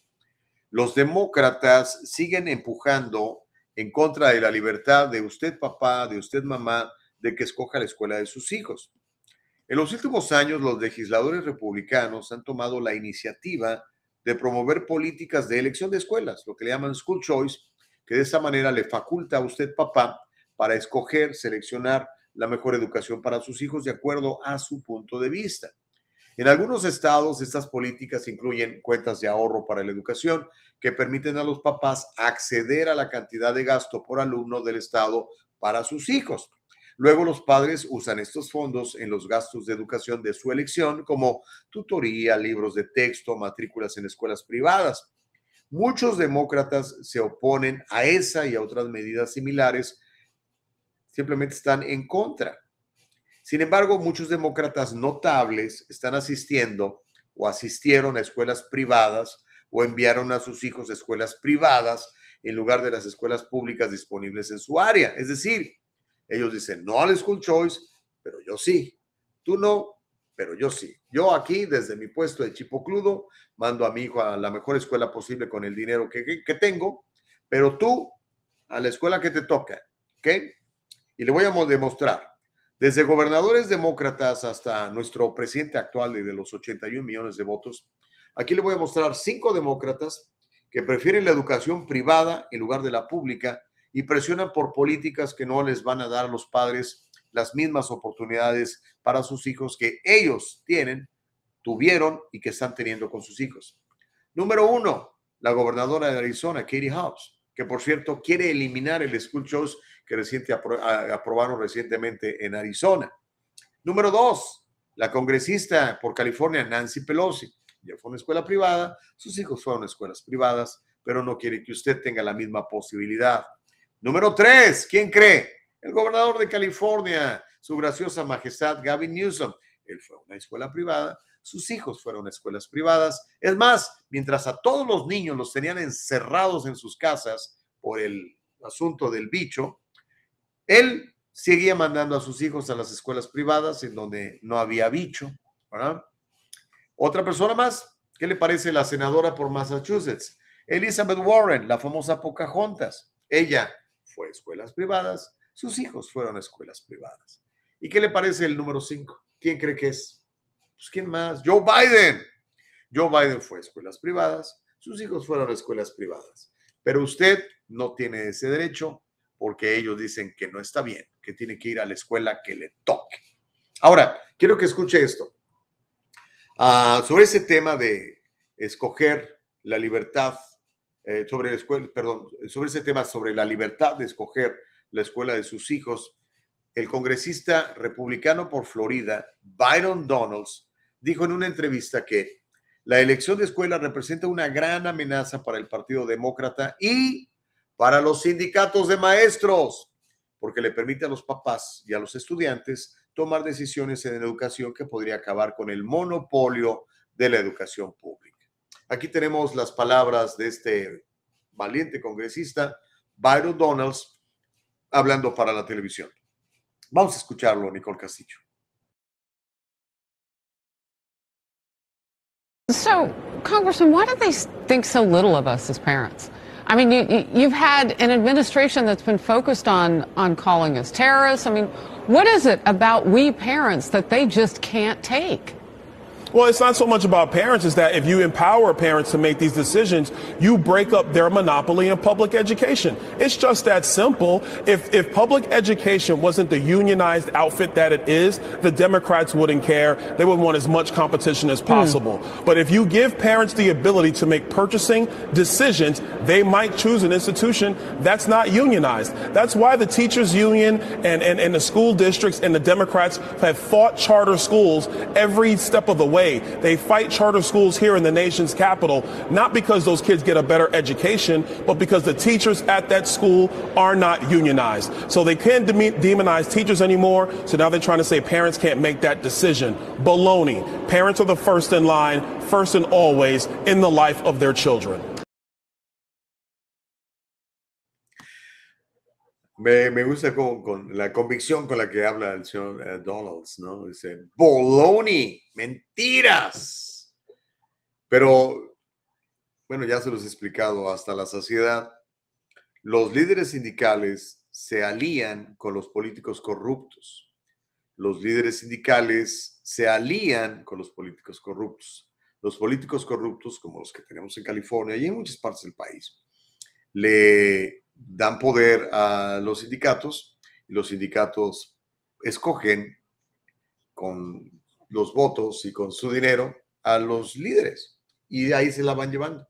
Los demócratas siguen empujando en contra de la libertad de usted papá, de usted mamá, de que escoja la escuela de sus hijos. En los últimos años, los legisladores republicanos han tomado la iniciativa de promover políticas de elección de escuelas, lo que le llaman school choice, que de esa manera le faculta a usted papá para escoger, seleccionar la mejor educación para sus hijos de acuerdo a su punto de vista. En algunos estados, estas políticas incluyen cuentas de ahorro para la educación que permiten a los papás acceder a la cantidad de gasto por alumno del estado para sus hijos. Luego los padres usan estos fondos en los gastos de educación de su elección, como tutoría, libros de texto, matrículas en escuelas privadas. Muchos demócratas se oponen a esa y a otras medidas similares, simplemente están en contra. Sin embargo, muchos demócratas notables están asistiendo o asistieron a escuelas privadas o enviaron a sus hijos a escuelas privadas en lugar de las escuelas públicas disponibles en su área. Es decir, ellos dicen no al school choice, pero yo sí. Tú no, pero yo sí. Yo aquí, desde mi puesto de chipocludo, mando a mi hijo a la mejor escuela posible con el dinero que, que, que tengo, pero tú a la escuela que te toca, ¿ok? Y le voy a demostrar desde gobernadores demócratas hasta nuestro presidente actual de los 81 millones de votos, aquí le voy a mostrar cinco demócratas que prefieren la educación privada en lugar de la pública y presionan por políticas que no les van a dar a los padres las mismas oportunidades para sus hijos que ellos tienen, tuvieron y que están teniendo con sus hijos. Número uno, la gobernadora de Arizona, Katie Hobbs, que por cierto quiere eliminar el school choice que reciente aprobaron recientemente en Arizona. Número dos, la congresista por California, Nancy Pelosi. Ya fue una escuela privada, sus hijos fueron escuelas privadas, pero no quiere que usted tenga la misma posibilidad. Número tres, ¿quién cree? El gobernador de California, su graciosa majestad Gavin Newsom. Él fue a una escuela privada, sus hijos fueron a escuelas privadas. Es más, mientras a todos los niños los tenían encerrados en sus casas por el asunto del bicho, él seguía mandando a sus hijos a las escuelas privadas en donde no había bicho. Otra persona más, ¿qué le parece la senadora por Massachusetts? Elizabeth Warren, la famosa Pocahontas. Ella fue a escuelas privadas, sus hijos fueron a escuelas privadas. ¿Y qué le parece el número 5? ¿Quién cree que es? Pues ¿quién más? Joe Biden. Joe Biden fue a escuelas privadas, sus hijos fueron a escuelas privadas. Pero usted no tiene ese derecho porque ellos dicen que no está bien, que tiene que ir a la escuela que le toque. Ahora, quiero que escuche esto. Uh, sobre ese tema de escoger la libertad eh, sobre la escuela, perdón, sobre ese tema, sobre la libertad de escoger la escuela de sus hijos, el congresista republicano por Florida, Byron Donalds, dijo en una entrevista que la elección de escuela representa una gran amenaza para el Partido Demócrata y para los sindicatos de maestros, porque le permite a los papás y a los estudiantes tomar decisiones en educación que podría acabar con el monopolio de la educación pública. Aquí tenemos las palabras de este valiente congresista, Byron Donalds, hablando para la televisión. Vamos a escucharlo, Nicole Castillo. So, Congressman, why do they think so little of us as parents? I mean, you, you've had an administration that's been focused on, on calling us terrorists. I mean, what is it about we parents that they just can't take? Well, it's not so much about parents, it's that if you empower parents to make these decisions, you break up their monopoly in public education. It's just that simple. If, if public education wasn't the unionized outfit that it is, the Democrats wouldn't care. They would want as much competition as possible. Mm. But if you give parents the ability to make purchasing decisions, they might choose an institution that's not unionized. That's why the teachers union and, and, and the school districts and the Democrats have fought charter schools every step of the way way. They fight charter schools here in the nation's capital, not because those kids get a better education, but because the teachers at that school are not unionized. So they can't de- demonize teachers anymore. So now they're trying to say parents can't make that decision. Baloney. Parents are the first in line, first and always in the life of their children. Me, me gusta con, con, la convicción con la que habla el señor uh, Donalds, ¿no? Dice, boloni, mentiras. Pero, bueno, ya se los he explicado hasta la saciedad. Los líderes sindicales se alían con los políticos corruptos. Los líderes sindicales se alían con los políticos corruptos. Los políticos corruptos, como los que tenemos en California y en muchas partes del país, le dan poder a los sindicatos y los sindicatos escogen con los votos y con su dinero a los líderes y de ahí se la van llevando.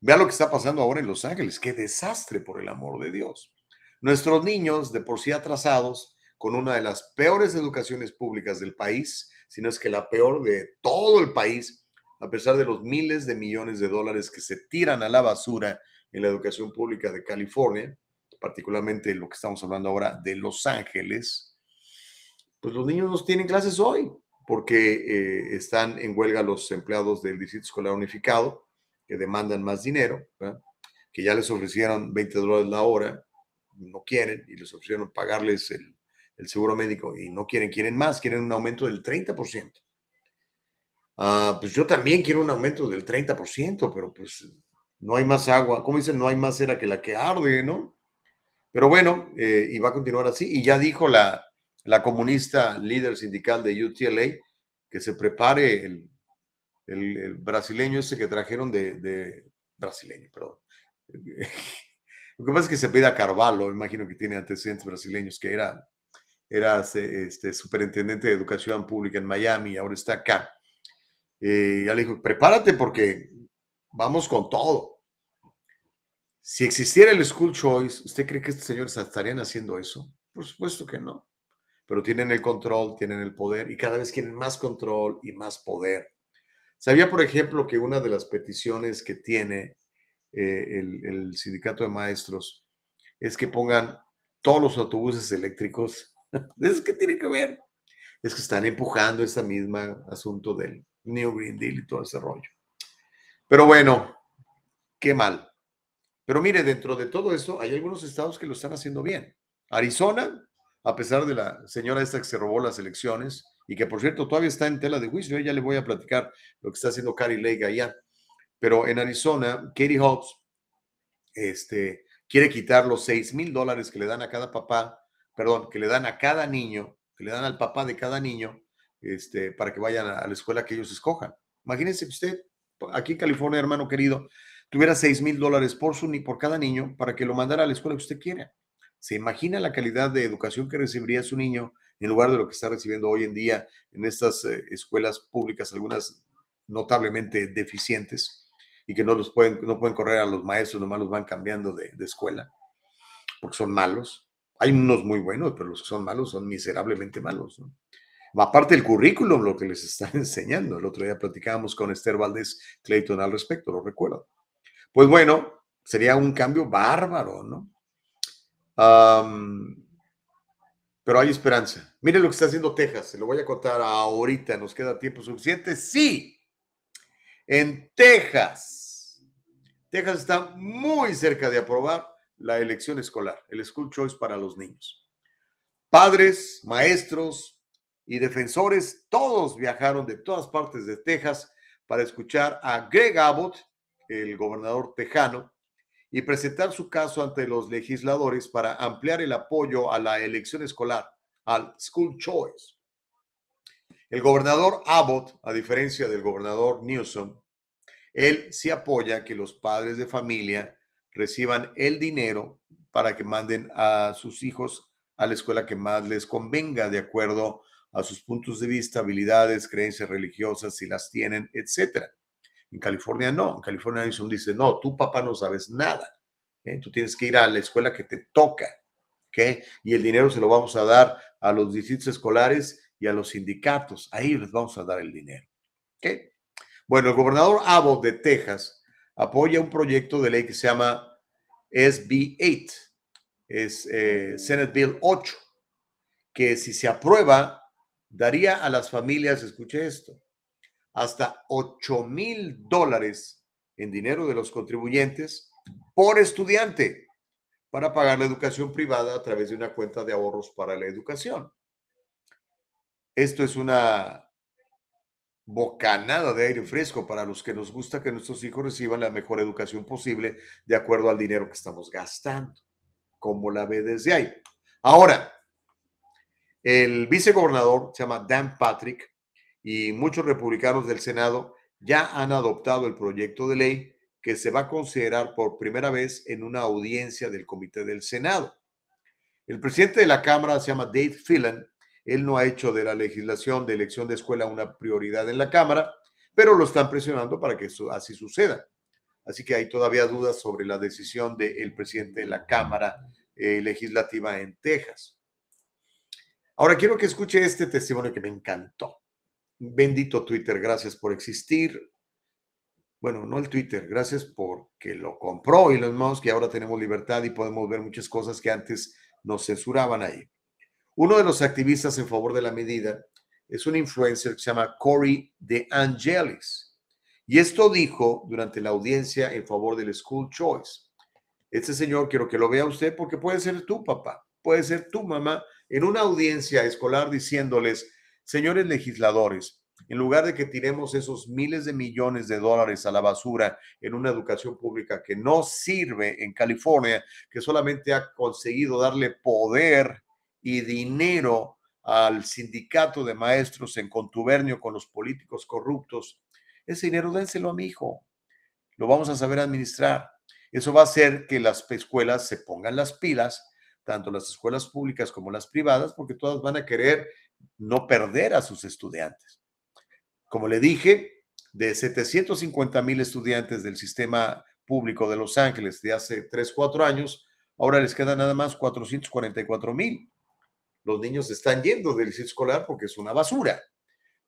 Vea lo que está pasando ahora en Los Ángeles. Qué desastre, por el amor de Dios. Nuestros niños, de por sí atrasados, con una de las peores educaciones públicas del país, si no es que la peor de todo el país, a pesar de los miles de millones de dólares que se tiran a la basura en la educación pública de California, particularmente lo que estamos hablando ahora de Los Ángeles, pues los niños no tienen clases hoy porque eh, están en huelga los empleados del Distrito Escolar Unificado, que demandan más dinero, que ya les ofrecieron 20 dólares la hora, no quieren, y les ofrecieron pagarles el, el seguro médico y no quieren, quieren más, quieren un aumento del 30%. Ah, pues yo también quiero un aumento del 30%, pero pues no hay más agua, como dicen, no hay más cera que la que arde, ¿no? Pero bueno, eh, y va a continuar así. Y ya dijo la, la comunista líder sindical de UTLA que se prepare el, el, brasileño ese que trajeron de, de, brasileño, perdón. Lo que pasa es que se pide a Carvalho, imagino que tiene antecedentes brasileños, que era, era este, superintendente de educación pública en Miami, ahora está acá. Eh, ya le dijo, prepárate porque vamos con todo. Si existiera el school choice, ¿usted cree que estos señores estarían haciendo eso? Por supuesto que no. Pero tienen el control, tienen el poder y cada vez quieren más control y más poder. Sabía, por ejemplo, que una de las peticiones que tiene eh, el, sindicato de maestros es que pongan todos los autobuses eléctricos. ¿Es que tiene que ver? Es que están empujando ese mismo asunto del New Green Deal y todo ese rollo. Pero bueno, qué mal. Pero mire, dentro de todo esto, hay algunos estados que lo están haciendo bien. Arizona, a pesar de la señora esta que se robó las elecciones y que por cierto todavía está en tela de juicio, ya le voy a platicar lo que está haciendo Carrie Lake allá. Pero en Arizona, Katie Hobbs este, quiere quitar los 6 mil dólares que le dan a cada papá, perdón, que le dan a cada niño, que le dan al papá de cada niño, este, para que vayan a la escuela que ellos escojan. Imagínense que usted, aquí en California, hermano querido, tuviera 6 mil dólares por, su, por cada niño para que lo mandara a la escuela que usted quiera. ¿Se imagina la calidad de educación que recibiría su niño en lugar de lo que está recibiendo hoy en día en estas eh, escuelas públicas, algunas notablemente deficientes? y que no los pueden, no pueden correr a los maestros, nomás los van cambiando de, escuela, porque son malos. Hay unos muy buenos, pero los que son malos son miserablemente malos. ¿no? Aparte del currículum, lo que les están enseñando. El otro día platicábamos con Esther Valdés Clayton al respecto, lo recuerdo. Pues bueno, sería un cambio bárbaro, ¿no? Pero hay esperanza. Mire lo que está haciendo Texas. Se lo voy a contar ahorita. ¿Nos queda tiempo suficiente? Sí. En Texas. Texas está muy cerca de aprobar la elección escolar, el school choice para los niños. Padres, maestros y defensores, todos viajaron de todas partes de Texas para escuchar a Greg Abbott, el gobernador tejano, y presentar su caso ante los legisladores para ampliar el apoyo a la elección escolar, al school choice. El gobernador Abbott, a diferencia del gobernador Newsom, él sí apoya que los padres de familia reciban el dinero para que manden a sus hijos a la escuela que más les convenga, de acuerdo a sus puntos de vista, habilidades, creencias religiosas, si las tienen, etcétera. En California no. En California Newsom dice, no, tú papá no sabes nada. ¿eh? Tú tienes que ir a la escuela que te toca. ¿ok? Y el dinero se lo vamos a dar a los distritos escolares y a los sindicatos. Ahí les vamos a dar el dinero. ¿ok? Bueno, el gobernador Abbott de Texas apoya un proyecto de ley que se llama SB 8, es eh, Senate Bill 8, que si se aprueba, daría a las familias, escuche esto, hasta 8 mil dólares en dinero de los contribuyentes por estudiante para pagar la educación privada a través de una cuenta de ahorros para la educación. Esto es una bocanada de aire fresco para los que nos gusta que nuestros hijos reciban la mejor educación posible de acuerdo al dinero que estamos gastando, como la ve desde ahí. Ahora, el vicegobernador se llama Dan Patrick y muchos republicanos del Senado ya han adoptado el proyecto de ley que se va a considerar por primera vez en una audiencia del Comité del Senado. El presidente de la Cámara se llama Dave Phelan. Él no ha hecho de la legislación de elección de escuela una prioridad en la Cámara, pero lo están presionando para que eso así suceda. Así que hay todavía dudas sobre la decisión del presidente de la Cámara eh, Legislativa en Texas. Ahora quiero que escuche este testimonio que me encantó. Bendito Twitter, gracias por existir. Bueno, no el Twitter, gracias porque lo compró Elon Musk y ahora tenemos libertad y podemos ver muchas cosas que antes nos censuraban ahí. Uno de los activistas en favor de la medida es un influencer que se llama Corey De Angelis. Y esto dijo durante la audiencia en favor del School Choice. Este señor quiero que lo vea usted porque puede ser tu papá, puede ser tu mamá en una audiencia escolar diciéndoles, señores legisladores, en lugar de que tiremos esos miles de millones de dólares a la basura en una educación pública que no sirve en California, que solamente ha conseguido darle poder y dinero al sindicato de maestros en contubernio con los políticos corruptos, ese dinero dénselo a mi hijo. Lo vamos a saber administrar. Eso va a hacer que las escuelas se pongan las pilas, tanto las escuelas públicas como las privadas, porque todas van a querer no perder a sus estudiantes. Como le dije, de 750 mil estudiantes del sistema público de Los Ángeles de hace 3, 4 años, ahora les quedan nada más 444 mil. Los niños están yendo del distrito escolar porque es una basura.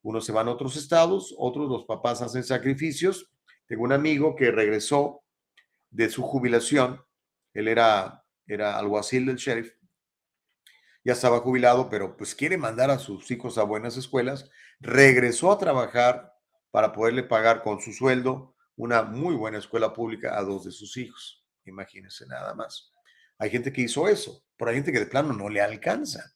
Unos se van a otros estados, otros los papás hacen sacrificios. Tengo un amigo que regresó de su jubilación. Él era, era alguacil del sheriff. Ya estaba jubilado, pero pues quiere mandar a sus hijos a buenas escuelas. Regresó a trabajar para poderle pagar con su sueldo una muy buena escuela pública a dos de sus hijos. Imagínense nada más. Hay gente que hizo eso, pero hay gente que de plano no le alcanza.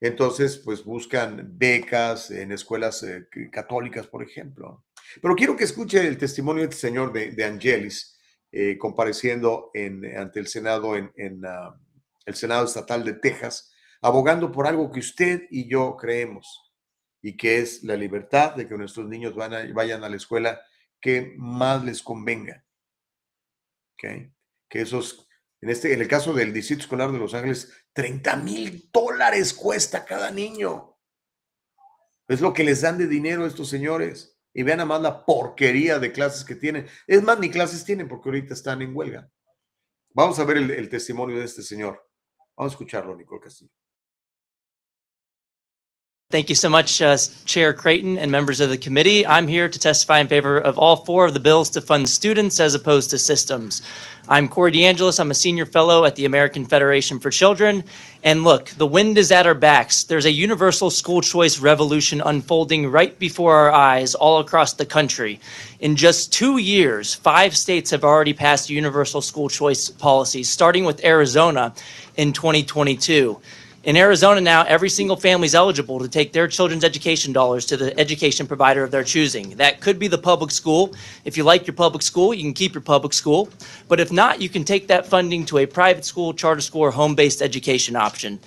Entonces, pues buscan becas en escuelas eh, católicas, por ejemplo. Pero quiero que escuche el testimonio de este señor de, de Angelis, eh, compareciendo en, ante el Senado, en, uh, el Senado Estatal de Texas, abogando por algo que usted y yo creemos, y que es la libertad de que nuestros niños vayan a la escuela que más les convenga. Que esos, en, este, en el caso del Distrito Escolar de Los Ángeles, 30 mil dólares cuesta cada niño. Es lo que les dan de dinero a estos señores. Y vean nada más la porquería de clases que tienen. Es más, ni clases tienen porque ahorita están en huelga. Vamos a ver el, el testimonio de este señor. Vamos a escucharlo, Nicole Castillo. Thank you so much, uh, Chair Creighton and members of the committee. I'm here to testify in favor of all four of the bills to fund students as opposed to systems. I'm Corey DeAngelis. I'm a senior fellow at the American Federation for Children. And look, the wind is at our backs. There's a universal school choice revolution unfolding right before our eyes all across the country. In just two years, five states have already passed universal school choice policies, starting with Arizona in 2022. In Arizona now, every single family is eligible to take their children's education dollars to the education provider of their choosing. That could be the public school. If you like your public school, you can keep your public school. But if not, you can take that funding to a private school, charter school, or home-based education option.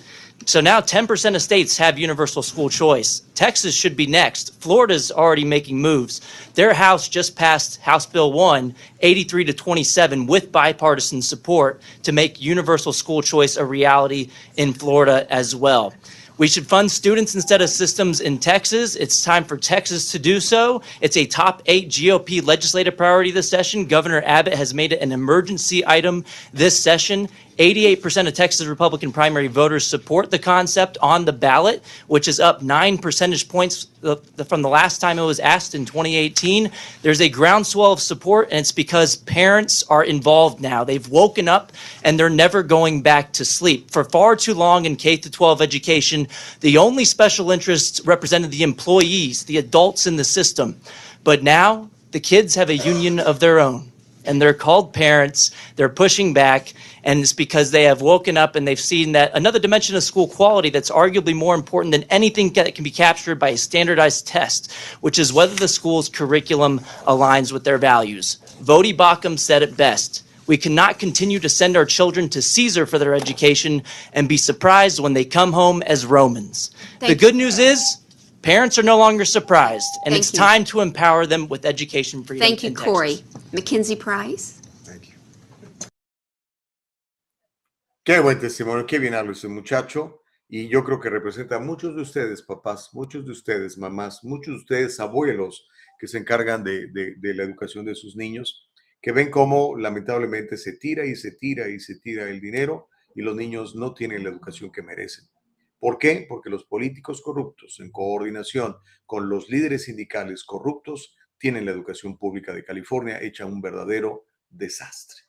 So now 10% of states have universal school choice. Texas should be next. Florida's already making moves. Their House just passed House Bill 1, 83 to 27, with bipartisan support to make universal school choice a reality in Florida as well. We should fund students instead of systems in Texas. It's time for Texas to do so. It's a top eight GOP legislative priority this session. Governor Abbott has made it an emergency item this session. 88% of Texas Republican primary voters support the concept on the ballot, which is up nine percentage points uh, from the last time it was asked in 2018. There's a groundswell of support, and it's because parents are involved now. They've woken up and they're never going back to sleep. For far too long in K 12 education, the only special interests represented the employees, the adults in the system. But now the kids have a union of their own and they're called parents. They're pushing back, and it's because they have woken up and they've seen that another dimension of school quality that's arguably more important than anything that can be captured by a standardized test, which is whether the school's curriculum aligns with their values. Vodi Bakum said it best. We cannot continue to send our children to Caesar for their education and be surprised when they come home as Romans. the Thank good news is parents are no longer surprised, and Thank it's you. time to empower them with education freedom. Thank you, in Texas. Corey. Mackenzie Qué buen testimonio, qué bien habla ese muchacho. Y yo creo que representa a muchos de ustedes, papás, muchos de ustedes, mamás, muchos de ustedes, abuelos, que se encargan de, de- de la educación de sus niños, que ven cómo lamentablemente se tira y se tira y se tira el dinero y los niños no tienen la educación que merecen. ¿Por qué? Porque los políticos corruptos, en coordinación con los líderes sindicales corruptos, tienen la educación pública de California hecha un verdadero desastre.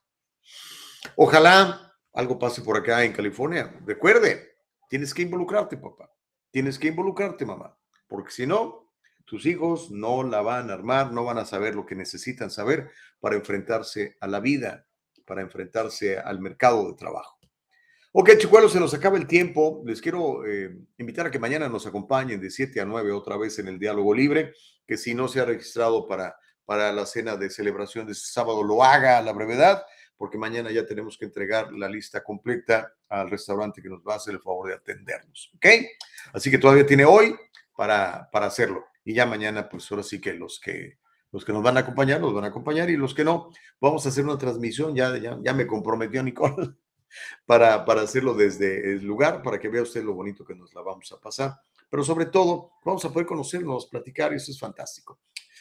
Ojalá algo pase por acá en California. Recuerde, tienes que involucrarte, papá. Tienes que involucrarte, mamá. Porque si no, tus hijos no la van a armar, no van a saber lo que necesitan saber para enfrentarse a la vida, para enfrentarse al mercado de trabajo. Ok, chicuelos, se nos acaba el tiempo. Les quiero eh, invitar a que mañana nos acompañen de 7 a 9 otra vez en el Diálogo Libre, que si no se ha registrado para, para la cena de celebración de este sábado, lo haga a la brevedad, porque mañana ya tenemos que entregar la lista completa al restaurante que nos va a hacer el favor de atendernos. ¿Ok? Así que todavía tiene hoy para, para hacerlo. Y ya mañana, pues ahora sí que los que los que nos van a acompañar, nos van a acompañar y los que no, vamos a hacer una transmisión, ya, ya, ya me comprometió Nicole, para, para hacerlo desde el lugar, para que vea usted lo bonito que nos la vamos a pasar. Pero sobre todo, vamos a poder conocernos, platicar, y eso es fantástico.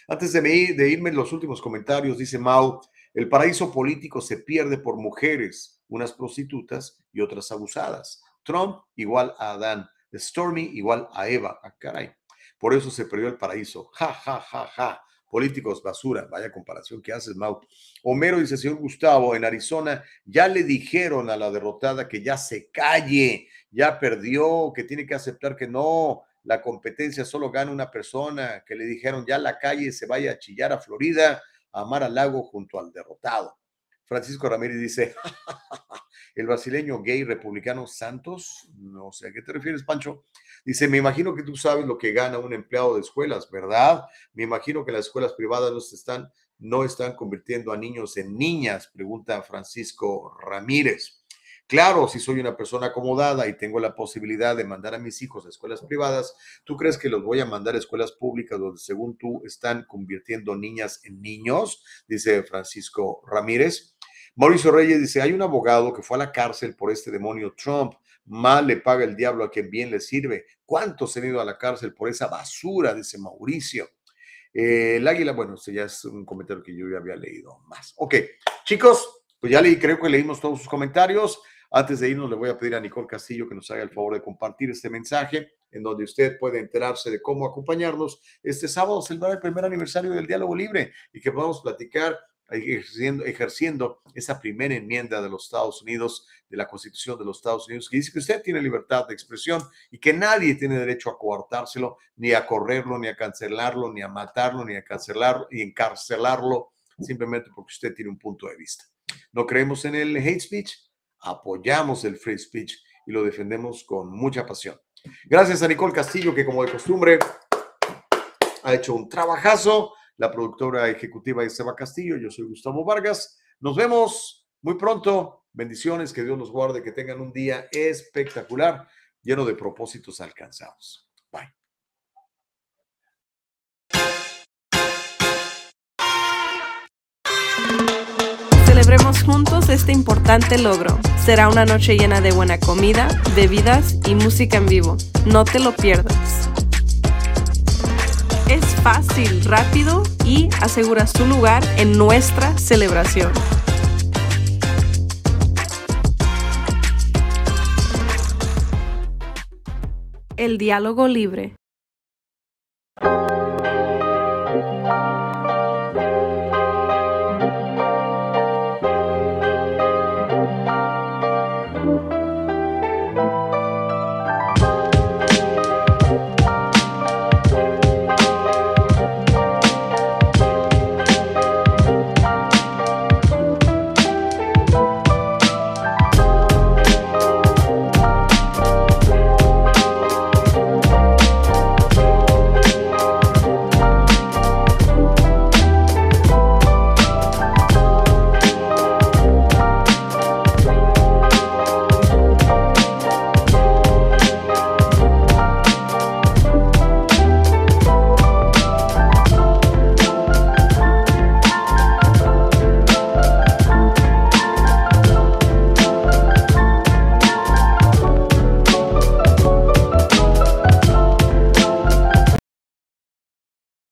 Antes de, me- de irme, los últimos comentarios, dice Mau, el paraíso político se pierde por mujeres, unas prostitutas y otras abusadas. Trump igual a Adán, Stormy igual a Eva. Ah, caray. Por eso se perdió el paraíso. Ja, ja, ja, ja. Políticos basura. Vaya comparación que haces, Mau. Homero dice, señor Gustavo, en Arizona ya le dijeron a la derrotada que ya se calle, ya perdió, que tiene que aceptar que no, la competencia solo gana una persona, que le dijeron ya la calle se vaya a chillar a Florida, a Mar al Lago junto al derrotado. Francisco Ramírez dice, el brasileño gay republicano Santos, no sé a qué te refieres, Pancho. Dice, me imagino que tú sabes lo que gana un empleado de escuelas, ¿verdad? Me imagino que las escuelas privadas no están, no están convirtiendo a niños en niñas, pregunta Francisco Ramírez. Claro, si soy una persona acomodada y tengo la posibilidad de mandar a mis hijos a escuelas privadas, ¿tú crees que los voy a mandar a escuelas públicas donde según tú están convirtiendo niñas en niños? Dice Francisco Ramírez. Mauricio Reyes dice, hay un abogado que fue a la cárcel por este demonio Trump. Mal le paga el diablo a quien bien le sirve. ¿Cuántos han ido a la cárcel por esa basura? Dice Mauricio. Eh, el águila, bueno, ese ya es un comentario que yo ya había leído más. Ok, chicos, pues ya leí, creo que leímos todos sus comentarios. Antes de irnos, le voy a pedir a Nicole Castillo que nos haga el favor de compartir este mensaje en donde usted puede enterarse de cómo acompañarnos este sábado, celebrar el primer aniversario del diálogo libre y que podamos platicar ejerciendo, ejerciendo esa primera enmienda de los Estados Unidos, de la Constitución de los Estados Unidos, que dice que usted tiene libertad de expresión y que nadie tiene derecho a coartárselo, ni a correrlo, ni a cancelarlo, ni a matarlo, ni a cancelarlo, y encarcelarlo, simplemente porque usted tiene un punto de vista. No creemos en el hate speech, apoyamos el free speech y lo defendemos con mucha pasión. Gracias a Nicole Castillo, que como de costumbre ha hecho un trabajazo la productora ejecutiva es Seba Castillo, yo soy Gustavo Vargas. Nos vemos muy pronto. Bendiciones, que Dios los guarde, que tengan un día espectacular, lleno de propósitos alcanzados. Bye. Celebremos juntos este importante logro. Será una noche llena de buena comida, bebidas y música en vivo. No te lo pierdas. Es fácil, rápido y aseguras tu lugar en nuestra celebración. El diálogo libre.